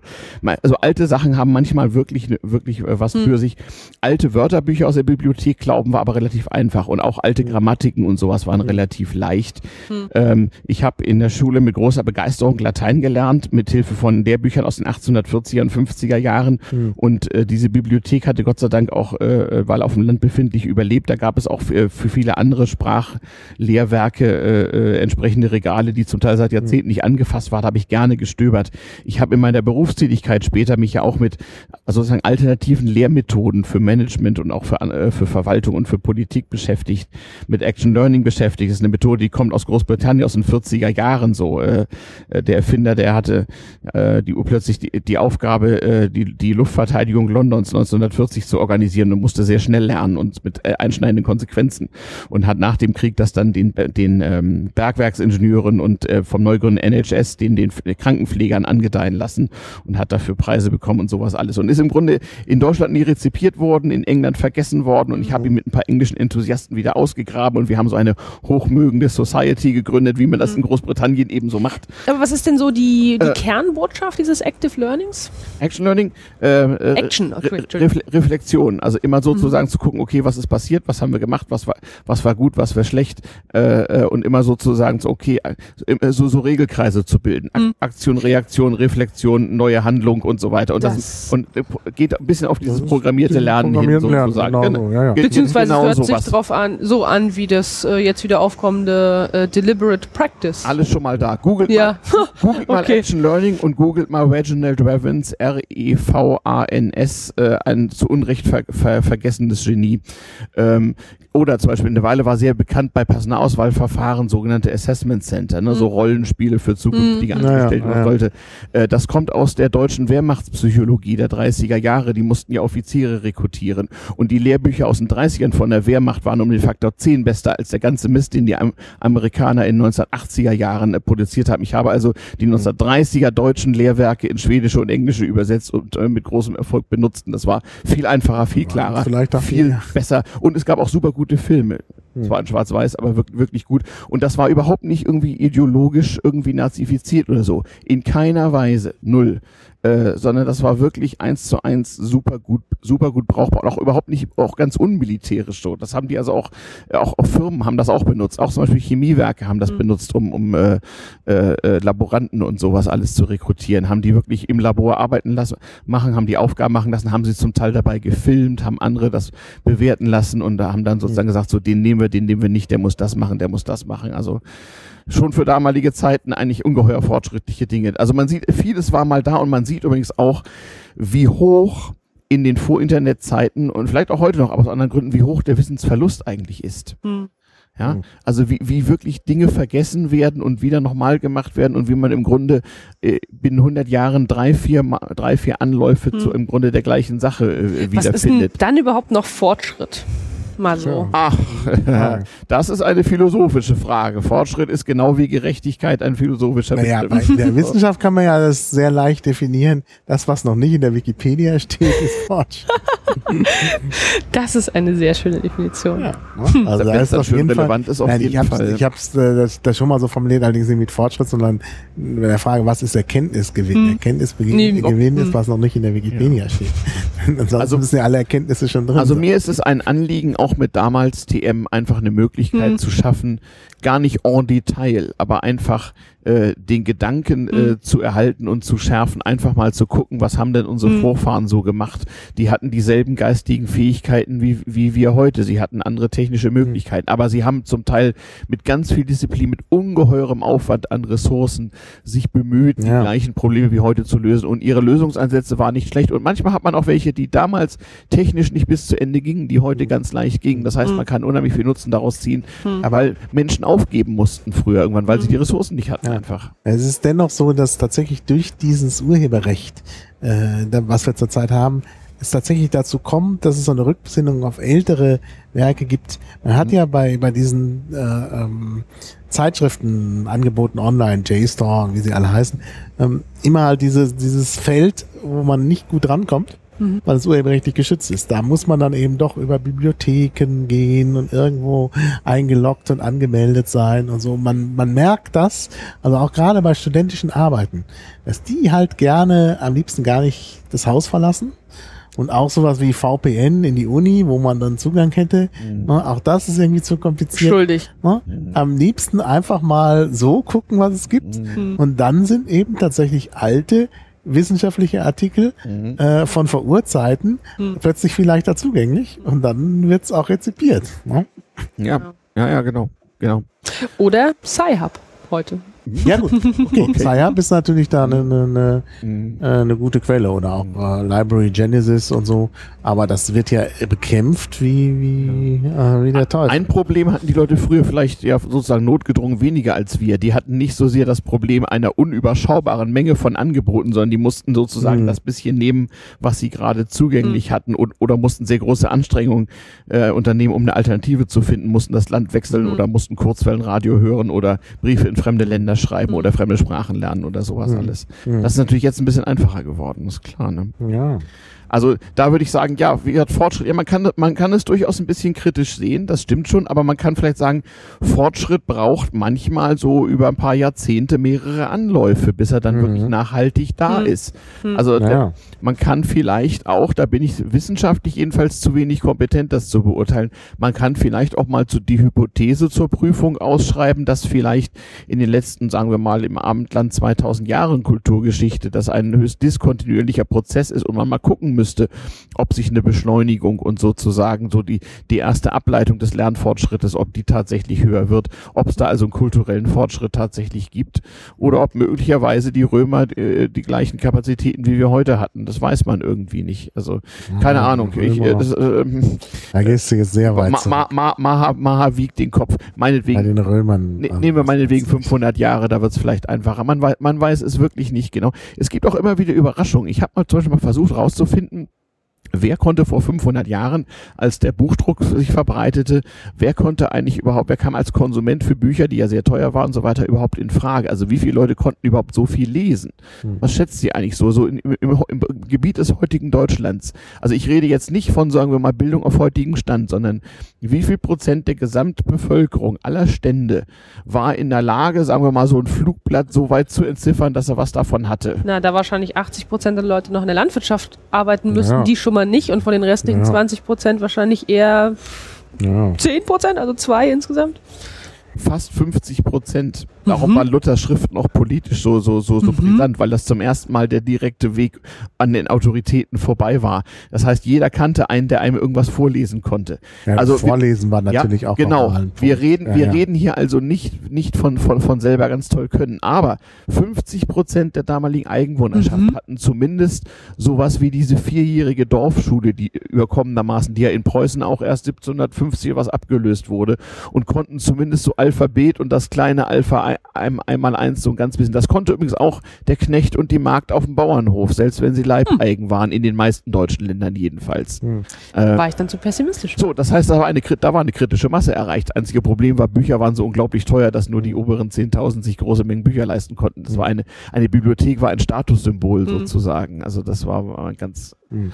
also alte Sachen haben manchmal wirklich, wirklich äh, was mhm. für sich. Alte Wörterbücher aus der Bibliothek glauben wir aber relativ einfach und auch alte mhm. Grammatiken und sowas waren mhm. relativ leicht. Mhm. Ähm, ich habe in der Schule mit großer Begeisterung Latein gelernt, mit Hilfe von Lehrbüchern aus den 1840er und 50er Jahren. Mhm. Und äh, diese Bibliothek hatte Gott sei Dank auch, äh, weil auf dem Land befindlich, überlebt. Da gab es auch für, für viele andere Sprachlehrwerke äh, äh, entsprechende Regale, die zum Teil seit Jahrzehnten nicht angefasst waren. Da habe ich gerne gestöbert. Ich habe in meiner Berufstätigkeit später mich ja auch mit also sozusagen alternativen Lehrmethoden für Management und auch für, äh, für Verwaltung und für Politik beschäftigt, mit Action Learning beschäftigt. Das ist eine Methode, die kommt aus Großbritannien aus den 40er Jahren so. Äh, äh, der Erfinder, der hatte äh, die plötzlich die, die Aufgabe, äh, die, die Luftverteidigung Londons 1940 zu organisieren und musste sehr schnell lernen und mit äh, einschneidenden Konsequenzen und hat nach dem Krieg das dann den, den ähm, Bergwerksingenieuren und äh, vom neugründeten NHS den, den Krankenpflegern angedeihen lassen und hat dafür Preise bekommen und sowas alles und ist im Grunde in Deutschland nie rezipiert worden, in England vergessen worden und ich habe ihn mit ein paar englischen Enthusiasten wieder ausgegraben und wir haben so eine hochmögende Society gegründet, wie man das in Großbritannien eben so macht. Aber was ist denn so die, die äh, Kernbotschaft dieses Active Learnings? Action Learning, äh, äh Action, okay, Re Reflexion, also immer sozusagen mhm. zu gucken, okay, was ist passiert, was haben wir gemacht, was war, was war gut, was war schlecht äh, äh und immer sozusagen so, okay, so, so Regelkreise zu bilden. Mhm. Aktion, Reaktion, Reflexion, neue Handlung und so weiter. Und das, das und geht ein bisschen auf dieses programmierte Lernen hin, sozusagen. Lernen, genau, ja, ja. Beziehungsweise genau hört sich drauf an, so an wie das äh, jetzt wieder aufkommende äh, Deliberate Practice. Alles schon mal da. Googelt ja. mal, googelt mal okay. Action Learning und googelt mal Reginald Revans, R-E-V-A-N-S, äh, ein zu Unrecht ver ver vergessenes Genie. Ähm, oder zum Beispiel eine Weile war sehr bekannt bei Personalauswahlverfahren sogenannte Assessment Center, ne, mhm. so Rollenspiele für zukünftige mhm. Angestellte. Ja, ja, ja. Äh, das kommt aus der deutschen Wehrmachtspsychologie der 30er Jahre. Die mussten ja Offiziere rekrutieren. Und die Lehrbücher aus den 30ern von der Wehrmacht waren um den Faktor 10 besser als der ganze Mist, den die Am Amerikaner in 1980er Jahren äh, produziert haben. Ich habe also die 1930er deutschen Lehrwerke in Schwedische und Englische übersetzt und äh, mit großem Erfolg benutzt. Und das war viel einfacher, viel klarer, viel besser. Und es gab auch super gute Filme. Hm. Zwar in Schwarz-Weiß, aber wirklich, wirklich gut. Und das war überhaupt nicht irgendwie ideologisch irgendwie nazifiziert oder so. In keiner Weise. Null. Äh, sondern das war wirklich eins zu eins super gut, super gut brauchbar und auch überhaupt nicht, auch ganz unmilitärisch so. Das haben die also auch, auch, auch Firmen haben das auch benutzt. Auch zum Beispiel Chemiewerke haben das mhm. benutzt, um, um äh, äh, äh, Laboranten und sowas alles zu rekrutieren. Haben die wirklich im Labor arbeiten lassen, machen, haben die Aufgaben machen lassen, haben sie zum Teil dabei gefilmt, haben andere das bewerten lassen und da haben dann sozusagen mhm. gesagt, so den nehmen wir, den nehmen wir nicht, der muss das machen, der muss das machen. Also schon für damalige Zeiten eigentlich ungeheuer fortschrittliche Dinge. Also man sieht, vieles war mal da und man sieht übrigens auch, wie hoch in den Vor-Internet-Zeiten und vielleicht auch heute noch, aber aus anderen Gründen, wie hoch der Wissensverlust eigentlich ist. Hm. Ja, hm. also wie, wie wirklich Dinge vergessen werden und wieder nochmal gemacht werden und wie man im Grunde äh, binnen 100 Jahren drei, vier, drei, vier Anläufe hm. zu im Grunde der gleichen Sache äh, wiederfindet. Was ist denn dann überhaupt noch Fortschritt? Mal so. Ach, das ist eine philosophische Frage. Fortschritt ist genau wie Gerechtigkeit ein philosophischer naja, Begriff. in der Wissenschaft kann man ja das sehr leicht definieren. Das, was noch nicht in der Wikipedia steht, ist Fortschritt. das ist eine sehr schöne Definition. Ja, ne? also da ist auf jeden relevant Fall, ist auf nein, jeden ich Fall. Ich habe es äh, das, das schon mal so formuliert, allerdings nicht mit Fortschritt, sondern mit der Frage, was ist Erkenntnisgewinn? Hm. Erkenntnisgewinn nee, ist, hm. was noch nicht in der Wikipedia ja. steht. Ansonsten also, müssen ja alle Erkenntnisse schon drin Also sein. mir ist es ein Anliegen, auch mit damals TM einfach eine Möglichkeit hm. zu schaffen, gar nicht en Detail, aber einfach äh, den Gedanken äh, mhm. zu erhalten und zu schärfen, einfach mal zu gucken, was haben denn unsere mhm. Vorfahren so gemacht. Die hatten dieselben geistigen Fähigkeiten wie, wie wir heute. Sie hatten andere technische mhm. Möglichkeiten, mhm. aber sie haben zum Teil mit ganz viel Disziplin, mit ungeheurem Aufwand an Ressourcen sich bemüht, ja. die gleichen Probleme wie heute zu lösen. Und ihre Lösungsansätze waren nicht schlecht. Und manchmal hat man auch welche, die damals technisch nicht bis zu Ende gingen, die heute mhm. ganz leicht gingen. Das heißt, man kann unheimlich viel Nutzen daraus ziehen, weil Menschen aufgeben mussten früher irgendwann, weil sie die Ressourcen nicht hatten ja. Einfach. Es ist dennoch so, dass tatsächlich durch dieses Urheberrecht, äh, was wir zurzeit haben, es tatsächlich dazu kommt, dass es so eine Rückbesinnung auf ältere Werke gibt. Man hat mhm. ja bei, bei diesen äh, ähm, Zeitschriften angeboten online, JSTOR, wie sie alle heißen, ähm, immer halt diese, dieses Feld, wo man nicht gut rankommt, mhm. weil es urheberrechtlich geschützt ist. Da muss man dann eben doch über Bibliotheken gehen und irgendwo eingeloggt und angemeldet sein und so. Man, man merkt das, also auch gerade bei studentischen Arbeiten, dass die halt gerne am liebsten gar nicht das Haus verlassen und auch sowas wie VPN in die Uni, wo man dann Zugang hätte. Mhm. Ne, auch das ist irgendwie zu kompliziert. Schuldig. Ne? Mhm. Am liebsten einfach mal so gucken, was es gibt. Mhm. Und dann sind eben tatsächlich alte wissenschaftliche Artikel mhm. äh, von vor Urzeiten mhm. plötzlich viel leichter zugänglich und dann wird's auch rezipiert. Ne? Ja, ja, ja, genau. genau. Oder Sci-Hub heute. Ja gut, okay. okay. Sciab ist natürlich da eine, eine, mhm. äh, eine gute Quelle oder auch äh, Library Genesis und so, aber das wird ja bekämpft wie, wie, äh, wie der Teufel. Ein Problem hatten die Leute früher vielleicht ja sozusagen notgedrungen weniger als wir. Die hatten nicht so sehr das Problem einer unüberschaubaren Menge von Angeboten, sondern die mussten sozusagen mhm. das bisschen nehmen, was sie gerade zugänglich mhm. hatten und, oder mussten sehr große Anstrengungen äh, unternehmen, um eine Alternative zu finden, mussten das Land wechseln mhm. oder mussten Kurzwellenradio hören oder Briefe in fremde Länder Kinder schreiben mhm. oder fremde Sprachen lernen oder sowas mhm. alles. Mhm. Das ist natürlich jetzt ein bisschen einfacher geworden, ist klar. Ne? Ja. Also da würde ich sagen, ja, wie hat Fortschritt, ja, man kann, man kann es durchaus ein bisschen kritisch sehen, das stimmt schon, aber man kann vielleicht sagen, Fortschritt braucht manchmal so über ein paar Jahrzehnte mehrere Anläufe, bis er dann mhm. wirklich nachhaltig da mhm. ist. Mhm. Also ja. Man kann vielleicht auch, da bin ich wissenschaftlich jedenfalls zu wenig kompetent, das zu beurteilen, man kann vielleicht auch mal zu die Hypothese zur Prüfung ausschreiben, dass vielleicht in den letzten, sagen wir mal, im Abendland 2000 Jahren Kulturgeschichte, dass ein höchst diskontinuierlicher Prozess ist und man mal gucken müsste, ob sich eine Beschleunigung und sozusagen so die, die erste Ableitung des Lernfortschrittes, ob die tatsächlich höher wird, ob es da also einen kulturellen Fortschritt tatsächlich gibt oder ob möglicherweise die Römer äh, die gleichen Kapazitäten wie wir heute hatten. Das weiß man irgendwie nicht. Also keine ja, Ahnung. Ich, äh, das, äh, da gehst du jetzt sehr weit. Ma, ma, Maha, Maha wiegt den Kopf. Meinetwegen. Bei den Römern. Ne, nehmen wir meinetwegen 500 Jahre, da wird es vielleicht einfacher. Man, weiß, man weiß es wirklich nicht genau. Es gibt auch immer wieder Überraschungen. Ich habe mal zum Beispiel mal versucht rauszufinden, Wer konnte vor 500 Jahren, als der Buchdruck sich verbreitete, wer konnte eigentlich überhaupt, wer kam als Konsument für Bücher, die ja sehr teuer waren und so weiter, überhaupt in Frage? Also wie viele Leute konnten überhaupt so viel lesen? Hm. Was schätzt sie eigentlich so, so in, im, im, im, Gebiet des heutigen Deutschlands? Also ich rede jetzt nicht von, sagen wir mal, Bildung auf heutigem Stand, sondern wie viel Prozent der Gesamtbevölkerung aller Stände war in der Lage, sagen wir mal, so ein Flugblatt so weit zu entziffern, dass er was davon hatte? Na, da wahrscheinlich 80 Prozent der Leute noch in der Landwirtschaft arbeiten müssen, ja. die schon mal mal nicht und von den restlichen ja. 20 Prozent wahrscheinlich eher ja. 10 Prozent, also zwei insgesamt fast 50 Prozent. Darum mhm. war Luthers Schrift noch politisch so, so, so, so mhm. brisant, weil das zum ersten Mal der direkte Weg an den Autoritäten vorbei war. Das heißt, jeder kannte einen, der einem irgendwas vorlesen konnte. Ja, also Vorlesen wir, war natürlich ja, auch genau. Wir reden, ja, wir reden hier also nicht, nicht von, von, von selber ganz toll können, aber 50 Prozent der damaligen Eigenwohnerschaft mhm. hatten zumindest sowas wie diese vierjährige Dorfschule, die überkommenermaßen, die ja in Preußen auch erst 1750 was abgelöst wurde und konnten zumindest so Alphabet und das kleine Alpha einmal eins so ein ganz bisschen. Das konnte übrigens auch der Knecht und die Magd auf dem Bauernhof, selbst wenn sie Leibeigen hm. waren, in den meisten deutschen Ländern jedenfalls. Hm. Äh, war ich dann zu pessimistisch? So, das heißt, da war, eine, da war eine kritische Masse erreicht. Das einzige Problem war, Bücher waren so unglaublich teuer, dass nur die oberen 10.000 sich große Mengen Bücher leisten konnten. Das war eine, eine Bibliothek, war ein Statussymbol hm. sozusagen. Also das war, war ganz... Hm.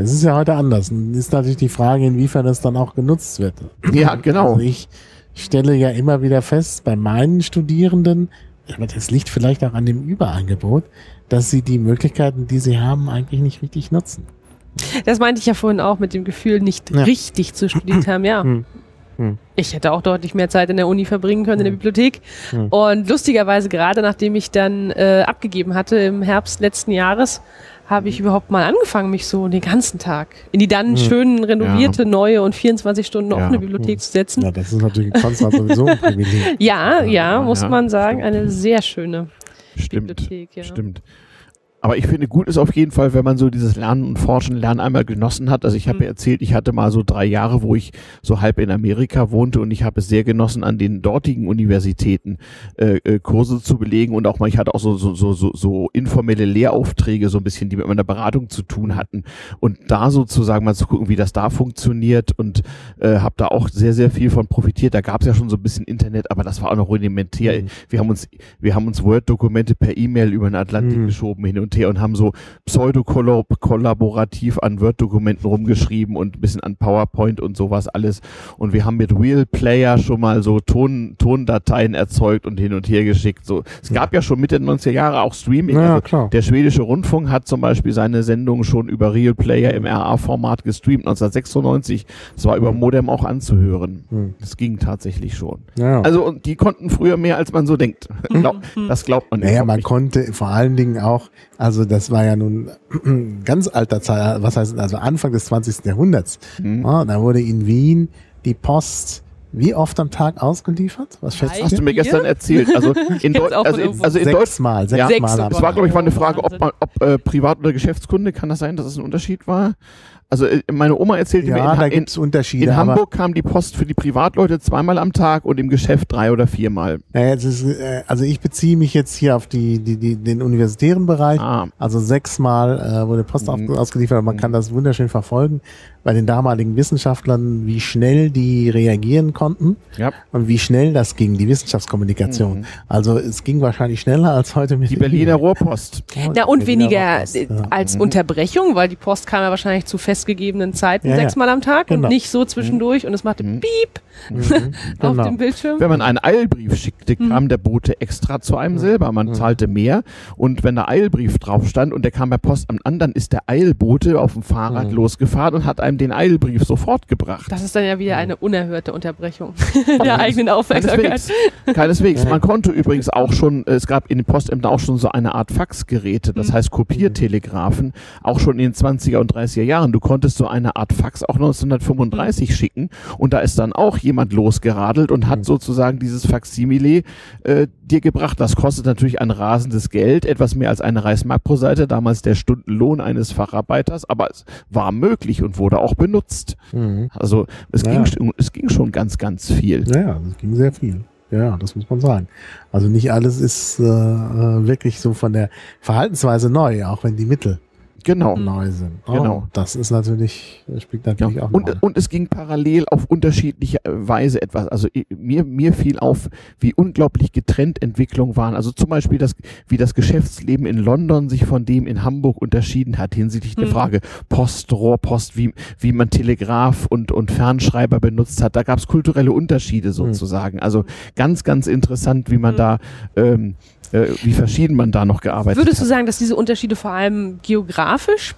Es ist ja heute anders. Ist natürlich die Frage, inwiefern das dann auch genutzt wird. Ja, genau. Also ich, stelle ja immer wieder fest, bei meinen Studierenden, aber das liegt vielleicht auch an dem Überangebot, dass sie die Möglichkeiten, die sie haben, eigentlich nicht richtig nutzen. Das meinte ich ja vorhin auch mit dem Gefühl, nicht ja. richtig zu studiert haben, ja. Hm. Hm. Ich hätte auch deutlich mehr Zeit in der Uni verbringen können, in der hm. Bibliothek. Und lustigerweise, gerade nachdem ich dann äh, abgegeben hatte im Herbst letzten Jahres, habe ich überhaupt mal angefangen, mich so den ganzen Tag in die dann hm. schönen, renovierte, ja. neue und 24 Stunden offene ja. Bibliothek zu setzen. Ja, das ist natürlich ein Konzert sowieso ein Privileg. ja, ja, muss man sagen, eine sehr schöne Stimmt. Bibliothek. Ja. Stimmt. Aber ich finde, gut ist auf jeden Fall, wenn man so dieses Lernen und Forschen, Lernen einmal genossen hat. Also ich habe Mhm. ja erzählt, ich hatte mal so drei Jahre, wo ich so halb in Amerika wohnte und ich habe es sehr genossen, an den dortigen Universitäten äh, äh, Kurse zu belegen und auch mal, ich hatte auch so, so, so, so, so informelle Lehraufträge, so ein bisschen, die mit meiner Beratung zu tun hatten. Und da sozusagen mal zu gucken, wie das da funktioniert und äh, habe da auch sehr, sehr viel von profitiert. Da gab es ja schon so ein bisschen Internet, aber das war auch noch rudimentär. Mhm. Wir haben uns, wir haben uns Word-Dokumente per E-Mail über den Atlantik Mhm. geschoben hin und her und haben so pseudo-kollaborativ an Word-Dokumenten rumgeschrieben und ein bisschen an PowerPoint und sowas alles. Und wir haben mit Real Player schon mal so Ton, Tondateien erzeugt und hin und her geschickt. So, es gab ja schon Mitte der 90er Jahre auch Streaming. Ja, also klar. der schwedische Rundfunk hat zum Beispiel seine Sendung schon über Real Player im RA-Format gestreamt 1996. Das war über Modem auch anzuhören. Hm. Das ging tatsächlich schon. Ja. Also und die konnten früher mehr, als man so denkt. Das glaubt man Naja, überhaupt man nicht. konnte vor allen Dingen auch, also das war ja nun ganz alter Zeit, was heißt, also Anfang des 20. Jahrhunderts. Mhm. Ja, da wurde in Wien die Post wie oft am Tag ausgeliefert? Was schätzt Drei. Hast du mir gestern erzählt. Also in, Deu also von in, also in Deutsch. Sechsmal, Sechs am Es war, glaube ich, mal eine Frage, ob, man, ob äh, Privat- oder Geschäftskunde, kann das sein, dass es ein Unterschied war? Also äh, meine Oma erzählte Ja, mir, in, da in, gibt's Unterschiede. in aber- Hamburg kam die Post für die Privatleute zweimal am Tag und im Geschäft drei oder viermal. Ja, jetzt ist, äh, also ich beziehe mich jetzt hier auf die, die, die, den universitären Bereich. Ah, Also sechsmal äh, wurde Post Mhm. ausgeliefert. Man kann das wunderschön verfolgen bei den damaligen Wissenschaftlern, wie schnell die reagieren konnten ja. und wie schnell das ging, die Wissenschaftskommunikation. Mhm. Also es ging wahrscheinlich schneller als heute mit Die Berliner Rohrpost. Na und Berliner weniger Rohrpost, äh, ja. als Unterbrechung, weil die Post kam ja wahrscheinlich zu festgegebenen Zeiten Ja, sechsmal am Tag Genau. und nicht so zwischendurch und es machte Mhm. Piep Mhm, auf genau. dem Bildschirm. Wenn man einen Eilbrief schickte, kam der Bote extra zu einem selber. Man zahlte mehr und wenn der Eilbrief drauf stand und der kam bei Postamt an, dann ist der Eilbote auf dem Fahrrad Mhm. losgefahren und hat einem den Eilbrief sofort gebracht. Das ist dann ja wieder eine unerhörte Unterbrechung der eigenen Aufmerksamkeit. Keineswegs. Keineswegs. Man konnte übrigens auch schon, es gab in den Postämtern auch schon so eine Art Faxgeräte, das heißt Kopiertelegraphen, auch schon in den 20er und 30er Jahren. Du konntest so eine Art Fax auch 1935 schicken und da ist dann auch jemand losgeradelt und hat sozusagen dieses Faximile äh, dir gebracht. Das kostet natürlich ein rasendes Geld, etwas mehr als eine Reichsmark pro Seite, damals der Stundenlohn eines Facharbeiters, aber es war möglich und wurde auch benutzt. Mhm. Also es, Ja. ging, schon- es ging schon ganz, ganz viel. Ja, ja, das ging sehr viel. Ja, das muss man sagen. Also nicht alles ist äh, äh, wirklich so von der Verhaltensweise neu, auch wenn die Mittel Genau. neu sind. Genau. das ist natürlich, spielt natürlich Ja. auch Und, Rolle. und es ging parallel auf unterschiedliche äh, Weise etwas. Also mir, mir fiel auf, wie unglaublich getrennt Entwicklungen waren. Also zum Beispiel, das, wie das Geschäftsleben in London sich von dem in Hamburg unterschieden hat hinsichtlich der Hm. Frage Post, Rohrpost, wie, wie man Telegraph und, und Fernschreiber benutzt hat. Da gab es kulturelle Unterschiede sozusagen. Also ganz, ganz interessant, wie man Hm. da, ähm, äh, wie verschieden man da noch gearbeitet Würdest du hat. sagen, dass diese Unterschiede vor allem geografisch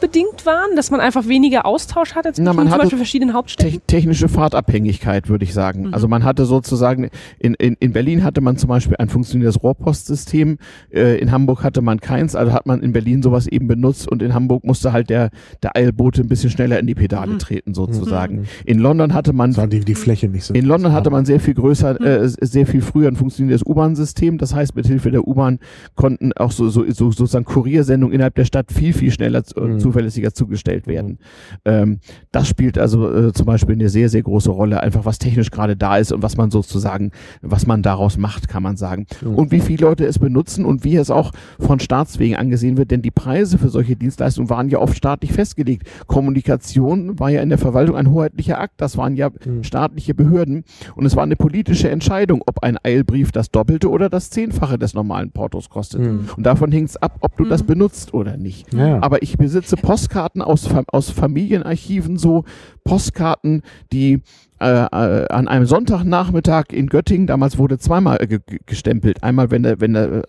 bedingt waren, dass man einfach weniger Austausch hatte zwischen Na, man zum hatte Beispiel verschiedenen Hauptstädten? Te technische Fahrtabhängigkeit, würde ich sagen. Mhm. Also man hatte sozusagen, in, in, in Berlin hatte man zum Beispiel ein funktionierendes Rohrpostsystem, äh, in Hamburg hatte man keins, also hat man in Berlin sowas eben benutzt und in Hamburg musste halt der, der Eilbote ein bisschen schneller in die Pedale Mhm. treten sozusagen. In London hatte man war die, die Fläche nicht so. in London hatte man sehr viel größer, Hm. äh, sehr viel früher ein funktionierendes U-Bahn-System. Das heißt, mit Hilfe der U-Bahn konnten auch so, so, so sozusagen Kuriersendungen innerhalb der Stadt viel, viel schneller zu, Mhm. zuverlässiger zugestellt werden. Ähm, das spielt also äh, zum Beispiel eine sehr, sehr große Rolle, einfach was technisch gerade da ist und was man sozusagen, was man daraus macht, kann man sagen. Mhm. Und wie viele Leute es benutzen und wie es auch von Staatswegen angesehen wird, denn die Preise für solche Dienstleistungen waren ja oft staatlich festgelegt. Kommunikation war ja in der Verwaltung ein hoheitlicher Akt, das waren ja Mhm. staatliche Behörden und es war eine politische Entscheidung, ob ein Eilbrief das Doppelte oder das Zehnfache des normalen Portos kostet. Mhm. Und davon hängt es ab, ob du das Mhm. benutzt oder nicht. Ja. Aber ich besitze Postkarten aus, aus Familienarchiven, so Postkarten, die äh, äh, an einem Sonntagnachmittag in Göttingen, damals wurde zweimal äh, ge ge- gestempelt. Einmal, wenn der, wenn der äh,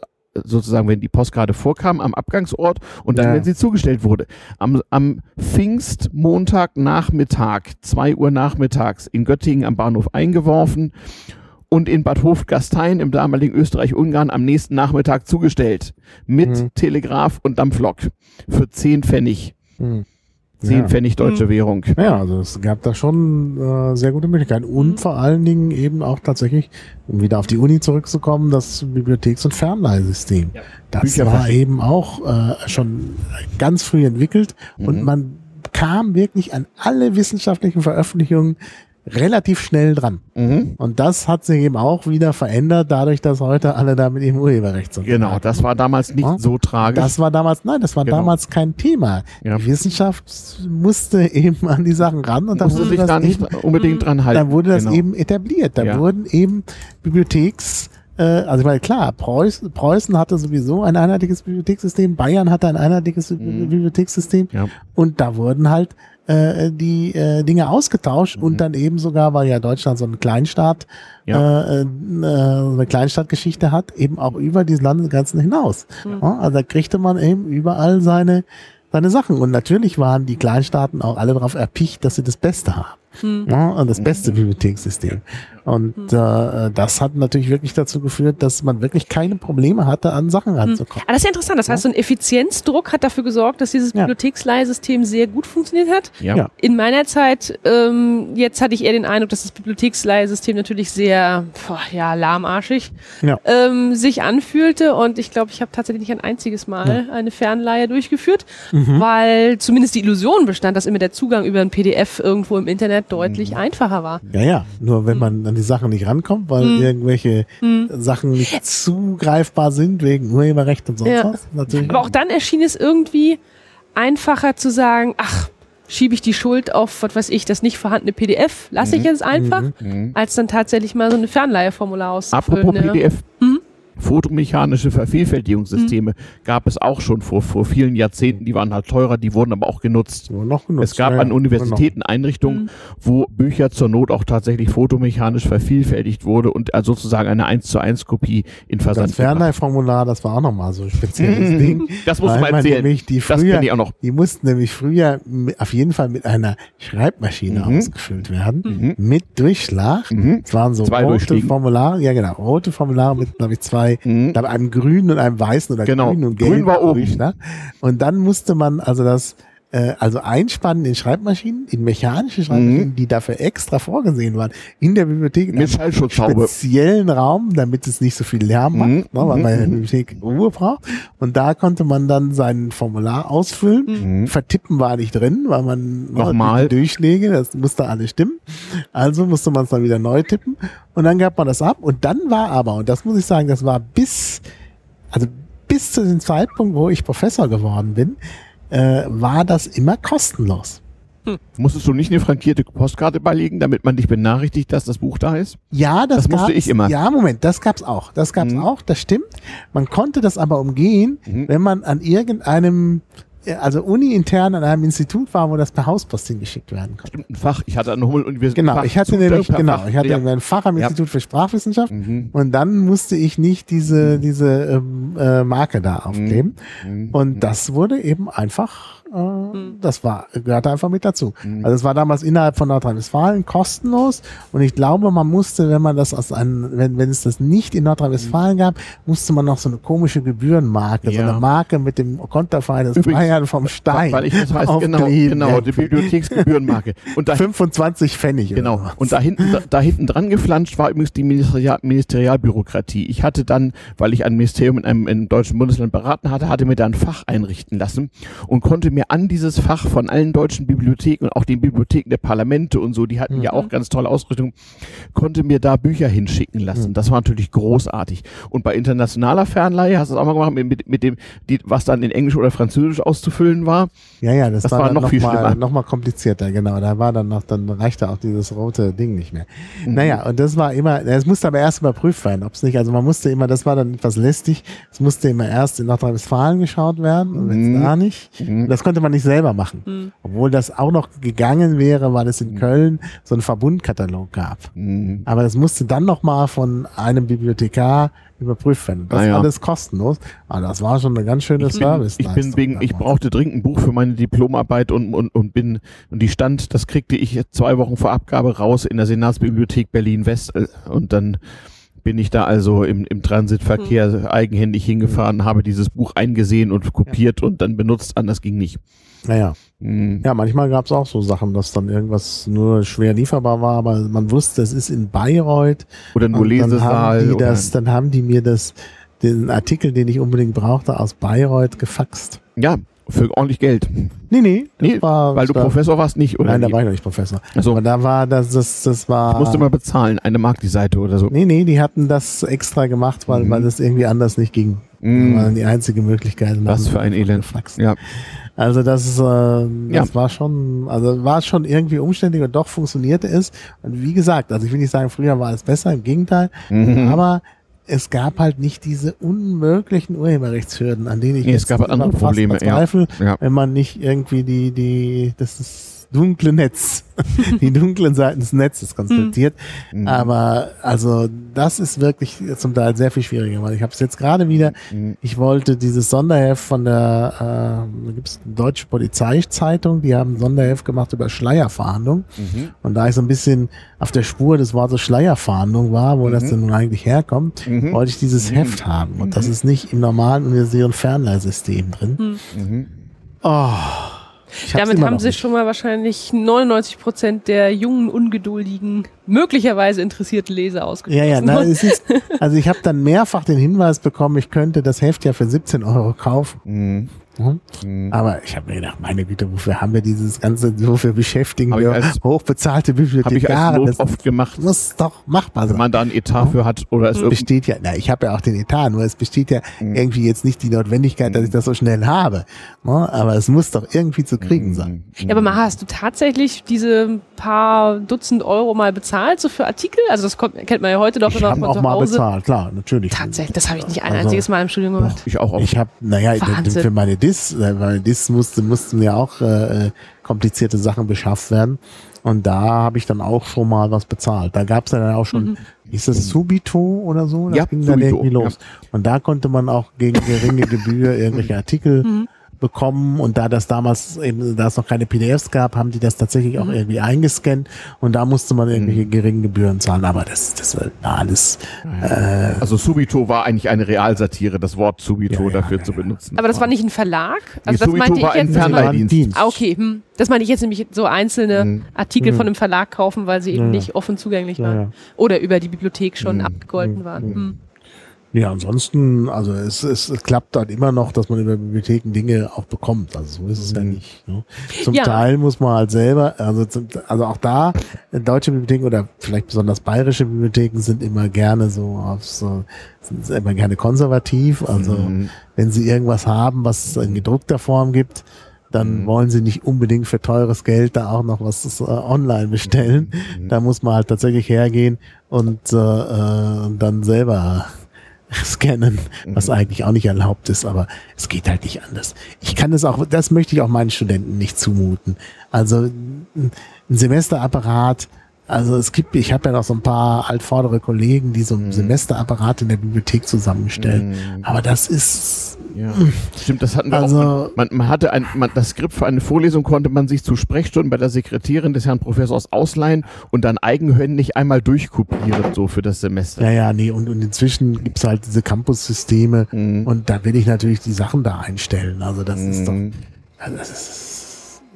sozusagen, wenn die Postkarte vorkam am Abgangsort und dann, Ja. wenn sie zugestellt wurde. Am, am Pfingstmontagnachmittag, zwei Uhr nachmittags in Göttingen am Bahnhof eingeworfen und in Bad Hofgastein im damaligen Österreich-Ungarn am nächsten Nachmittag zugestellt. Mit Mhm. Telegraph und Dampflok für 10 Pfennig. Mhm. Zehn Ja. Pfennig deutsche Währung. Ja, also es gab da schon äh, sehr gute Möglichkeiten. Und vor allen Dingen eben auch tatsächlich, um wieder auf die Uni zurückzukommen, das Bibliotheks- und Fernleihsystem. Das Bücher war eben auch äh, schon ganz früh entwickelt und man kam wirklich an alle wissenschaftlichen Veröffentlichungen relativ schnell dran. Mhm. Und das hat sich eben auch wieder verändert, dadurch, dass heute alle da mit dem Urheberrecht sind. Genau, das war damals nicht Ja. so tragisch. Das war damals, nein, das war Genau. damals kein Thema. Ja. Die Wissenschaft musste eben an die Sachen ran und dann wurde sich das da nicht eben, unbedingt dran halten. dann wurde das Genau. eben etabliert. Da Ja. wurden eben Bibliotheks, äh, also ich meine, klar, Preußen, Preußen hatte sowieso ein einheitliches Bibliothekssystem, Bayern hatte ein einheitliches Mhm. Bibliothekssystem Ja. und da wurden halt äh, die äh, Dinge ausgetauscht Mhm. und dann eben sogar, weil ja Deutschland so ein Kleinstaat, Ja. äh, äh, eine Kleinstadtgeschichte hat, eben auch über diese Landesgrenzen hinaus. Ja, also da kriegte man eben überall seine seine Sachen. Und natürlich waren die Kleinstaaten auch alle darauf erpicht, dass sie das Beste haben. Ja, und das beste Bibliothekssystem. Und äh, das hat natürlich wirklich dazu geführt, dass man wirklich keine Probleme hatte, an Sachen ranzukommen. Ah, das ist ja interessant. Das heißt, so ein Effizienzdruck hat dafür gesorgt, dass dieses Ja. Bibliotheksleihsystem sehr gut funktioniert hat. Ja. Ja. In meiner Zeit, ähm, jetzt hatte ich eher den Eindruck, dass das Bibliotheksleihsystem natürlich sehr, boah, ja, lahmarschig Ja. ähm, sich anfühlte. Und ich glaube, ich habe tatsächlich nicht ein einziges Mal eine Fernleihe durchgeführt, Mhm. weil zumindest die Illusion bestand, dass immer der Zugang über ein PDF irgendwo im Internet deutlich einfacher war. Ja, ja. Nur wenn man an die Sachen nicht rankommt, weil irgendwelche Sachen nicht zugreifbar sind wegen Urheberrecht und sonst Ja. was. Natürlich. Aber auch dann erschien es irgendwie einfacher zu sagen, ach, schiebe ich die Schuld auf, was weiß ich, das nicht vorhandene PDF, lasse ich jetzt einfach, als dann tatsächlich mal so eine Fernleiheformular auszufüllen. Apropos ja. PDF. Fotomechanische Vervielfältigungssysteme gab es auch schon vor, vor vielen Jahrzehnten. Die waren halt teurer, die wurden aber auch genutzt. Genutzt. Es gab Ja, an Universitäten Einrichtungen, wo Bücher zur Not auch tatsächlich fotomechanisch vervielfältigt wurde und also sozusagen eine 1 zu 1 Kopie in Das Versand gebracht. Fernleihformular, das war auch nochmal so ein spezielles Ding. Das musst du weil mal man erzählen. Nämlich die Das früher, kenn ich auch noch. Die mussten nämlich früher auf jeden Fall mit einer Schreibmaschine Mhm. ausgefüllt werden. Mit Durchschlag. Es waren so Zwei rote. Formulare, ja genau, rote Formulare mit, glaube ich, zwei, Mhm. glaube einem grünen und einem weißen oder Genau. grün und Grün gelb. war oben. Durchschlag. Und dann musste man also das äh, also einspannen in Schreibmaschinen, in mechanische Schreibmaschinen, die dafür extra vorgesehen waren, in der Bibliothek in Mhm. Mit einem speziellen Raum, damit es nicht so viel Lärm macht, Mhm. ne, weil man in der Bibliothek Ruhe braucht. Und da konnte man dann sein Formular ausfüllen. Vertippen war nicht drin, weil man Mhm. Nochmal. Durchschläge, das musste alles stimmen. Also musste man es dann wieder neu tippen. Und dann gab man das ab. Und dann war aber, und das muss ich sagen, das war bis, also bis zu dem Zeitpunkt, wo ich Professor geworden bin, äh, war das immer kostenlos. Musstest du nicht eine frankierte Postkarte beilegen, damit man dich benachrichtigt, dass das Buch da ist? Ja, das, Das musste gab's- ich immer. Ja, Moment, das gab's auch. Das gab's Mhm. auch, das stimmt. Man konnte das aber umgehen, Mhm. wenn man an irgendeinem, also uni-intern an einem Institut war, wo das per Hauspost hingeschickt werden konnte. Ein Fach. Ich hatte eine Hummeluniversität. Genau, ich hatte nämlich, genau, ich hatte ja. ein Fach am Ja. Institut für Sprachwissenschaft Mhm. und dann musste ich nicht diese, diese ähm, äh, Marke da aufkleben. Mhm. Und das wurde eben einfach, das war, gehörte einfach mit dazu. Mhm. Also es war damals innerhalb von Nordrhein-Westfalen kostenlos und ich glaube, man musste, wenn man das aus einem, wenn, wenn es das nicht in Nordrhein-Westfalen gab, musste man noch so eine komische Gebührenmarke, so Ja. eine Marke mit dem Konterfei des Übrigens, Bayern vom Stein. Weil ich das weiß, genau, genau, die Bibliotheksgebührenmarke. Und da 25 Pfennig. Genau. Und da hinten, da, da hinten dran geflanscht war übrigens die Ministerial, Ministerialbürokratie. Ich hatte dann, weil ich ein Ministerium in einem, in einem deutschen Bundesland beraten hatte, hatte mir da ein Fach einrichten lassen und konnte mir an dieses Fach von allen deutschen Bibliotheken und auch den Bibliotheken der Parlamente und so, die hatten ja auch ganz tolle Ausrüstung, konnte mir da Bücher hinschicken lassen. Das war natürlich großartig. Und bei internationaler Fernleihe hast du das auch mal gemacht, mit, mit, dem, die, was dann in Englisch oder Französisch auszufüllen war. Ja, ja, das, Das war, war noch noch, viel mal, schlimmer. noch mal komplizierter, genau. Da war dann noch, dann reichte auch dieses rote Ding nicht mehr. Mhm. Naja, und das war immer, es musste aber erst überprüft werden, ob es nicht, also man musste immer, das war dann etwas lästig, es musste immer erst in Nordrhein-Westfalen geschaut werden und wenn Mhm. es da nicht, und das konnte man nicht selber machen. Obwohl das auch noch gegangen wäre, weil es in Köln so einen Verbundkatalog gab. Mhm. Aber das musste dann noch mal von einem Bibliothekar überprüft werden. Das Ah, ja. alles kostenlos. Aber das war schon eine ganz schöne Service. Ich bin wegen, ich brauchte dringend ein Buch für meine Diplomarbeit und, und, und bin, und die stand, das kriegte ich zwei Wochen vor Abgabe raus in der Senatsbibliothek Berlin-West äh, und dann bin ich da also im, im Transitverkehr eigenhändig hingefahren, habe dieses Buch eingesehen und kopiert und dann benutzt, anders ging nicht. Naja. Mhm. Ja, manchmal gab es auch so Sachen, dass dann irgendwas nur schwer lieferbar war, aber man wusste, es ist in Bayreuth. Oder nur Und dann Lesesaal. haben das, dann haben die mir das, den Artikel, den ich unbedingt brauchte, aus Bayreuth gefaxt. ja, für ordentlich Geld. Nee, nee, Nee, war, Weil du war, Professor warst nicht, oder? Nein, da war ich noch nicht Professor. Also, Aber da war das, das, das war. musste mal bezahlen, eine Mark die Seite oder so. Nee, nee, die hatten das extra gemacht, weil, Mhm. weil das irgendwie anders nicht ging. Mhm. Das war die einzige Möglichkeit. Was für ein Elend. Ja. Also das, ist, äh, das Ja. war schon, also war schon irgendwie umständlich und doch funktionierte es. Und wie gesagt, also ich will nicht sagen, früher war es besser, im Gegenteil, Mhm. aber es gab halt nicht diese unmöglichen Urheberrechtshürden, an denen ich Nee, es jetzt gab halt andere Probleme, ja. verzweifle, Ja. wenn man nicht irgendwie die, die, das ist dunkle Netz, die dunklen Seiten des Netzes konstatiert. Mhm. Aber also das ist wirklich zum Teil sehr viel schwieriger, weil ich habe es jetzt gerade wieder, Mhm. ich wollte dieses Sonderheft von der, äh, da gibt es eine deutsche Polizeizeitung, die haben ein Sonderheft gemacht über Schleierfahndung. Mhm. Und da ich so ein bisschen auf der Spur des Wortes Schleierfahndung war, wo das denn nun eigentlich herkommt, Mhm. wollte ich dieses Heft haben. Und das ist nicht im normalen universitären Fernleihsystem drin. Mhm. Oh, Damit haben sich nicht. schon mal wahrscheinlich 99 Prozent der jungen, ungeduldigen, möglicherweise interessierten Leser ausgeschlossen. Ja, ja, na, es ist, also ich habe dann mehrfach den Hinweis bekommen, ich könnte das Heft ja für 17 Euro kaufen. Mhm. Mhm. Mhm. Aber ich habe mir gedacht, meine Güte, wofür haben wir dieses ganze, wofür beschäftigen Hab wir als- hochbezahlte Habe ich als Bibliothekare? Das oft gemacht, muss doch machbar wenn sein. man da ein Etat für hat oder es besteht ja, na, ich habe ja auch den Etat, nur es besteht ja Mhm. irgendwie jetzt nicht die Notwendigkeit, dass ich das so schnell habe. Ne? Aber es muss doch irgendwie zu Mhm. kriegen sein. Ja, aber Maha, hast du tatsächlich diese paar Dutzend Euro mal bezahlt, so für Artikel? Also das kommt, kennt man ja heute doch Ich immer von auch mal bezahlt, klar, natürlich. Tatsächlich, das habe ich nicht ein Also- einziges Mal im Studium gemacht. Ich auch oft. Ich habe, naja, Wahnsinn. für meine Dis, äh, meine Dis musste, mussten ja auch äh, äh, komplizierte Sachen beschafft werden. Und da habe ich dann auch schon mal was bezahlt. Da gab es dann auch schon, ist das Subito oder so? Das Ja, ging dann Subito, irgendwie los. Und da konnte man auch gegen geringe Gebühr irgendwelche Artikel bekommen. Und da das damals eben, da es noch keine PDFs gab, haben die das tatsächlich auch irgendwie eingescannt. Und da musste man irgendwelche geringen Gebühren zahlen. Aber das, das war alles, äh, Also Subito war eigentlich eine Realsatire, das Wort Subito Ja, ja, dafür ja, zu benutzen. Aber das war nicht ein Verlag? Also das Subito meinte ich jetzt. Fernleihdienst. Ah, okay. Hm. Das meine ich jetzt nämlich so einzelne Mhm. Artikel von einem Verlag kaufen, weil sie eben nicht offen zugänglich Ja, waren. Oder über die Bibliothek schon Mhm. abgegolten waren. Ja, ansonsten, also es, es, es klappt halt immer noch, dass man über Bibliotheken Dinge auch bekommt. Also so ist es ja nicht. Ne? Zum Ja. Teil muss man halt selber, also, zum, also auch da, deutsche Bibliotheken oder vielleicht besonders bayerische Bibliotheken sind immer gerne so auf so, sind immer gerne konservativ. Also Mhm. wenn sie irgendwas haben, was es in gedruckter Form gibt, dann Mhm. wollen sie nicht unbedingt für teures Geld da auch noch was äh, online bestellen. Mhm. Da muss man halt tatsächlich hergehen und äh, äh, dann selber scannen, was Mhm. eigentlich auch nicht erlaubt ist, aber es geht halt nicht anders. Ich kann das auch, das möchte ich auch meinen Studenten nicht zumuten. Also ein ein Semesterapparat, also es gibt, ich habe ja noch so ein paar altvordere Kollegen, die so ein Semesterapparat in der Bibliothek zusammenstellen. Mhm. Aber das ist, Ja. Stimmt, das hatten wir Also- auch. Man, man hatte ein, man, das Skript für eine Vorlesung konnte man sich zu Sprechstunden bei der Sekretärin des Herrn Professors ausleihen und dann eigenhändig einmal durchkopieren, so für das Semester. ja, ja, nee, und, und inzwischen gibt's halt diese Campus-Systeme Mhm. und da will ich natürlich die Sachen da einstellen. Also das ist doch, Mhm. Also das ist,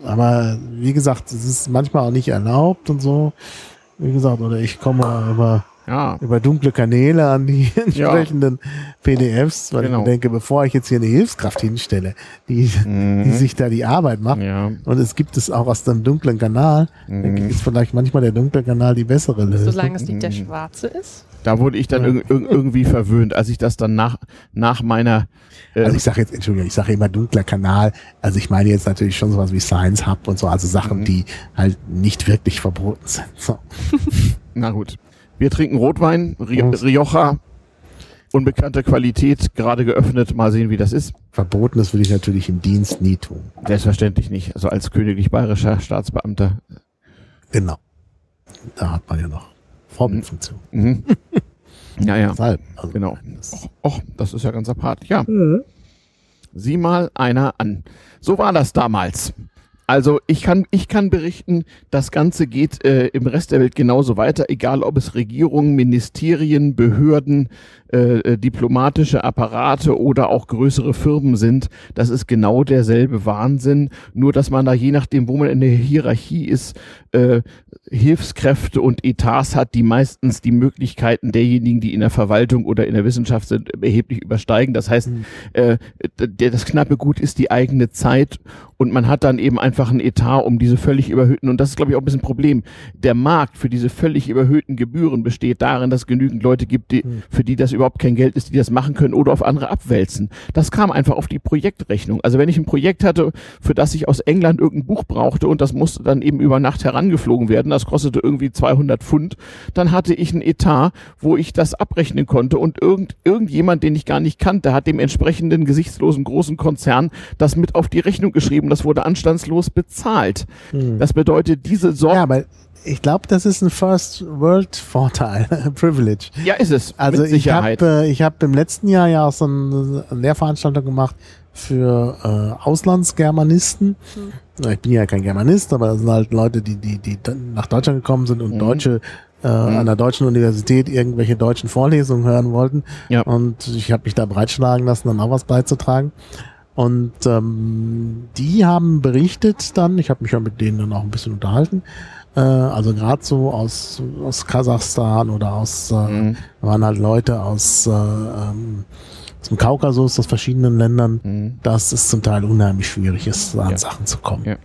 aber wie gesagt, es ist manchmal auch nicht erlaubt und so. Wie gesagt, oder ich komme über, Ja. über dunkle Kanäle an die entsprechenden PDFs, weil Genau. ich mir denke, bevor ich jetzt hier eine Hilfskraft hinstelle, die, die Mhm. sich da die Arbeit macht, Ja. und es gibt es auch aus dem dunklen Kanal, denke Mhm. ich, ist vielleicht manchmal der dunkle Kanal die bessere Lösung. Solange es nicht der schwarze ist. Da wurde ich dann Ja. irg irg irgendwie verwöhnt, als ich das dann nach, nach meiner, äh, Also ich sage jetzt, Entschuldigung, ich sage immer dunkler Kanal. Also ich meine jetzt natürlich schon sowas wie Science Hub und so, also Sachen, Mhm. die halt nicht wirklich verboten sind. So. na gut. Wir trinken Rotwein, Ri Mhm. Rioja, unbekannte Qualität, gerade geöffnet. Mal sehen, wie das ist. Verbotenes würde ich natürlich im Dienst nie tun. Selbstverständlich nicht. Also als königlich bayerischer Staatsbeamter. Genau. Da hat man ja noch Vorbildfunktion. Mhm. ja, ja. Deshalb. Also Genau. das- Och, das ist ja ganz apart. Ja. Sieh mal einer an. So war das damals. Also ich kann, ich kann berichten, das Ganze geht äh, im Rest der Welt genauso weiter, egal ob es Regierungen, Ministerien, Behörden, äh, äh, diplomatische Apparate oder auch größere Firmen sind. Das ist genau derselbe Wahnsinn, nur dass man da je nachdem, wo man in der Hierarchie ist, äh, Hilfskräfte und Etats hat, die meistens die Möglichkeiten derjenigen, die in der Verwaltung oder in der Wissenschaft sind, erheblich übersteigen. Das heißt, mhm. äh, das knappe Gut ist die eigene Zeit und man hat dann eben einfach einen Etat um diese völlig überhöhten, und das ist, glaube ich, auch ein bisschen ein Problem. Der Markt für diese völlig überhöhten Gebühren besteht darin, dass es genügend Leute gibt, die, hm. für die das überhaupt kein Geld ist, die das machen können oder auf andere abwälzen. Das kam einfach auf die Projektrechnung. Also wenn ich ein Projekt hatte, für das ich aus England irgendein Buch brauchte und das musste dann eben über Nacht herangeflogen werden, das kostete irgendwie 200 Pfund, dann hatte ich einen Etat, wo ich das abrechnen konnte und irgend, irgendjemand, den ich gar nicht kannte, hat dem entsprechenden gesichtslosen großen Konzern das mit auf die Rechnung geschrieben geschrieben, das wurde anstandslos bezahlt. Hm. Das bedeutet, diese Sorge. Ja, aber ich glaube, das ist ein First World Vorteil, Privilege. Ja, ist es. Also ich habe äh, ich hab im letzten Jahr ja auch so eine Lehrveranstaltung gemacht für äh, Auslandsgermanisten. Hm. Ich bin ja kein Germanist, aber das sind halt Leute, die, die, die nach Deutschland gekommen sind und mhm. Deutsche äh, mhm. an der deutschen Universität irgendwelche deutschen Vorlesungen hören wollten. Ja. Und ich habe mich da breitschlagen lassen, dann auch was beizutragen. Und ähm, die haben berichtet dann, ich habe mich ja mit denen dann auch ein bisschen unterhalten, äh, also gerade so aus, aus Kasachstan oder aus, äh, mhm. waren halt Leute aus, äh, ähm, aus dem Kaukasus, aus verschiedenen Ländern, mhm. dass es zum Teil unheimlich schwierig ist, an ja. Sachen zu kommen. Ja.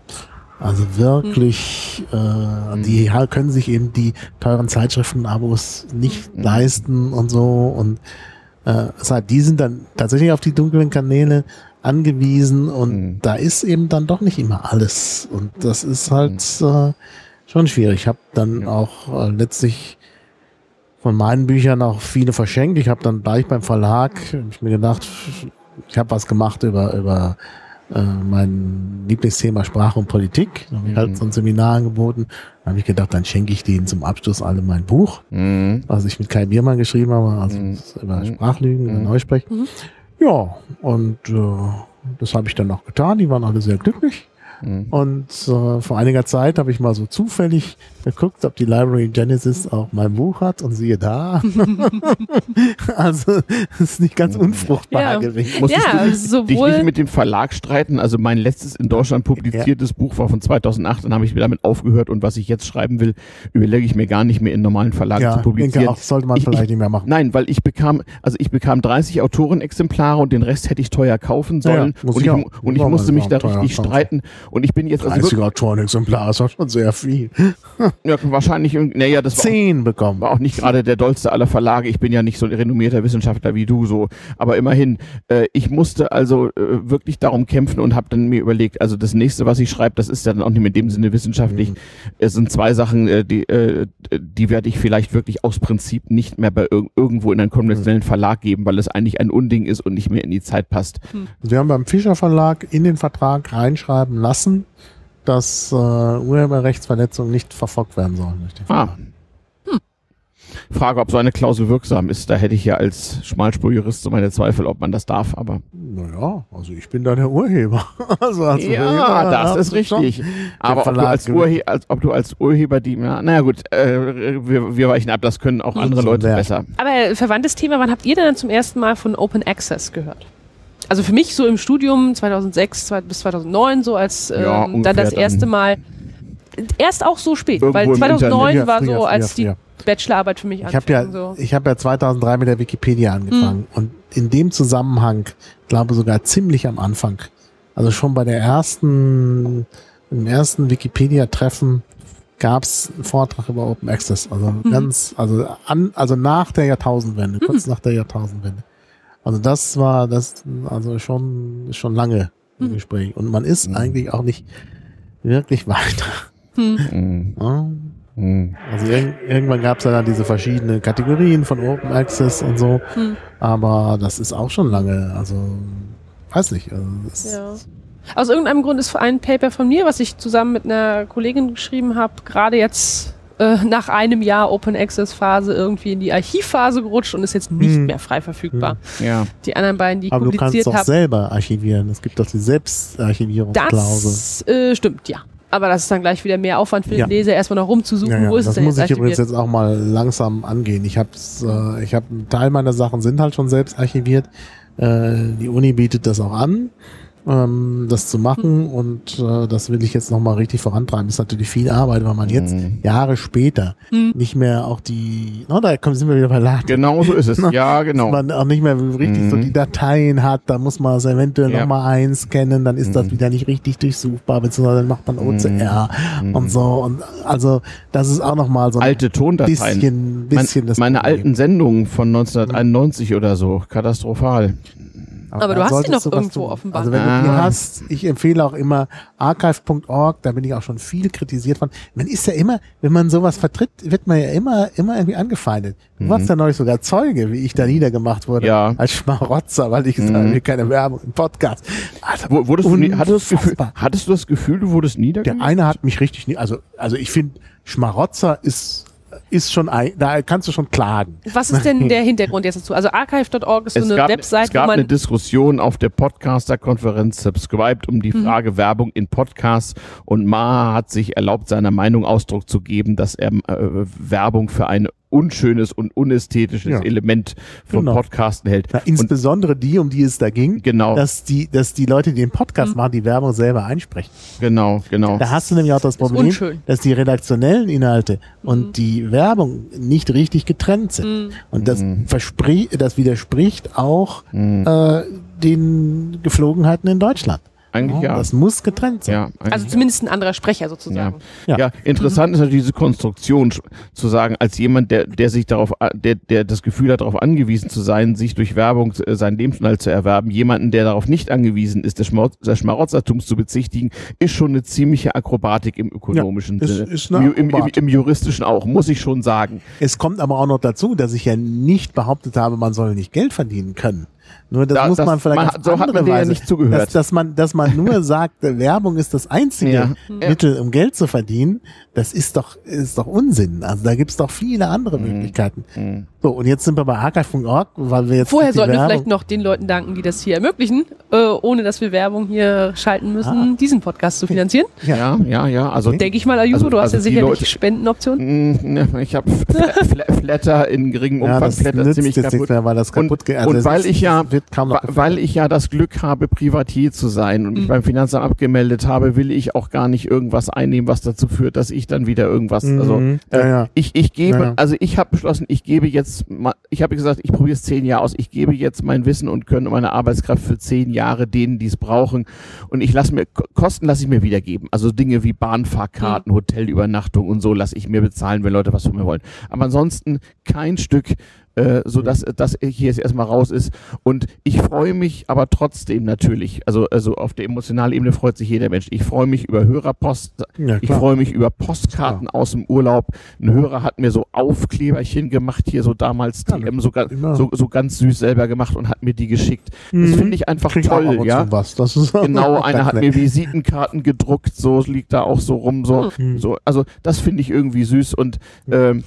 Also wirklich, äh, mhm. die können sich eben die teuren Zeitschriften-Abos nicht mhm. leisten und so und äh, heißt, die sind dann tatsächlich auf die dunklen Kanäle angewiesen und mhm. da ist eben dann doch nicht immer alles und das ist halt mhm. äh, schon schwierig. Ich habe dann ja. auch äh, letztlich von meinen Büchern auch viele verschenkt. Ich habe dann gleich beim Verlag ich mir gedacht, ich habe was gemacht über über äh, mein Lieblingsthema Sprache und Politik. Da habe ich halt mhm. halt so ein Seminar angeboten. Da habe ich gedacht, dann schenke ich denen zum Abschluss alle mein Buch, mhm. was ich mit Kai Biermann geschrieben habe, also mhm. über mhm. Sprachlügen, mhm. Neusprech. Ja, und äh, das habe ich dann auch getan. Die waren alle sehr glücklich. Mhm. Und äh, vor einiger Zeit habe ich mal so zufällig geguckt, ob die Library Genesis auch mein Buch hat und siehe da. also das ist nicht ganz unfruchtbar ja. gewesen. Musstest ja, du dich, dich nicht mit dem Verlag streiten? Also mein letztes in Deutschland publiziertes ja. Buch war von 2008, dann habe ich damit aufgehört und was ich jetzt schreiben will, überlege ich mir gar nicht mehr in normalen Verlagen ja, zu publizieren. Denke auch, sollte man ich, vielleicht ich, nicht mehr machen. Nein, weil ich bekam, also ich bekam 30 Autorenexemplare und den Rest hätte ich teuer kaufen sollen ja, und ich, auch, und ich musste mich da richtig streiten und ich bin jetzt also 30 Autorenexemplare ist auch schon sehr viel. ja, wahrscheinlich, naja, das war Zehn bekommen. War auch nicht gerade der dollste aller Verlage. Ich bin ja nicht so ein renommierter Wissenschaftler wie du so. Aber immerhin, äh, ich musste also äh, wirklich darum kämpfen und habe dann mir überlegt, also das nächste, was ich schreibe, das ist ja dann auch nicht in dem Sinne wissenschaftlich. Mhm. Es sind zwei Sachen, äh, die, äh, die werde ich vielleicht wirklich aus Prinzip nicht mehr bei ir irgendwo in einen konventionellen Verlag geben, weil es eigentlich ein Unding ist und nicht mehr in die Zeit passt. Mhm. Wir haben beim Fischer Verlag in den Vertrag reinschreiben lassen, dass äh, Urheberrechtsverletzungen nicht verfolgt werden sollen. Ah. Hm. Frage, ob so eine Klausel wirksam ist. Da hätte ich ja als Schmalspurjurist so meine Zweifel, ob man das darf, aber. Naja, also ich bin da der Urheber. also als ja, Urheber, das ist richtig. Aber ob du, als Urhe als, ob du als Urheber die, na, naja gut, äh, wir, wir weichen ab, das können auch andere Leute besser. Aber verwandtes Thema, wann habt ihr denn zum ersten Mal von Open Access gehört? Also für mich so im Studium 2006 bis 2009 so als ähm, ja, dann das erste Mal erst auch so spät, weil 2009 ja, war so als die Bachelorarbeit für mich ich habe ja so. ich habe ja 2003 mit der Wikipedia angefangen mhm. und in dem Zusammenhang glaube sogar ziemlich am Anfang also schon bei der ersten im ersten Wikipedia Treffen gab es einen Vortrag über Open Access also mhm. ganz also an also nach der Jahrtausendwende mhm. kurz nach der Jahrtausendwende also das war das also schon schon lange im mhm. Gespräch und man ist mhm. eigentlich auch nicht wirklich weiter. Mhm. Ja? Also irg irgendwann gab es ja dann diese verschiedenen Kategorien von Open Access und so, mhm. aber das ist auch schon lange. Also weiß nicht. Also ja. Aus irgendeinem Grund ist ein Paper von mir, was ich zusammen mit einer Kollegin geschrieben habe, gerade jetzt äh, nach einem Jahr Open Access Phase irgendwie in die Archivphase gerutscht und ist jetzt nicht Hm. mehr frei verfügbar. Ja. Die anderen beiden, die Aber du kannst doch habe, selber archivieren. Es gibt doch die Selbstarchivierungsklausel. das äh, stimmt, ja. Aber das ist dann gleich wieder mehr Aufwand für Ja. den Leser, erstmal noch rumzusuchen, Ja, ja, wo ist das es denn muss ich übrigens archiviert. jetzt auch mal langsam angehen. Ich habe äh, ich hab einen Teil meiner Sachen sind halt schon selbst archiviert. Äh, die Uni bietet das auch an, ähm, das zu machen und äh, das will ich jetzt nochmal richtig vorantreiben. Ist natürlich viel Arbeit, weil man jetzt Mhm. Jahre später Mhm. nicht mehr auch die, no, da kommen sind wir wieder bei Laden. Genau so ist es. Ja, Dass genau. man auch nicht mehr richtig so Mhm. die Dateien hat, da muss man es eventuell Ja. nochmal einscannen, dann ist das Mhm. wieder nicht richtig durchsuchbar, beziehungsweise dann macht man OCR Mhm. und so. Und also das ist auch nochmal so ein Alte Tondateien. bisschen, bisschen Mein, das meine Problem. alten Sendungen von 1991 oder so. Katastrophal. Aber du da hast die noch du irgendwo tun. offenbar. Also wenn du die Ah. hast, ich empfehle auch immer archive.org, da bin ich auch schon viel kritisiert worden. Man ist ja immer, wenn man sowas vertritt, wird man ja immer, immer irgendwie angefeindet. Du warst ja neulich sogar Zeuge, wie ich da niedergemacht wurde. Mhm. Ja. Als Schmarotzer, weil ich gesagt habe, Mhm. keine Werbung im Podcast. Alter, Wo- Wurdest du, nie- hattest, du das Gefühl, hattest du das Gefühl, du wurdest Der niedergemacht? eine hat mich richtig, nie, also, also ich finde, Schmarotzer ist, ist schon ein, da kannst du schon klagen. Was ist denn der Hintergrund jetzt dazu? Also archive.org ist so Es eine gab, Website, es gab wo eine man Diskussion auf der Podcaster-Konferenz Subscribed um Mhm. die Frage Werbung in Podcasts und Maha hat sich erlaubt, seiner Meinung Ausdruck zu geben, dass er äh, Werbung für ein unschönes und unästhetisches Ja. Element von Genau. Podcasten hält. Na, und insbesondere die, um die es da ging, genau, dass die, dass die Leute, die den Podcast machen, die Werbung selber einsprechen. genau, genau. Da hast du nämlich auch das Problem, dass die redaktionellen Inhalte und die Werbung nicht richtig getrennt sind. Mhm. Und das, Mhm. verspricht, das widerspricht auch Mhm. äh, den Geflogenheiten in Deutschland. Eigentlich ja. Das muss getrennt sein. ja eigentlich also zumindest ein anderer Sprecher sozusagen. Ja. Ja, interessant ist natürlich diese Konstruktion zu sagen, als jemand, der, der sich darauf, a- der, der das Gefühl hat, darauf angewiesen zu sein, sich durch Werbung äh, seinen Lebensunterhalt zu erwerben, jemanden, der darauf nicht angewiesen ist, des, Schmarotz, des Schmarotzertums zu bezichtigen, ist schon eine ziemliche Akrobatik im ökonomischen ist- Sinne. ist eine Im, im, im. Im juristischen auch, muss ich schon sagen. Es kommt aber auch noch dazu, dass ich ja nicht behauptet habe, man soll nicht Geld verdienen können. Nur das Da- muss das- man vielleicht man auf so hat andere man dir ja Weise, nicht zugehört. Dass, dass man, dass man nur sagt, Werbung ist das einzige Ja. Mittel, um Geld zu verdienen. Das ist doch, ist doch Unsinn. Also da gibt's doch viele andere Möglichkeiten. Mhm. So, und jetzt sind wir bei archive.org, weil wir jetzt Vorher sollten wir vielleicht noch den Leuten danken, die das hier ermöglichen, äh, ohne dass wir Werbung hier schalten müssen, Ah. diesen Podcast zu finanzieren. Ja, ja, ja. Also Denke ich mal, Ayuso, Also- du hast also ja sicherlich Leute- Spendenoptionen. Mm, ne, ich habe Flatter in geringem ja, Umfang, das Flatter ziemlich jetzt kaputt. mehr, weil das Und- kaputt geht. und das weil ist- ich ja- wird kaum noch Wa- Weil ich ja das Glück habe, Privatier zu sein und mich Mhm. beim Finanzamt abgemeldet habe, will ich auch gar nicht irgendwas einnehmen, was dazu führt, dass ich dann wieder irgendwas, also Mhm. äh, Ja, ja. ich, ich gebe, Ja, also ich habe beschlossen, ich gebe jetzt, ich habe gesagt, ich probiere es zehn Jahre aus, ich gebe jetzt mein Wissen und Können und meine Arbeitskraft für zehn Jahre denen, die es brauchen und ich lasse mir, Ko- Kosten lasse ich mir wiedergeben, also Dinge wie Mhm. Bahnfahrkarten, Hotelübernachtung und so lasse ich mir bezahlen, wenn Leute was von mir wollen. Aber ansonsten kein Stück äh, so dass das hier jetzt erstmal raus ist. Und ich freue mich aber trotzdem natürlich also also auf der emotionalen Ebene freut sich jeder Mensch. Ich freue mich über Hörerpost Ja, ich klar. freue mich über Postkarten aus dem Urlaub. Ein Hörer hat mir so Aufkleberchen gemacht hier so damals Ja, TM so, so, so ganz süß selber gemacht und hat mir die geschickt. Das Mhm. finde ich einfach Krieg toll ja. Das Genau, einer hat mir Visitenkarten gedruckt, so liegt da auch so rum, so, Mhm. so also das finde ich irgendwie süß und ähm,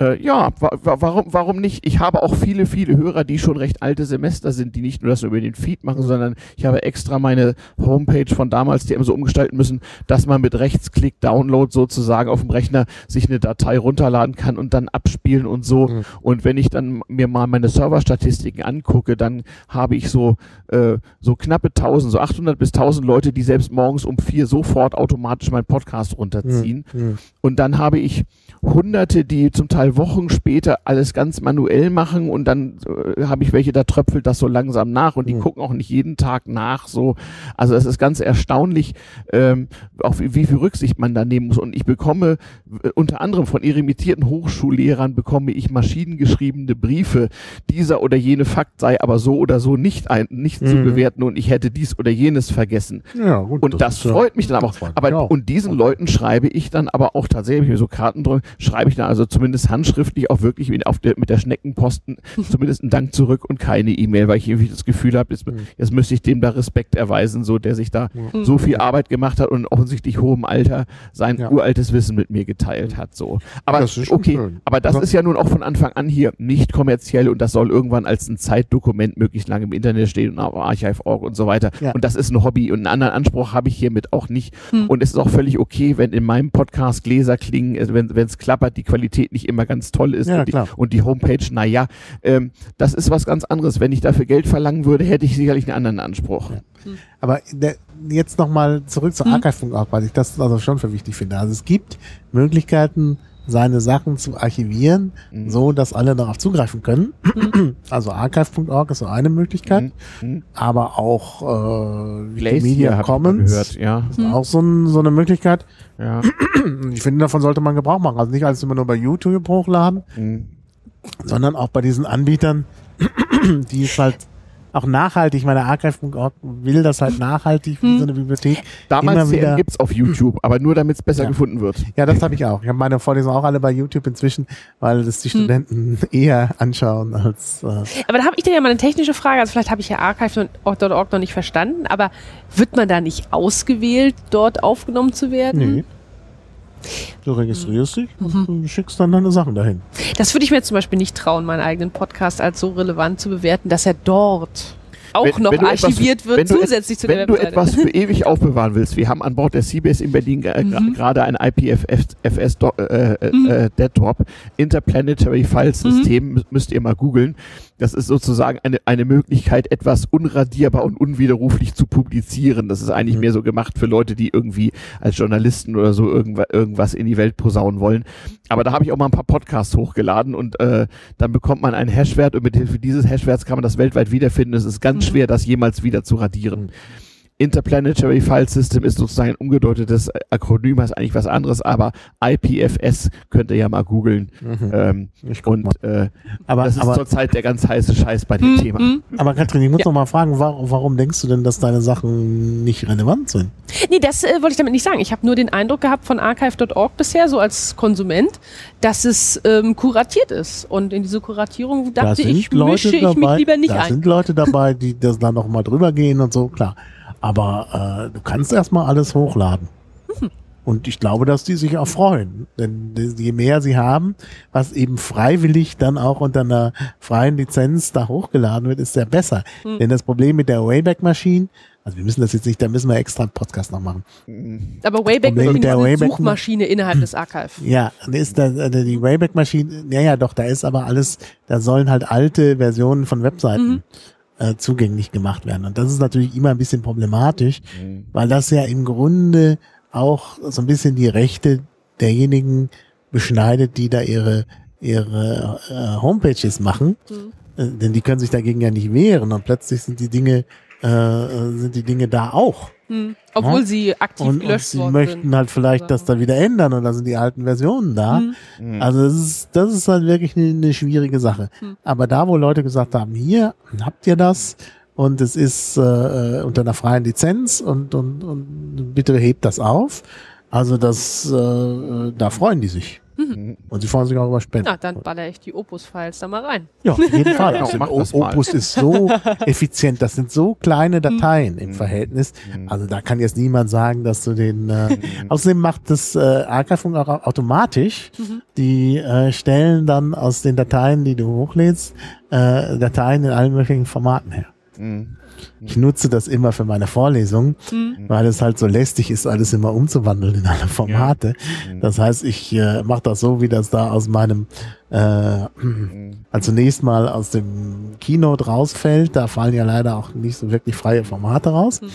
äh, ja, wa wa warum, warum nicht? Ich habe auch viele, viele Hörer, die schon recht alte Semester sind, die nicht nur das über den Feed machen, sondern ich habe extra meine Homepage von damals, die eben so umgestalten müssen, dass man mit Rechtsklick Download sozusagen auf dem Rechner sich eine Datei runterladen kann und dann abspielen und so. Mhm. Und wenn ich dann mir mal meine Serverstatistiken angucke, dann habe ich so, äh, so knappe 1000, so 800 bis 1000 Leute, die selbst morgens um vier sofort automatisch meinen Podcast runterziehen. Mhm. Und dann habe ich Hunderte, die zum Teil Wochen später alles ganz manuell machen und dann äh, habe ich welche, da tröpfelt das so langsam nach und die Mhm. gucken auch nicht jeden Tag nach. So, also es ist ganz erstaunlich, ähm, auch wie, wie viel Rücksicht man da nehmen muss. Und ich bekomme äh, unter anderem von irremitierten Hochschullehrern bekomme ich maschinengeschriebene Briefe. Dieser oder jene Fakt sei aber so oder so nicht ein, nicht zu Mhm. bewerten und ich hätte dies oder jenes vergessen. Ja, gut. Und das, ja- freut mich dann aber auch. das Aber auch. und diesen Leuten schreibe ich dann aber auch tatsächlich so Karten drin, schreibe ich dann also zumindest handschriftlich auch wirklich mit, auf der, mit der Schneckenposten zumindest einen Dank zurück und keine E-Mail, weil ich irgendwie das Gefühl habe, jetzt, jetzt müsste ich dem da Respekt erweisen, so der sich da Mhm. so viel Arbeit gemacht hat und offensichtlich hohem Alter sein Ja. uraltes Wissen mit mir geteilt hat. So. Aber Das ist schon okay, schön. aber das Ja. ist ja nun auch von Anfang an hier nicht kommerziell und das soll irgendwann als ein Zeitdokument möglichst lange im Internet stehen und auf Archive.org und so weiter. Ja. Und das ist ein Hobby und einen anderen Anspruch habe ich hiermit auch nicht. Hm. Und es ist auch völlig okay, wenn in meinem Podcast Gläser klingen, wenn es klappert, die Qualität nicht immer ganz toll ist Ja, und, die, und die Homepage, naja, ähm, das ist was ganz anderes. Wenn ich dafür Geld verlangen würde, hätte ich sicherlich einen anderen Anspruch. Aber der, jetzt nochmal zurück zu Hm. Archive.org, weil ich das also schon für wichtig finde. Also es gibt Möglichkeiten, seine Sachen zu archivieren, Mhm. so dass alle darauf zugreifen können. Also Archive.org ist so eine Möglichkeit, Mhm. aber auch äh, Wikimedia mal Commons gehört, ja. ist auch so, ein, so eine Möglichkeit. ja. Ich finde, davon sollte man Gebrauch machen. Also nicht alles immer nur bei YouTube hochladen, Mhm. sondern auch bei diesen Anbietern, die es halt auch nachhaltig, meine Archive.org will das halt nachhaltig wie so eine Bibliothek. Damals wieder- CM gibt's auf YouTube, aber nur damit es besser Ja. gefunden wird. Ja, das habe ich auch. Ich habe meine Vorlesungen auch alle bei YouTube inzwischen, weil das die Studenten eher anschauen als äh, Aber da habe ich dann ja mal eine technische Frage. Also vielleicht habe ich ja archive.org noch nicht verstanden, aber wird man da nicht ausgewählt, dort aufgenommen zu werden? nee. Du registrierst dich und du schickst dann deine Sachen dahin. Das würde ich mir zum Beispiel nicht trauen, meinen eigenen Podcast als so relevant zu bewerten, dass er dort auch Wenn- noch wenn du etwas- archiviert wird, wenn du zusätzlich zu Wenn der du Webseite. etwas für ewig aufbewahren willst, wir haben an Bord der CBS in Berlin äh, Mhm. gerade ein IPFS äh, äh, äh, DETDROP, Interplanetary File System, Mhm. mü- müsst ihr mal googeln. Das ist sozusagen eine, eine Möglichkeit, etwas unradierbar und unwiderruflich zu publizieren. Das ist eigentlich Mhm. mehr so gemacht für Leute, die irgendwie als Journalisten oder so irgendwa, irgendwas in die Welt posaunen wollen. Aber da habe ich auch mal ein paar Podcasts hochgeladen und äh, dann bekommt man einen Hashwert und mit Hilfe dieses Hashwerts kann man das weltweit wiederfinden. Es ist ganz Mhm. schwer, das jemals wieder zu radieren. Mhm. Interplanetary File System ist sozusagen ein umgedeutetes Akronym, heißt eigentlich was anderes, aber IPFS könnt ihr ja mal googeln. Ähm, Ich guck und äh, Aber, das ist aber, zurzeit der ganz heiße Scheiß bei dem Hm, Thema. aber Katrin, ich muss Ja. noch mal fragen, warum, warum denkst du denn, dass deine Sachen nicht relevant sind? Nee, das äh, wollte ich damit nicht sagen. Ich habe nur den Eindruck gehabt von archive.org bisher, so als Konsument, dass es ähm, kuratiert ist. Und in diese Kuratierung Da dachte sind ich, Leute mische ich dabei, mich lieber nicht da ein. sind Leute dabei, die das dann noch mal drüber gehen und so, klar. Aber äh, du kannst erstmal alles hochladen. Mhm. Und ich glaube, dass die sich auch freuen. Denn je mehr sie haben, was eben freiwillig dann auch unter einer freien Lizenz da hochgeladen wird, ist ja besser. Mhm. Denn das Problem mit der Wayback-Maschine, also wir müssen das jetzt nicht, da müssen wir extra einen Podcast noch machen. Aber Wayback Problem mit ist der eine Wayback- Suchmaschine innerhalb des Archive. Ja, ist da die Wayback-Maschine, ja, ja, doch, da ist aber alles, da sollen halt alte Versionen von Webseiten Mhm. Äh, zugänglich gemacht werden. Und das ist natürlich immer ein bisschen problematisch, Mhm. weil das ja im Grunde auch so ein bisschen die Rechte derjenigen beschneidet, die da ihre ihre äh, Homepages machen, Mhm. äh, denn die können sich dagegen ja nicht wehren und plötzlich sind die Dinge äh, äh, sind die Dinge da auch. Hm. Obwohl Ja. sie aktiv Und, und gelöscht sie worden möchten sind. halt vielleicht das dann wieder ändern und dann sind die alten Versionen da. Hm. Mhm. Also das ist, das ist halt wirklich eine, eine schwierige Sache. Hm. Aber da, wo Leute gesagt haben, hier habt ihr das und es ist äh, äh, unter einer freien Lizenz und, und, und bitte hebt das auf. Also das, äh, äh, da freuen die sich. Mhm. Und sie freuen sich auch über Spenden. Na, dann baller ich die Opus-Files da mal rein. Ja, auf jeden Fall. Also mal. Opus ist so effizient. Das sind so kleine Dateien im Mhm. Verhältnis. Mhm. Also da kann jetzt niemand sagen, dass du den. Äh, außerdem macht das äh, Archiving auch automatisch. Mhm. Die äh, stellen dann aus den Dateien, die du hochlädst, äh, Dateien in allen möglichen Formaten her. Mhm. Ich nutze das immer für meine Vorlesungen, Hm. weil es halt so lästig ist, alles immer umzuwandeln in alle Formate. Mhm. Das heißt, ich äh, mache das so, wie das da aus meinem äh, Mhm. also zunächst mal aus dem Keynote rausfällt, da fallen ja leider auch nicht so wirklich freie Formate raus. Mhm.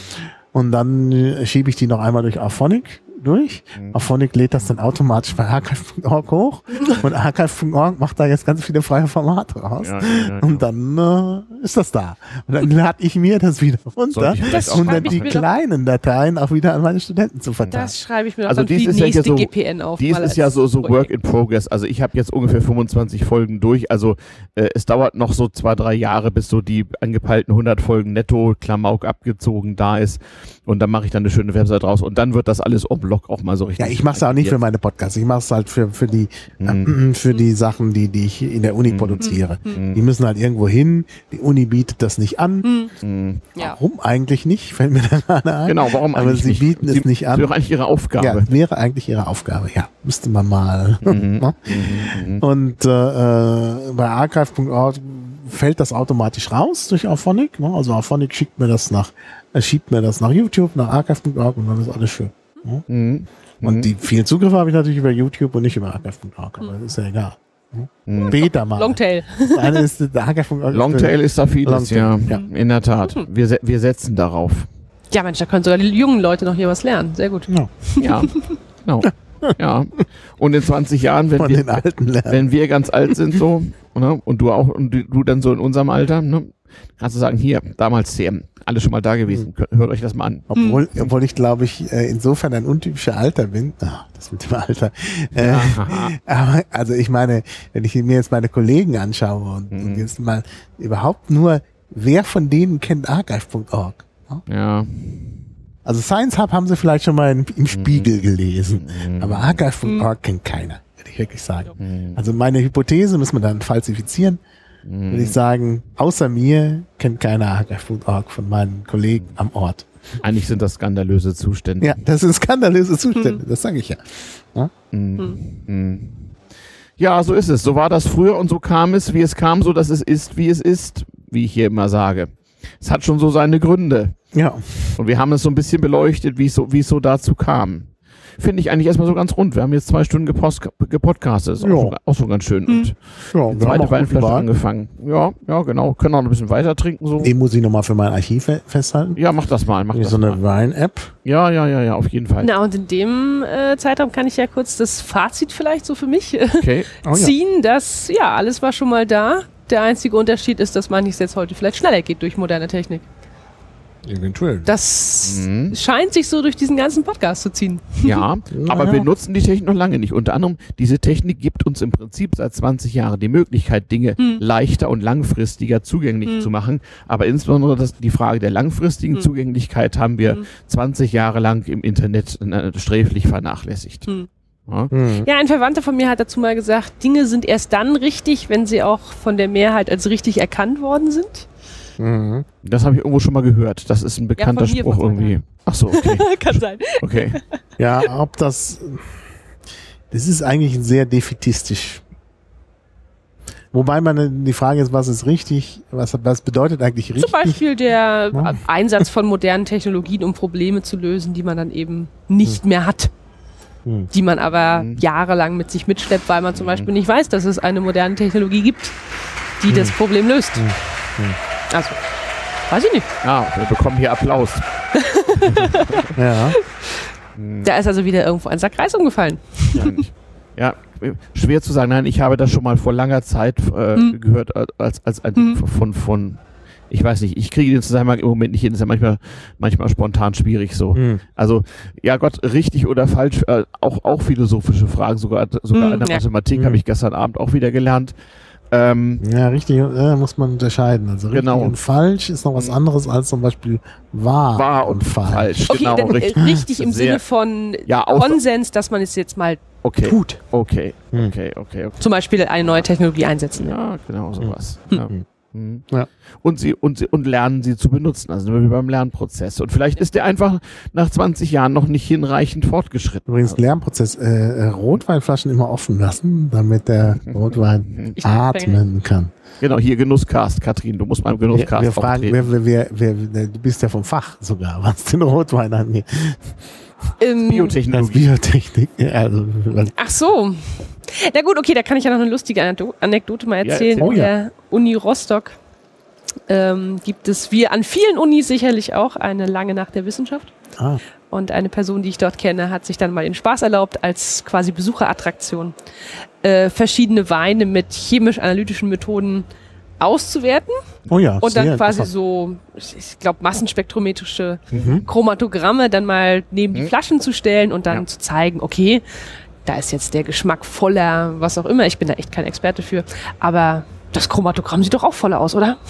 Und dann äh, schiebe ich die noch einmal durch Auphonic durch. Mhm. Auphonic lädt das dann automatisch bei archive.org hoch und archive.org macht da jetzt ganz viele freie Formate raus. Ja, ja, ja. Und dann äh, ist das da. Und dann lade ich mir das wieder runter, Das um dann die kleinen Dateien auch wieder an meine Studenten zu verteilen. Das schreibe ich mir Also dies die ist ja so- GPN auf. Dies ist ja so, so Work in Progress. Also ich habe jetzt ungefähr 25 Folgen durch. Also äh, es dauert noch so zwei, drei Jahre, bis so die angepeilten 100 Folgen netto Klamauk abgezogen da ist. Und dann mache ich dann eine schöne Website raus. Und dann wird das alles en Blog auch mal so richtig. Ja, ich mache es auch nicht für meine Podcasts. Ich mache es halt für, für die Mhm. äh, für die Sachen, die, die ich in der Uni produziere. Mhm. Die müssen halt irgendwo hin. Die Uni bietet das nicht an. Mhm. Ja. Warum eigentlich nicht? Fällt mir da gerade ein. Genau, warum Aber eigentlich sie nicht? bieten es Sie- nicht an. Das wäre eigentlich ihre Aufgabe. Ja, wäre eigentlich ihre Aufgabe. Ja, müsste man mal. Mhm. Ne? Mhm. Und äh, äh, bei archive.org fällt das automatisch raus durch Auphonic. Ne? Also Auphonic schickt mir das nach, äh, schiebt mir das nach YouTube, nach archive.org und dann ist alles schön. Ne? Mhm. Und Mhm. die vielen Zugriffe habe ich natürlich über YouTube und nicht über archive.org, aber das ist ja egal. Mhm. Später mal. Longtail. Das ist. Longtail ist da vieles, ja. Longtail, ja. In der Tat. Wir, se wir setzen darauf. Ja, Mensch, da können sogar die jungen Leute noch hier was lernen. Sehr gut. Ja, Ja, genau. Ja. Und in 20 Jahren, wenn wir, wenn wir ganz alt sind so, ne, und du auch, und du, du dann so in unserem Alter, ne, kannst du sagen, hier, damals CM, alle schon mal da gewesen, hört euch das mal an. Obwohl, obwohl ich, glaube ich, äh, insofern ein untypischer Alter bin. Ah, das mit dem Alter. Äh, aber, also ich meine, wenn ich mir jetzt meine Kollegen anschaue und, und Mhm. jetzt mal überhaupt nur, wer von denen kennt archive.org? Ja. Also Science Hub haben sie vielleicht schon mal im, im Spiegel gelesen, Mhm. aber archive.org kennt keiner, würde ich wirklich sagen. Mhm. Also meine Hypothese müssen wir dann falsifizieren, Mhm. würde ich sagen, außer mir kennt keiner archive.org von meinen Kollegen am Ort. Eigentlich sind das skandalöse Zustände. Ja, das sind skandalöse Zustände, das sage ich ja. Mhm. Mhm. Ja, so ist es. So war das früher und so kam es, wie es kam, so dass es ist, wie es ist, wie ich hier immer sage. Es hat schon so seine Gründe. Ja, Und wir haben es so ein bisschen beleuchtet, wie es so, wie es so dazu kam. Finde ich eigentlich erstmal so ganz rund. Wir haben jetzt zwei Stunden gepost, gepodcastet. Ist auch, Ja. schon, auch schon ganz schön. Und ja die zweite Weinflasche Wein. angefangen. Ja, ja, genau. Können auch noch ein bisschen weiter trinken so. Den muss ich nochmal für mein Archiv fe- festhalten. Ja, mach das mal, mach das so eine. Wein-App. Ja, ja, ja, ja, auf jeden Fall. Na, und in dem äh, Zeitraum kann ich ja kurz das Fazit vielleicht so für mich äh, Okay. Oh ja. ziehen, dass ja, alles war schon mal da. Der einzige Unterschied ist, dass manches jetzt heute vielleicht schneller geht durch moderne Technik. Eventuell. Das Mhm. scheint sich so durch diesen ganzen Podcast zu ziehen. Ja, aber wir nutzen die Technik noch lange nicht. Unter anderem, diese Technik gibt uns im Prinzip seit 20 Jahren die Möglichkeit, Dinge Hm. leichter und langfristiger zugänglich Hm. zu machen. Aber insbesondere das, die Frage der langfristigen Hm. Zugänglichkeit haben wir Hm. 20 Jahre lang im Internet äh, sträflich vernachlässigt. Hm. Hm. Ja, ein Verwandter von mir hat dazu mal gesagt, Dinge sind erst dann richtig, wenn sie auch von der Mehrheit als richtig erkannt worden sind. Mhm. Das habe ich irgendwo schon mal gehört. Das ist ein bekannter mir Spruch irgendwie. Ach so, okay. Kann sein. okay. Ja, ob das. Das ist eigentlich sehr defetistisch. Wobei man die Frage ist, was ist richtig, was, was bedeutet eigentlich Zum richtig? Beispiel der Ja. Einsatz von modernen Technologien, um Probleme zu lösen, die man dann eben nicht mehr hat. Hm. Die man aber Mhm. jahrelang mit sich mitschleppt, weil man zum Beispiel nicht weiß, dass es eine moderne Technologie gibt, die das Problem löst. Hm. Hm. Also, weiß ich nicht. Ja, wir bekommen hier Applaus. Ja. Da ist also wieder irgendwo ein Sack Reis umgefallen. Ja, ja, schwer zu sagen. Nein, ich habe das schon mal vor langer Zeit äh, Hm. gehört als, als ein Hm. von, von, ich weiß nicht, ich kriege den Zusammenhang im Moment nicht hin, ist ja manchmal, manchmal spontan schwierig so. Hm. Also, ja Gott, richtig oder falsch, äh, auch, auch philosophische Fragen, sogar, sogar Hm, in der ja. Mathematik Hm. habe ich gestern Abend auch wieder gelernt. Ähm, Ja, richtig äh, muss man unterscheiden. Also richtig Genau. und falsch ist noch was anderes als zum Beispiel wahr, wahr und falsch. Okay, genau, dann richtig. äh, richtig im Sehr- Sinne von Ja, Konsens, dass man es jetzt mal Okay, Tut. okay, Hm. okay, okay, okay. zum Beispiel eine neue Technologie einsetzen. Ja, genau sowas. Hm. Ja. Hm. Mhm. Ja. Und sie und sie und lernen sie zu benutzen, also wie beim Lernprozess. Und vielleicht ist der einfach nach 20 Jahren noch nicht hinreichend fortgeschritten. Übrigens Lernprozess, äh, äh, Rotweinflaschen immer offen lassen, damit der Rotwein Ich- atmen kann. Genau, hier Genusscast, Katrin, du musst beim Wir, Genusscast wir fragen, auftreten. wer, wer, wer, wer, du bist ja vom Fach sogar, was den Rotwein angeht. Ähm. Biotechnik, ja, also, Ach so. Na gut, okay, da kann ich ja noch eine lustige Anekdo- Anekdote mal Ja, erzählen. erzähl. Oh ja. der Uni Rostock ähm, gibt es, wie an vielen Unis sicherlich auch, eine lange Nacht der Wissenschaft. ah, Und eine Person, die ich dort kenne, hat sich dann mal den Spaß erlaubt, als quasi Besucherattraktion äh, verschiedene Weine mit chemisch-analytischen Methoden auszuwerten oh ja, und dann quasi so, ich, ich glaube, massenspektrometrische Mhm. Chromatogramme dann mal neben die Mhm. Flaschen zu stellen und dann Ja. zu zeigen, okay, da ist jetzt der Geschmack voller, was auch immer. Ich bin da echt kein Experte für, aber das Chromatogramm sieht doch auch voller aus, oder?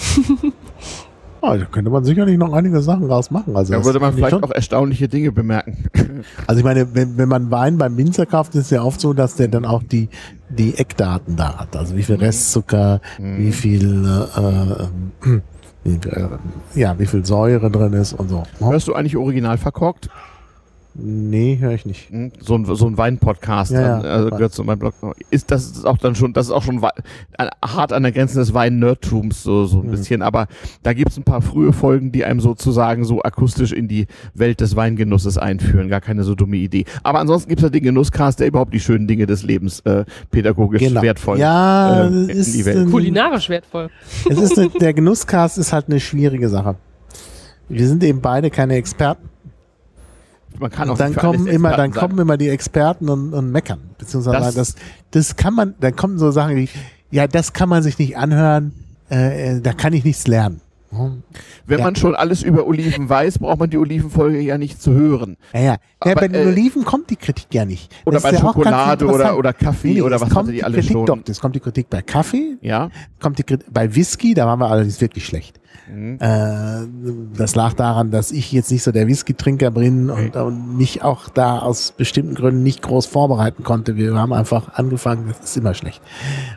Ah, da könnte man sicherlich noch einige Sachen draus machen. Also Da würde man vielleicht schon- auch erstaunliche Dinge bemerken. Also ich meine, wenn, wenn man Wein beim Winzer kauft, ist es ja oft so, dass der dann auch die, die Eckdaten da hat. Also wie viel Mhm. Restzucker, wie viel äh, äh, wie, äh, ja, wie viel Säure drin ist und so. Hörst du eigentlich original verkorkt? Nee, höre ich nicht. Hm, So ein, so ein Wein-Podcast, Ja, dann, ja. also gehört zu meinem Blog. Ist das ist auch dann schon, das ist auch schon hart an der Grenze des Wein-Nerdtums, so, so ein Mhm. bisschen. Aber da gibt's ein paar frühe Folgen, die einem sozusagen so akustisch in die Welt des Weingenusses einführen. Gar keine so dumme Idee. Aber ansonsten gibt's ja den Genusscast, der überhaupt die schönen Dinge des Lebens äh, pädagogisch wertvoll Genau. Ja, ähm, es in ist, die Welt. Kulinarisch wertvoll. es ist eine, der Genusscast ist halt eine schwierige Sache. Wir sind eben beide keine Experten. Man kann auch dann alles kommen immer, dann sein. kommen immer die Experten und, und meckern. Beziehungsweise Das- das, das, kann man, dann kommen so Sachen wie, ja, das kann man sich nicht anhören, äh, äh, da kann ich nichts lernen. Hm. Wenn Ja. man schon alles über Oliven weiß, braucht man die Olivenfolge ja nicht zu hören. Ja, ja. ja Aber, bei den äh, Oliven kommt die Kritik ja nicht. Oder Das bei ja Schokolade oder, oder Kaffee Nee, oder was kommt die die alle Kritik schon. Doch, es kommt die Kritik bei Kaffee, Ja. kommt die Kritik, bei Whisky, da waren wir allerdings wirklich schlecht. Mhm. Äh, das lag daran, dass ich jetzt nicht so der Whisky-Trinker bin und, und mich auch da aus bestimmten Gründen nicht groß vorbereiten konnte. Wir haben einfach angefangen, das ist immer schlecht,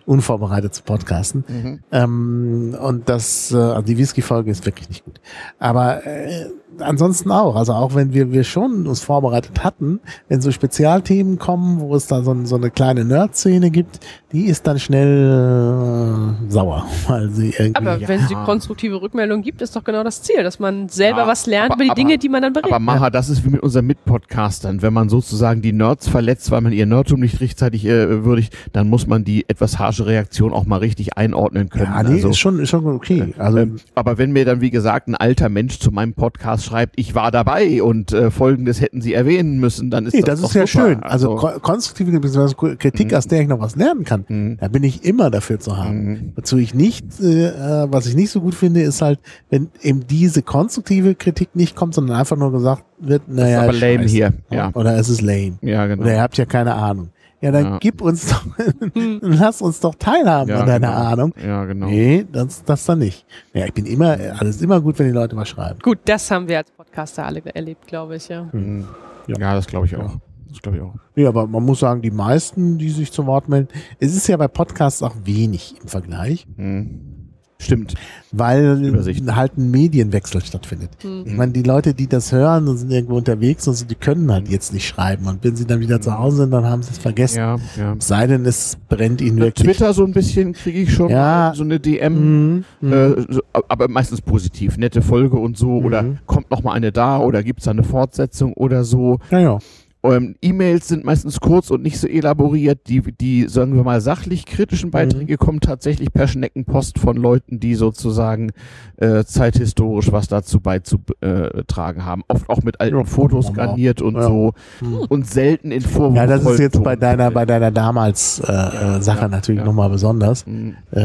unvorbereitet zu podcasten. Mhm. Ähm, und das, äh, also die Whisky-Folge ist wirklich nicht gut. Aber äh, ansonsten auch, also auch wenn wir, wir schon uns vorbereitet hatten, wenn so Spezialthemen kommen, wo es da so, so eine kleine Nerd-Szene gibt, die ist dann schnell äh, sauer, weil sie irgendwie Aber Ja. wenn es die konstruktive Rückmeldung gibt, ist doch genau das Ziel, dass man selber Ja, was lernt aber- über die aber- Dinge, die man dann berät. Aber Maha, das ist wie mit unseren Mitpodcastern. Wenn man sozusagen die Nerds verletzt, weil man ihr Nerdtum nicht rechtzeitig äh, würdigt, dann muss man die etwas harsche Reaktion auch mal richtig einordnen können. Ja, nee, also, ist schon, ist schon okay. Also, ähm, aber wenn mir dann, wie gesagt, ein alter Mensch zu meinem Podcast schreibt, ich war dabei und äh, folgendes hätten sie erwähnen müssen, dann ist nee, das, das ist ja super. schön. Also, ko- konstruktive bzw. Kritik, aus der ich noch was lernen kann, Mhm. da bin ich immer dafür zu haben. Wozu ich nicht, äh, äh, was ich nicht so gut finde, ist halt, wenn eben diese konstruktive Kritik nicht kommt, sondern einfach nur gesagt wird, naja, aber lame hier, ja. Oder es ist lame. ja, genau. Oder ihr habt ja keine Ahnung. Ja, dann Ja. gib uns doch, lass uns doch teilhaben ja, an deiner genau. Ahnung. Ja, genau. Nee, das, das dann nicht. Ja, ich bin immer, alles immer gut, wenn die Leute was schreiben. Gut, das haben wir als Podcaster alle erlebt, glaube ich, ja. Mhm. Ja. Ja, das glaube ich auch. Das glaube ich auch. Ja, aber man muss sagen, die meisten, die sich zu Wort melden, es ist ja bei Podcasts auch wenig im Vergleich, Mhm. Stimmt. weil Übersicht. halt ein Medienwechsel stattfindet. Ich meine, die Leute, die das hören und sind irgendwo unterwegs und so, die können halt jetzt nicht schreiben. Und wenn sie dann wieder zu Hause sind, dann haben sie es vergessen. Ja, ja. Es sei denn, es brennt ihnen wirklich. Twitter so ein bisschen kriege ich schon Ja. mal so eine DM, Mhm, mhm. äh, so, aber meistens positiv, nette Folge und so oder Mhm. kommt noch mal eine da oder gibt's da eine Fortsetzung oder so. ja, ja. Ähm, E-Mails sind meistens kurz und nicht so elaboriert. Die, die, sagen wir mal, sachlich kritischen Beiträge kommen tatsächlich per Schneckenpost von Leuten, die sozusagen äh, zeithistorisch was dazu beizutragen haben. Oft auch mit alten Ja, Fotos mal. garniert und Ja. so Mhm. und selten in Vorwurf. Ja, das ist jetzt bei deiner, bei deiner damals äh, Ja, äh, Sache ja, natürlich ja. nochmal besonders. Mhm. Äh,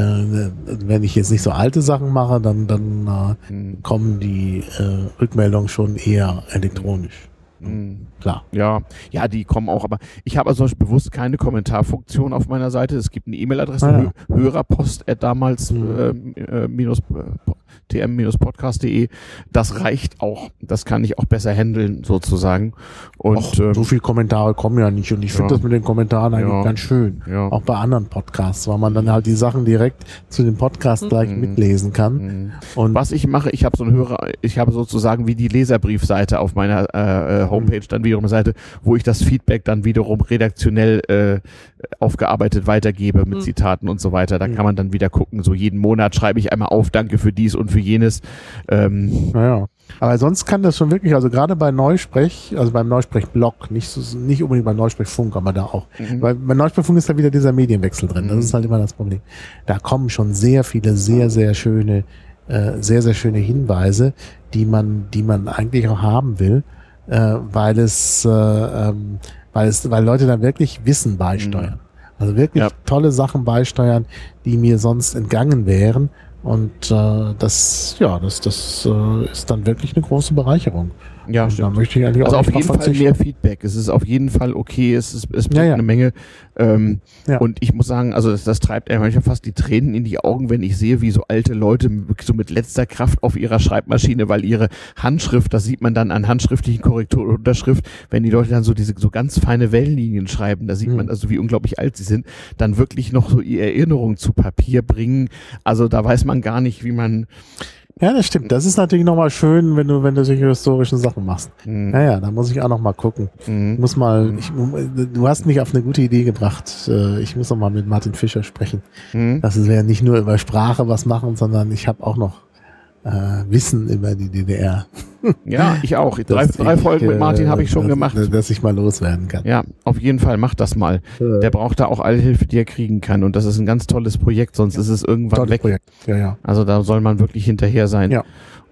wenn ich jetzt nicht so alte Sachen mache, dann, dann äh, Mhm. kommen die äh, Rückmeldungen schon eher elektronisch. Mhm. Klar. Ja, ja, die kommen auch, aber ich habe also bewusst keine Kommentarfunktion auf meiner Seite. Es gibt eine E-Mail-Adresse, Ah, ja. hö Hörerpost damals Mhm. ähm, äh, minus, äh, tm-podcast.de. Das reicht auch. Das kann ich auch besser handeln, sozusagen. Und Och, ähm, so viele Kommentare kommen ja nicht und ich finde ja. das mit den Kommentaren eigentlich Ja. ganz schön. Auch bei anderen Podcasts, weil man dann halt die Sachen direkt zu dem Podcast gleich Mhm. mitlesen kann. Mhm. Und Was ich mache, ich habe so einen Hörer, ich habe sozusagen wie die Leserbriefseite auf meiner äh, Homepage dann wiederum eine Seite, wo ich das Feedback dann wiederum redaktionell äh, aufgearbeitet weitergebe mit Mhm. Zitaten und so weiter. Da Mhm. kann man dann wieder gucken. So jeden Monat schreibe ich einmal auf, danke für dies und für jenes. Ähm, Naja. Aber sonst kann das schon wirklich, also gerade bei Neusprech, also beim Neusprech-Blog, nicht, so, nicht unbedingt beim Neusprech-Funk, aber da auch. Mhm. Weil bei Neusprech-Funk ist da wieder dieser Medienwechsel drin. Das Mhm. ist halt immer das Problem. Da kommen schon sehr viele, sehr, sehr schöne, äh, sehr, sehr schöne Hinweise, die man, die man eigentlich auch haben will, äh, weil es, äh, ähm, weil es, weil Leute dann wirklich Wissen beisteuern. Also wirklich Ja. tolle Sachen beisteuern, die mir sonst entgangen wären. Und äh, das, ja, das, das äh, ist dann wirklich eine große Bereicherung. Ja, Und da stimmt. möchte ich eigentlich Also auch auf jeden Fall verzichten. mehr Feedback. Es ist auf jeden Fall okay. Es, ist, es bringt Ja, ja. eine Menge. Ähm, Ja. Und ich muss sagen, also das, das treibt einem manchmal fast die Tränen in die Augen, wenn ich sehe, wie so alte Leute wirklich so mit letzter Kraft auf ihrer Schreibmaschine, weil ihre Handschrift, das sieht man dann an handschriftlichen Korrektur und Unterschrift, wenn die Leute dann so diese so ganz feine Wellenlinien schreiben, da sieht Hm. man also, wie unglaublich alt sie sind, dann wirklich noch so ihre Erinnerungen zu Papier bringen. Also da weiß man gar nicht, wie man Ja, das stimmt. Das ist natürlich nochmal schön, wenn du, wenn du solche historischen Sachen machst. hm, Naja, da muss ich auch noch mal gucken. hm. Muss mal, ich, du hast mich auf eine gute Idee gebracht. Äh, Ich muss noch mal mit Martin Fischer sprechen. Hm. dass wir nicht nur über Sprache was machen, sondern ich habe auch noch Wissen über die DDR. Ja, ich auch. Drei, drei ich, Folgen mit äh, Martin habe ich schon dass, gemacht. Dass ich mal loswerden kann. Ja, auf jeden Fall, mach das mal. Der braucht da auch alle Hilfe, die er kriegen kann. Und das ist ein ganz tolles Projekt, sonst ist es irgendwann Tolles weg. Projekt. Ja, ja. Also da soll man wirklich hinterher sein. Ja.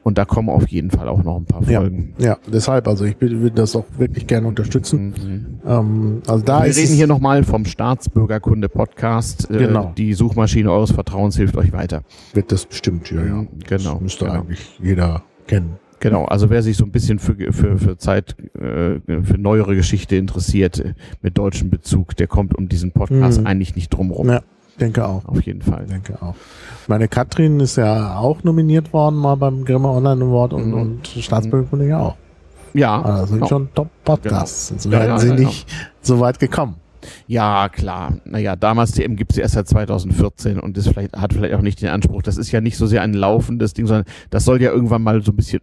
Und da kommen auf jeden Fall auch noch ein paar Ja. Folgen. Ja, deshalb, also ich will das auch wirklich gerne unterstützen. Mhm. Ähm, also da Wir ist reden hier nochmal vom Staatsbürgerkunde-Podcast. Äh, Genau. Die Suchmaschine eures Vertrauens hilft euch weiter. wird das bestimmt, ja, ja. Genau, Das müsste genau. eigentlich jeder kennen. Genau, also wer sich so ein bisschen für, für, für Zeit, äh, für neuere Geschichte interessiert, äh, mit deutschem Bezug, der kommt um diesen Podcast Mhm. eigentlich nicht drum rum. Ja, denke auch. Auf jeden Fall. Denke auch. Meine Katrin ist ja auch nominiert worden mal beim Grimme Online Award und, Mhm. und Staatsbürgerkunde ja auch. Ja, Also sind ja. schon Top-Podcasts. Sonst Ja, wären ja, sie ja, nicht so weit gekommen. Ja, klar. Naja, damals TM gibt es erst seit 2014 und das vielleicht, hat vielleicht auch nicht den Anspruch. Das ist ja nicht so sehr ein laufendes Ding, sondern das soll ja irgendwann mal so ein bisschen,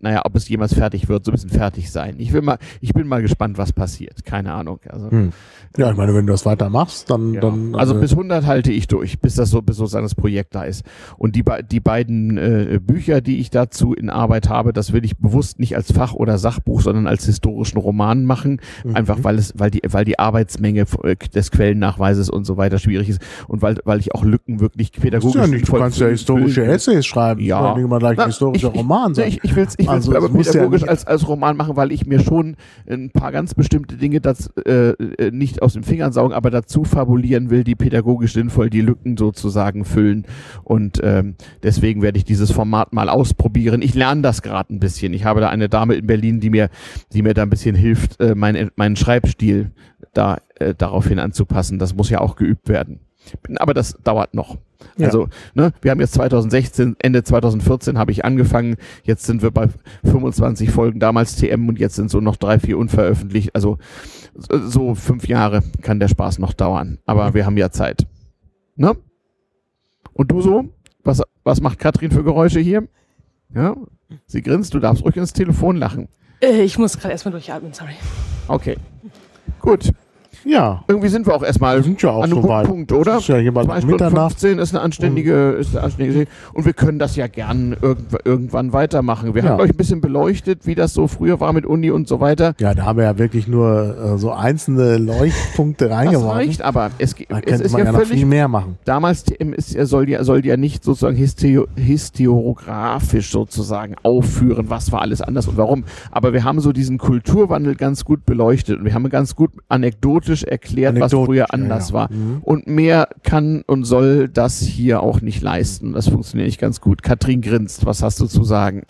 naja, ob es jemals fertig wird, so ein bisschen fertig sein. Ich will mal, ich bin mal gespannt, was passiert. Keine Ahnung. Also, Hm. Ja, ich meine, wenn du das weitermachst, dann, ja. dann also äh, bis 100 halte ich durch, bis das so, bis sozusagen das Projekt da ist. Und die, die beiden äh, Bücher, die ich dazu in Arbeit habe, das will ich bewusst nicht als Fach- oder Sachbuch, sondern als historischen Roman machen. Mhm. Einfach weil es, weil die, weil die Arbeitsmenge des Quellennachweises und so weiter schwierig ist und weil, weil ich auch Lücken wirklich pädagogisch ja nicht, du kannst ja historische. Essays schreiben. Ja. Ja. Nicht immer gleich ein historischer ich- Roman sein. Ich, ich will es ich Also, aber ja pädagogisch nicht- als, als Roman machen, weil ich mir schon ein paar ganz bestimmte Dinge das, äh, nicht aus den Fingern saugen, aber dazu fabulieren will, die pädagogisch sinnvoll die Lücken sozusagen füllen. Und ähm, deswegen werde ich dieses Format mal ausprobieren. Ich lerne das gerade ein bisschen. Ich habe da eine Dame in Berlin, die mir, die mir da ein bisschen hilft, äh, meinen, meinen Schreibstil da äh, daraufhin anzupassen. Das muss ja auch geübt werden. Aber das dauert noch. Ja. Also, ne, wir haben jetzt 2016, Ende 2014 habe ich angefangen. Jetzt sind wir bei 25 Folgen, damals TM und jetzt sind so noch drei, vier unveröffentlicht. Also so- fünf Jahre kann der Spaß noch dauern. Aber wir haben ja Zeit. Ne? Und du so? Was, was macht Katrin für Geräusche hier? Ja? Sie grinst, du darfst ruhig ins Telefon lachen. Äh, ich muss gerade erstmal durchatmen, sorry. Okay. Gut. Ja, Irgendwie sind wir auch erstmal sind ja auch an einem so guten. Punkt, oder? Das ist ja hier Stunden Mitternacht. 15 ist eine anständige, ist eine anständige und wir können das ja gern irgendw irgendwann weitermachen. Wir Ja. haben euch ein bisschen beleuchtet, wie das so früher war mit Uni und so weiter. Ja, da haben wir ja wirklich nur äh, so einzelne Leuchtpunkte Das reingeworfen. reicht aber. Es, Da es ist man ja ja noch völlig viel mehr machen. damals ist, ja- soll ja soll ja nicht sozusagen histio historiografisch sozusagen aufführen, was war alles anders und warum. Aber wir haben so diesen Kulturwandel ganz gut beleuchtet und wir haben ganz gut anekdotisch erklärt, was Anekdotisch, früher ja, anders ja. war. Mhm. Und mehr kann und soll das hier auch nicht leisten. Das funktioniert nicht ganz gut. Katrin grinst. Was hast du zu sagen?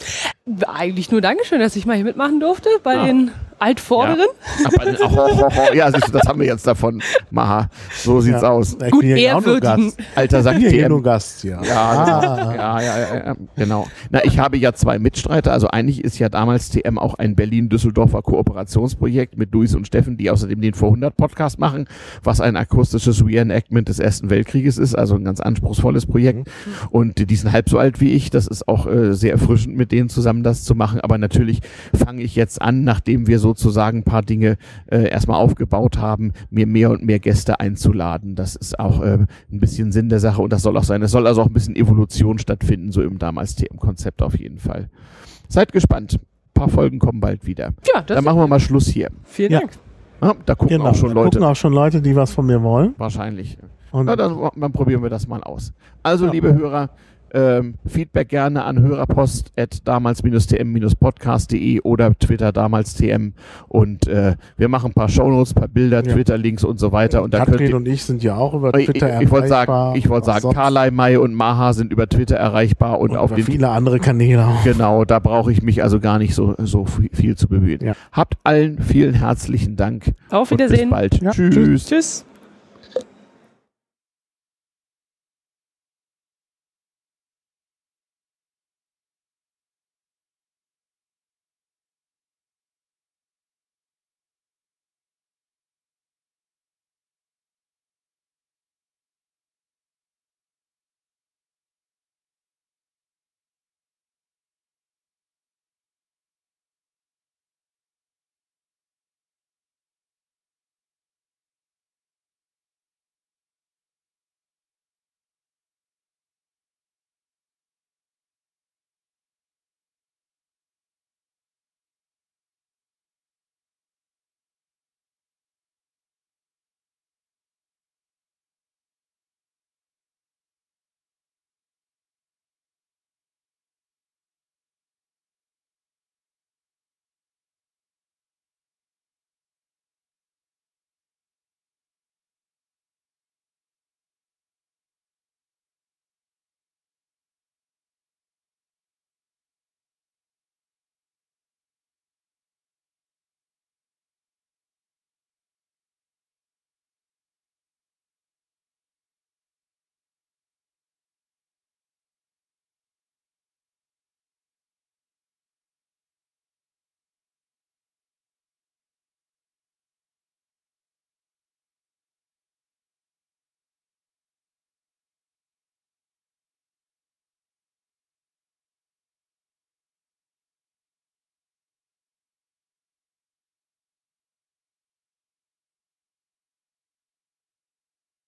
Eigentlich nur Dankeschön, dass ich mal hier mitmachen durfte bei Ja. den Altvorderen. Aber, oh, oh, oh, ja, siehst du, das haben wir jetzt davon. Maha, so sieht's Ja. aus. Ich Gut bin ja auch nur ehrwürdigen. Gast. Alter Ich sagt bin ja hier TM. nur Gast, ja. Ja, Ah. ja, ja, ja, ja, genau. Na, ich habe ja zwei Mitstreiter. Also eigentlich ist ja damals TM auch ein Berlin-Düsseldorfer Kooperationsprojekt mit Luis und Steffen, die außerdem den vor 100 Podcast machen, was ein akustisches Reenactment des Ersten Weltkrieges ist, also ein ganz anspruchsvolles Projekt. Und die sind halb so alt wie ich. Das ist auch äh, sehr erfrischend, mit denen zusammen das zu machen. Aber natürlich fange ich jetzt an, nachdem wir sozusagen ein paar Dinge äh, erstmal aufgebaut haben, mir mehr und mehr Gäste einzuladen. Das ist auch äh, ein bisschen Sinn der Sache und das soll auch sein. Es soll also auch ein bisschen Evolution stattfinden, so im damals TM-Konzept auf jeden Fall. Seid gespannt. Ein paar Folgen kommen bald wieder. Ja, das Dann machen wir mal Schluss hier. vielen Ja. Dank. Ja, da gucken Genau, auch schon da Leute. gucken auch schon Leute, die was von mir wollen. Wahrscheinlich. Und Na, dann, dann probieren wir das mal aus. Also, Ja. liebe Hörer, Ähm, Feedback gerne an hörerpost at damals-tm-podcast.de oder Twitter damals tm und äh, wir machen ein paar Shownotes, ein paar Bilder, Ja. Twitter-Links und so weiter. Und da könnt Katrin ihr, und ich sind ja auch über ich, Twitter ich, ich wollte erreichbar. sagen, ich wollte sagen, Carlai, Mai und Maha sind über Twitter erreichbar und, und auf über den viele andere Kanäle auch. Genau, da brauche ich mich also gar nicht so, so viel zu bemühen. Ja. Habt allen vielen herzlichen Dank. Auf Und bis Wiedersehen. bald. Ja, Tschüss. Tschüss.